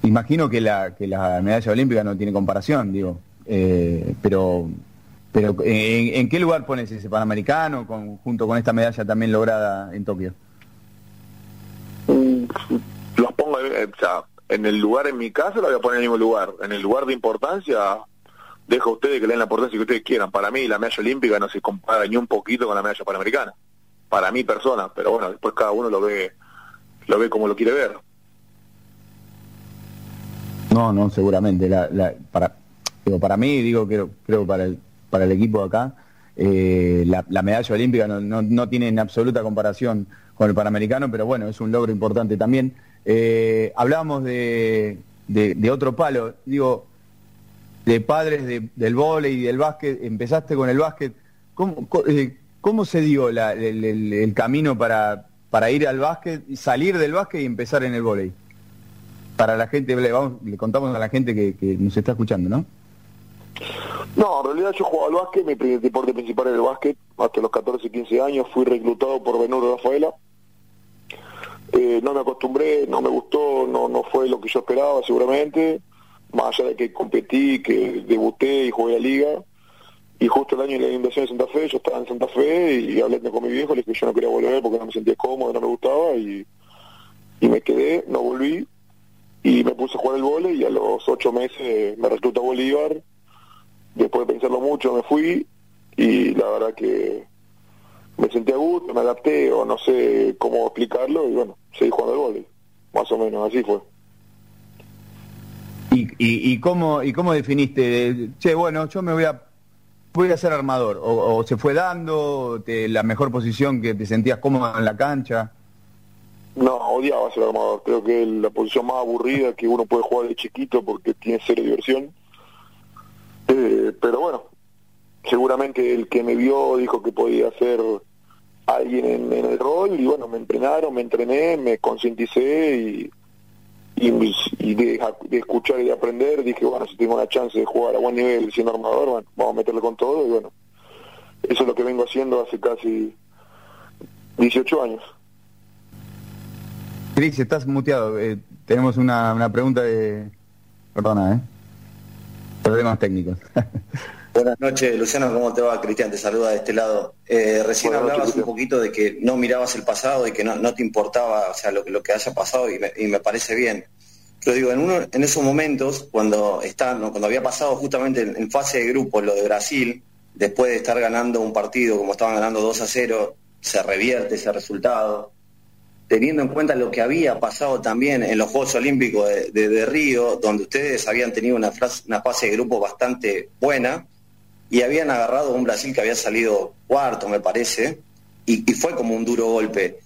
S2: imagino que la, que la medalla olímpica no tiene comparación, digo, eh, pero pero ¿en, qué lugar pones ese Panamericano con, junto con esta medalla también lograda en Tokio?
S12: los pongo eh, o sea, en el lugar en mi casa lo voy a poner en el mismo lugar en el lugar de importancia dejo a ustedes que le den la importancia que ustedes quieran. Para mí la medalla olímpica no se compara ni un poquito con la medalla panamericana. Para mi persona pero bueno después cada uno lo ve lo ve como lo quiere ver.
S2: No no seguramente. La, la para digo para mí digo creo creo para el para el equipo de acá eh, la, medalla olímpica no, no, no tiene en absoluta comparación con el Panamericano, pero bueno, es un logro importante también. Eh, hablábamos de, de, otro palo, digo, de padres del vóley y del básquet, empezaste con el básquet, ¿cómo, eh, cómo se dio el, camino para, para ir al básquet, salir del básquet y empezar en el vóley? Para la gente, le, vamos, le contamos a la gente que, que nos está escuchando, ¿no?
S12: No, en realidad yo jugaba al básquet, mi deporte principal era el básquet, hasta los 14, 15 años fui reclutado por Benuro Rafaela, eh, no me acostumbré, no me gustó, no, no fue lo que yo esperaba seguramente, más allá de que competí, que debuté y jugué la liga, y justo el año de la inversión de Santa Fe, yo estaba en Santa Fe y hablé con mi viejo, le dije que yo no quería volver porque no me sentía cómodo, no me gustaba, y, y me quedé, no volví, y me puse a jugar el vole y a los ocho meses me reclutó a Bolívar, después de pensarlo mucho me fui, y la verdad que me sentí a gusto, me adapté o no sé cómo explicarlo y bueno, seguí jugando al vóley, más o menos, así fue.
S2: ¿Y, y, y, cómo, y cómo definiste? Che, bueno, yo me voy a voy a ser armador, o, se fue dando la mejor posición que te sentías cómodo en la cancha.
S12: No, odiaba ser armador, creo que la posición más aburrida que uno puede jugar de chiquito porque tiene cero diversión. Eh, pero bueno, seguramente el que me vio dijo que podía ser alguien en, el rol y bueno, me entrenaron, me entrené, me concienticé y, y, de, escuchar y de aprender dije, bueno, si tengo una chance de jugar a buen nivel siendo armador, bueno, vamos a meterle con todo y bueno, eso es lo que vengo haciendo hace casi 18 años.
S2: Cris, estás muteado. Eh, tenemos una, una pregunta de... Perdona, ¿eh? Problemas técnicos.
S4: Buenas noches, Luciano, ¿cómo te va? Cristian, te saluda de este lado. Eh, recién hablabas un poquito de que no mirabas el pasado y que no, te importaba o sea, lo, lo que haya pasado y me, parece bien. Pero digo, en, uno, en esos momentos, cuando, está, cuando había pasado justamente en, fase de grupo lo de Brasil, después de estar ganando un partido como estaban ganando 2 a 0, se revierte ese resultado, teniendo en cuenta lo que había pasado también en los Juegos Olímpicos de, Río, donde ustedes habían tenido una, una fase de grupo bastante buena, y habían agarrado un Brasil que había salido cuarto, me parece, y, fue como un duro golpe.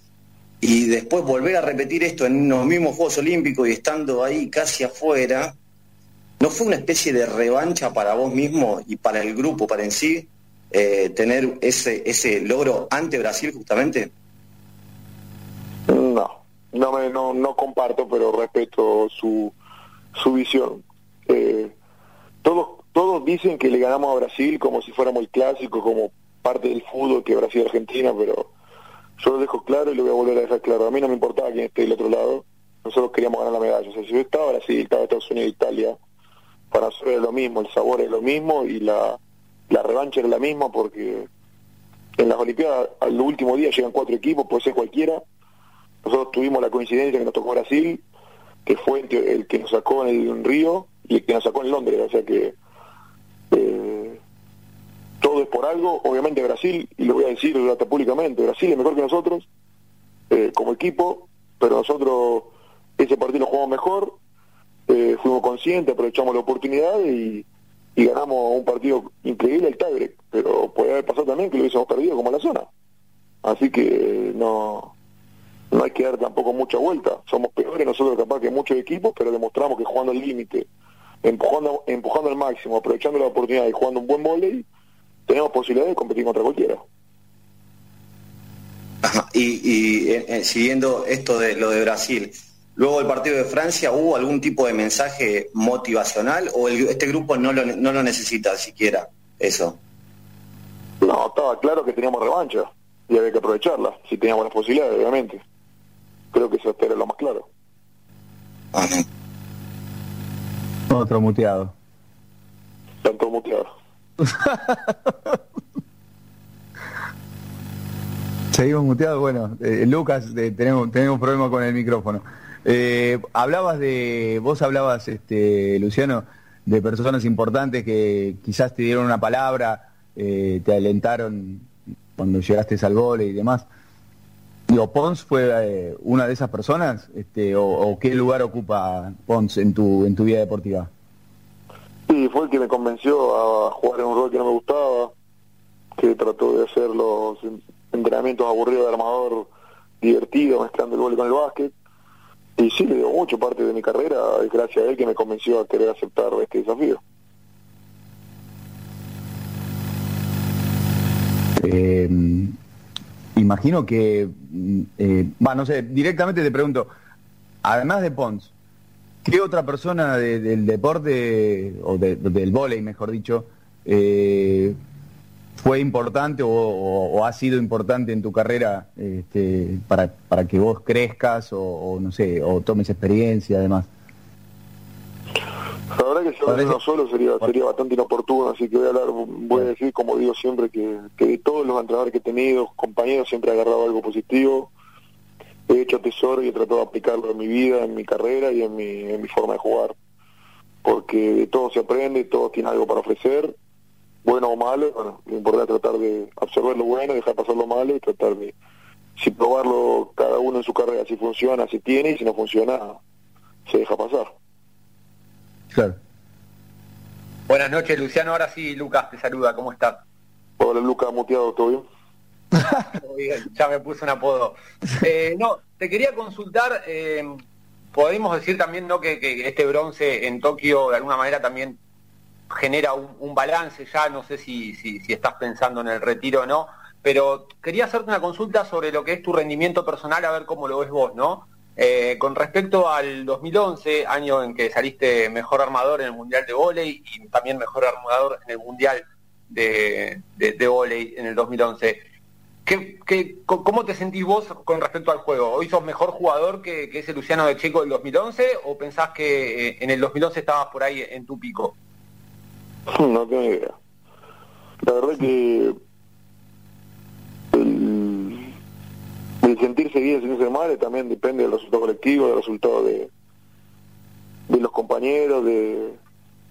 S4: y después volver a repetir esto en los mismos Juegos Olímpicos y estando ahí casi afuera, ¿no fue una especie de revancha para vos mismo y para el grupo, para en sí, eh, tener ese, ese logro ante Brasil justamente?
S12: No, no, me, no, no comparto, pero respeto su, su visión. Eh, todos, todos dicen que le ganamos a Brasil como si fuera muy clásico, como parte del fútbol que Brasil-Argentina, pero yo lo dejo claro y lo voy a volver a dejar claro. A mí no me importaba quién esté del otro lado, nosotros queríamos ganar la medalla. O sea, si yo estaba Brasil, estaba Estados Unidos, Italia, para nosotros era lo mismo, el sabor es lo mismo y la, la revancha era la misma porque en las Olimpiadas al último día llegan cuatro equipos, puede ser cualquiera. Nosotros tuvimos la coincidencia que nos tocó Brasil, que fue el que nos sacó en el Río y el que nos sacó en Londres, o sea que eh, todo es por algo, obviamente Brasil, y lo voy a decir públicamente, Brasil es mejor que nosotros eh, como equipo, pero nosotros ese partido lo jugamos mejor, eh, fuimos conscientes, aprovechamos la oportunidad y, ganamos un partido increíble el tiebreak, pero puede haber pasado también que lo hubiésemos perdido como la zona. Así que no no hay que dar tampoco mucha vuelta. Somos peores nosotros capaz que muchos equipos, pero demostramos que jugando al límite, empujando, empujando al máximo, aprovechando la oportunidad y jugando un buen volei, tenemos posibilidad de competir contra cualquiera.
S4: Y, eh, eh, siguiendo esto de lo de Brasil, luego del partido de Francia, ¿hubo algún tipo de mensaje motivacional o este grupo no lo, no lo necesita siquiera eso?
S12: No, estaba claro que teníamos revancha y había que aprovecharla, si teníamos las posibilidades, obviamente. Creo que eso era lo más claro.
S2: Otro muteado.
S12: Tanto muteado.
S2: Seguimos muteados, bueno, eh, Lucas, eh, tenemos, tenemos problema con el micrófono. Eh, hablabas de, vos hablabas, este, Luciano, de personas importantes que quizás te dieron una palabra, te alentaron cuando llegaste al gole y demás. Digo, ¿Pons fue una de esas personas? Este, o, qué lugar ocupa Pons en tu, en tu vida deportiva?
S12: Sí, fue el que me convenció a jugar en un rol que no me gustaba, que trató de hacer los entrenamientos aburridos de armador divertido, mezclando el gol con el básquet. Y sí, le dio mucho parte de mi carrera, es gracias a él que me convenció a querer aceptar este desafío.
S2: Eh, imagino que, mm, eh, no sé, directamente te pregunto, además de Pons, ¿Qué otra persona del deporte, o del vóley, mejor dicho, eh, fue importante o, ha sido importante en tu carrera este, para, para que vos crezcas o, no sé, o tomes experiencia además?
S12: La verdad que si uno solo sería, sería bastante inoportuno, así que voy a hablar, voy a decir, como digo siempre, que, que de todos los entrenadores que he tenido, compañeros, siempre he agarrado algo positivo. He hecho tesoro y he tratado de aplicarlo en mi vida, en mi carrera y en mi, en mi forma de jugar. Porque de todo se aprende, todo tiene algo para ofrecer, bueno o malo, bueno, lo importante es tratar de absorber lo bueno, dejar pasar lo malo y tratar de, si probarlo cada uno en su carrera, si funciona, si tiene, y si no funciona, se deja pasar.
S2: Claro.
S5: Buenas noches, Luciano. Ahora sí, Lucas te saluda. ¿Cómo estás?
S12: Hola, Lucas, muteado, ¿todo bien?
S5: ya me puse un apodo. Eh, no, te quería consultar, eh, podemos decir también ¿no? Que, este bronce en Tokio de alguna manera también genera un, balance ya, no sé si, si, estás pensando en el retiro o no, pero quería hacerte una consulta sobre lo que es tu rendimiento personal, a ver cómo lo ves vos, ¿no? Eh, con respecto al 2011, año en que saliste mejor armador en el Mundial de Voley y también mejor armador en el Mundial de, de, de en el 2011. ¿Qué, cómo te sentís vos con respecto al juego? ¿Hoy sos mejor jugador que, ese Luciano de Checo del 2011 o pensás que eh, en el 2011 estabas por ahí en tu pico?
S12: No tengo idea. La verdad que sentirse bien, sentirse mal también depende del resultado colectivo, del resultado de, de los compañeros, de,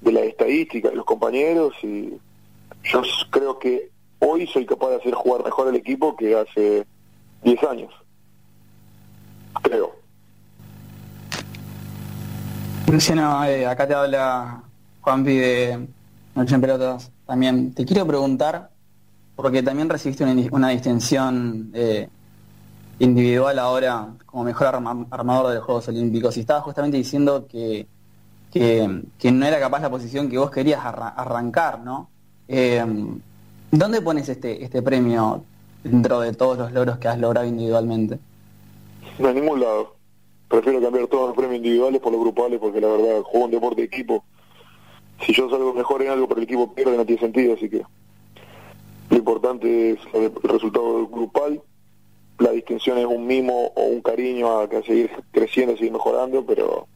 S12: de la estadística de los compañeros y yo creo que hoy soy capaz de hacer jugar mejor al equipo que hace 10 años. Creo.
S6: Luciano, eh, acá te habla Juanpi de Noche en Pelotas. También te quiero preguntar, porque también recibiste una, distinción eh, individual ahora como mejor armador de Juegos Olímpicos y estaba justamente diciendo que, que, no era capaz la posición que vos querías arrancar, ¿no? Eh, ¿Dónde pones este, este premio dentro de todos los logros que has logrado individualmente?
S12: No, en ningún lado. Prefiero cambiar todos los premios individuales por los grupales porque la verdad juego un deporte de equipo. Si yo salgo mejor en algo pero el equipo pierde no tiene sentido, así que lo importante es el resultado grupal. La distinción es un mimo o un cariño a, seguir creciendo, seguir mejorando, pero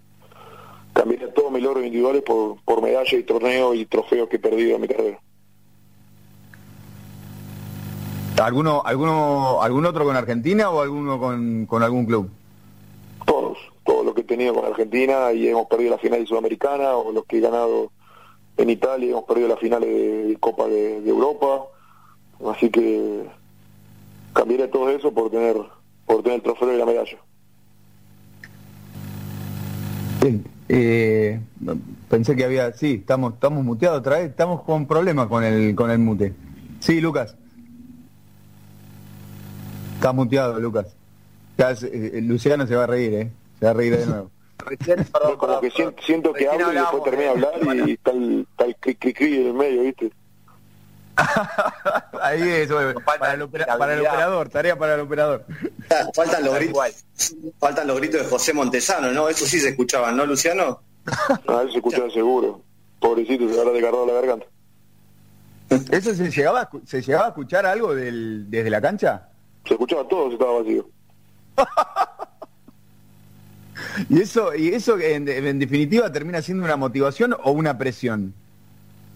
S12: cambiaré todos mis logros individuales por, por medallas y torneos y trofeos que he perdido en mi carrera.
S2: ¿Alguno, alguno, ¿Algún otro con Argentina o alguno con, con algún club?
S12: Todos, todos los que he tenido con Argentina y hemos perdido la final sudamericana o los que he ganado en Italia, hemos perdido la final de Copa de, Europa, así que cambiaré todo eso por tener por tener el trofeo y la medalla.
S2: Bien, eh, pensé que había, sí, estamos estamos muteados otra vez, estamos con problemas con el con el mute. Sí, Lucas. Está muteado, Lucas. Eh, Luciano se va a reír, ¿eh? Se va a reír de nuevo.
S12: como que siento, que hablo y después termina de hablar y está el, cri, cri, en el medio, ¿viste?
S2: Ahí es, para, el operador, tarea para el operador.
S4: Faltan los gritos, faltan los gritos de José Montesano, ¿no? Eso sí se escuchaban, ¿no, Luciano?
S12: Ah, eso se escuchaba seguro. Pobrecito, se habrá desgarrado la garganta.
S2: ¿Eso se llegaba, se llegaba a escuchar algo del, desde la cancha?
S12: Se escuchaba todo, se estaba vacío.
S2: ¿Y eso, y eso en, definitiva termina siendo una motivación o una presión?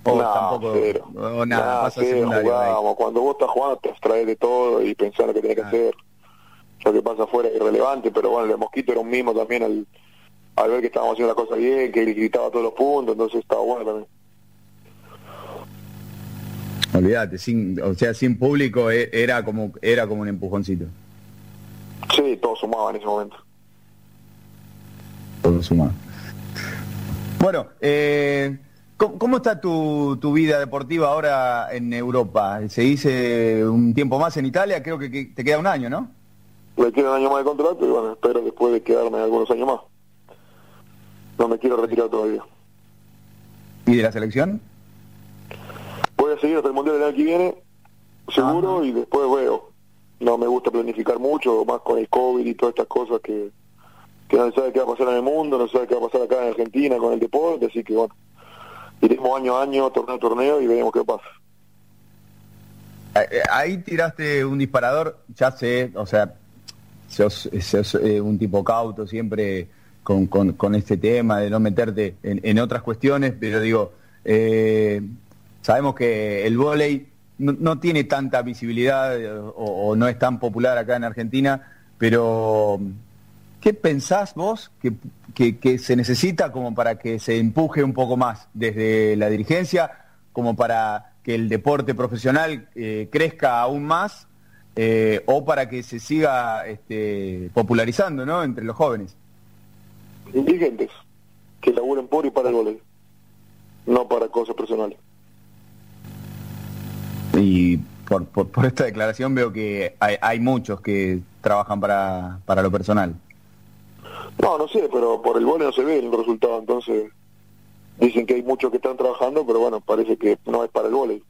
S12: O tampoco, o nada, pasa Cuando vos estás jugando te abstraes de todo y pensás lo que tenés que hacer. Lo que pasa afuera es irrelevante, pero bueno, el mosquito era un mismo también al, al ver que estábamos haciendo la cosa bien, que gritaba todos los puntos, entonces estaba bueno también.
S2: Olvídate, sin, o sea, sin público e, era como era como un empujoncito.
S12: Sí, todo sumaba en ese momento.
S2: Todo sumaba. Bueno, eh, ¿cómo, está tu, tu, vida deportiva ahora en Europa? ¿Se dice un tiempo más en Italia? Creo que, te queda un año, ¿no?
S12: Me queda un año más de contrato y bueno, espero después de quedarme algunos años más. No me quiero retirar todavía.
S2: ¿Y de la selección?
S12: voy a seguir hasta el Mundial del año que viene, seguro, y después veo. No me gusta planificar mucho, más con el COVID y todas estas cosas que, que no se sabe qué va a pasar en el mundo, no se sabe qué va a pasar acá en Argentina con el deporte, así que bueno, iremos año a año, torneo a torneo y veremos qué pasa.
S2: Eh, eh, ahí tiraste un disparador, ya sé, o sea, sos, eh, un tipo cauto siempre con, con, este tema de no meterte en, otras cuestiones, pero digo, Sabemos que el vóley no, tiene tanta visibilidad eh, o, no es tan popular acá en Argentina, pero ¿qué pensás vos que, se necesita como para que se empuje un poco más desde la dirigencia, como para que el deporte profesional eh, crezca aún más eh, o para que se siga este, popularizando ¿no? entre los jóvenes?
S12: Dirigentes que laburen por y para el vóley, no para cosas personales.
S2: Y por, por, esta declaración veo que hay, hay muchos que trabajan para, para lo personal.
S12: No, no sé, pero por el vole no se ve el resultado, entonces dicen que hay muchos que están trabajando, pero bueno, parece que no es para el vole.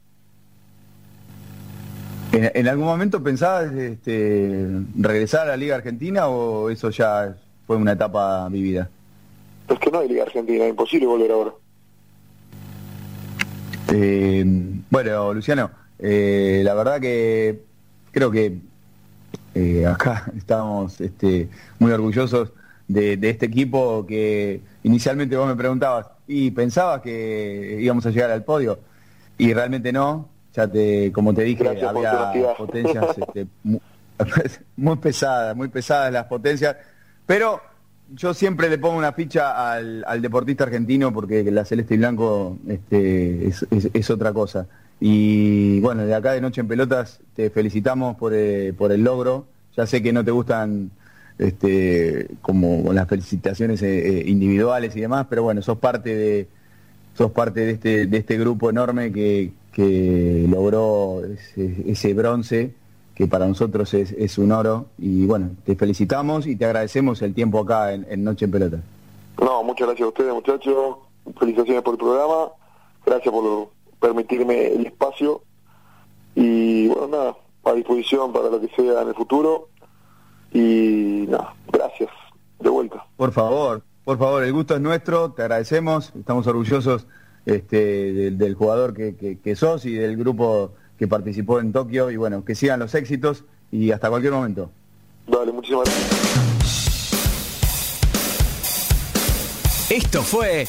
S2: ¿En, algún momento pensabas este, regresar a la Liga Argentina o eso ya fue una etapa vivida?
S12: Es que no hay Liga Argentina, es imposible volver ahora.
S2: Eh, bueno, Luciano, eh, la verdad que creo que eh, acá estamos este, muy orgullosos de, este equipo que inicialmente vos me preguntabas y pensabas que íbamos a llegar al podio y realmente no. Ya te, como te dije, había potencias este, muy, pesadas, muy pesadas las potencias, pero yo siempre le pongo una ficha al, deportista argentino porque la celeste y blanco este, es otra cosa. Y bueno, de acá de Noche en Pelotas te felicitamos por, eh, por el logro. Ya sé que no te gustan este, como las felicitaciones eh, eh, individuales y demás, pero bueno, sos parte de sos parte de este, de este grupo enorme que, que logró ese, bronce que para nosotros es, un oro. Y bueno, te felicitamos y te agradecemos el tiempo acá en, Noche en Pelota.
S12: No, muchas gracias a ustedes muchachos, felicitaciones por el programa, gracias por permitirme el espacio y bueno, nada, a disposición para lo que sea en el futuro y nada, gracias, de vuelta.
S2: Por favor, por favor, el gusto es nuestro, te agradecemos, estamos orgullosos este, del, jugador que, que sos y del grupo que participó en Tokio y bueno, que sigan los éxitos y hasta cualquier momento.
S12: Dale, muchísimas gracias.
S14: Esto fue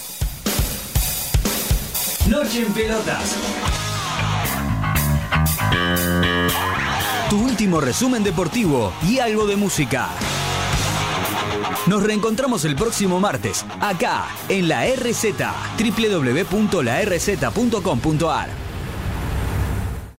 S14: Noche en Pelotas. Tu último resumen deportivo y algo de música. Nos reencontramos el próximo martes, acá, en la RZ, www.larz.com.ar.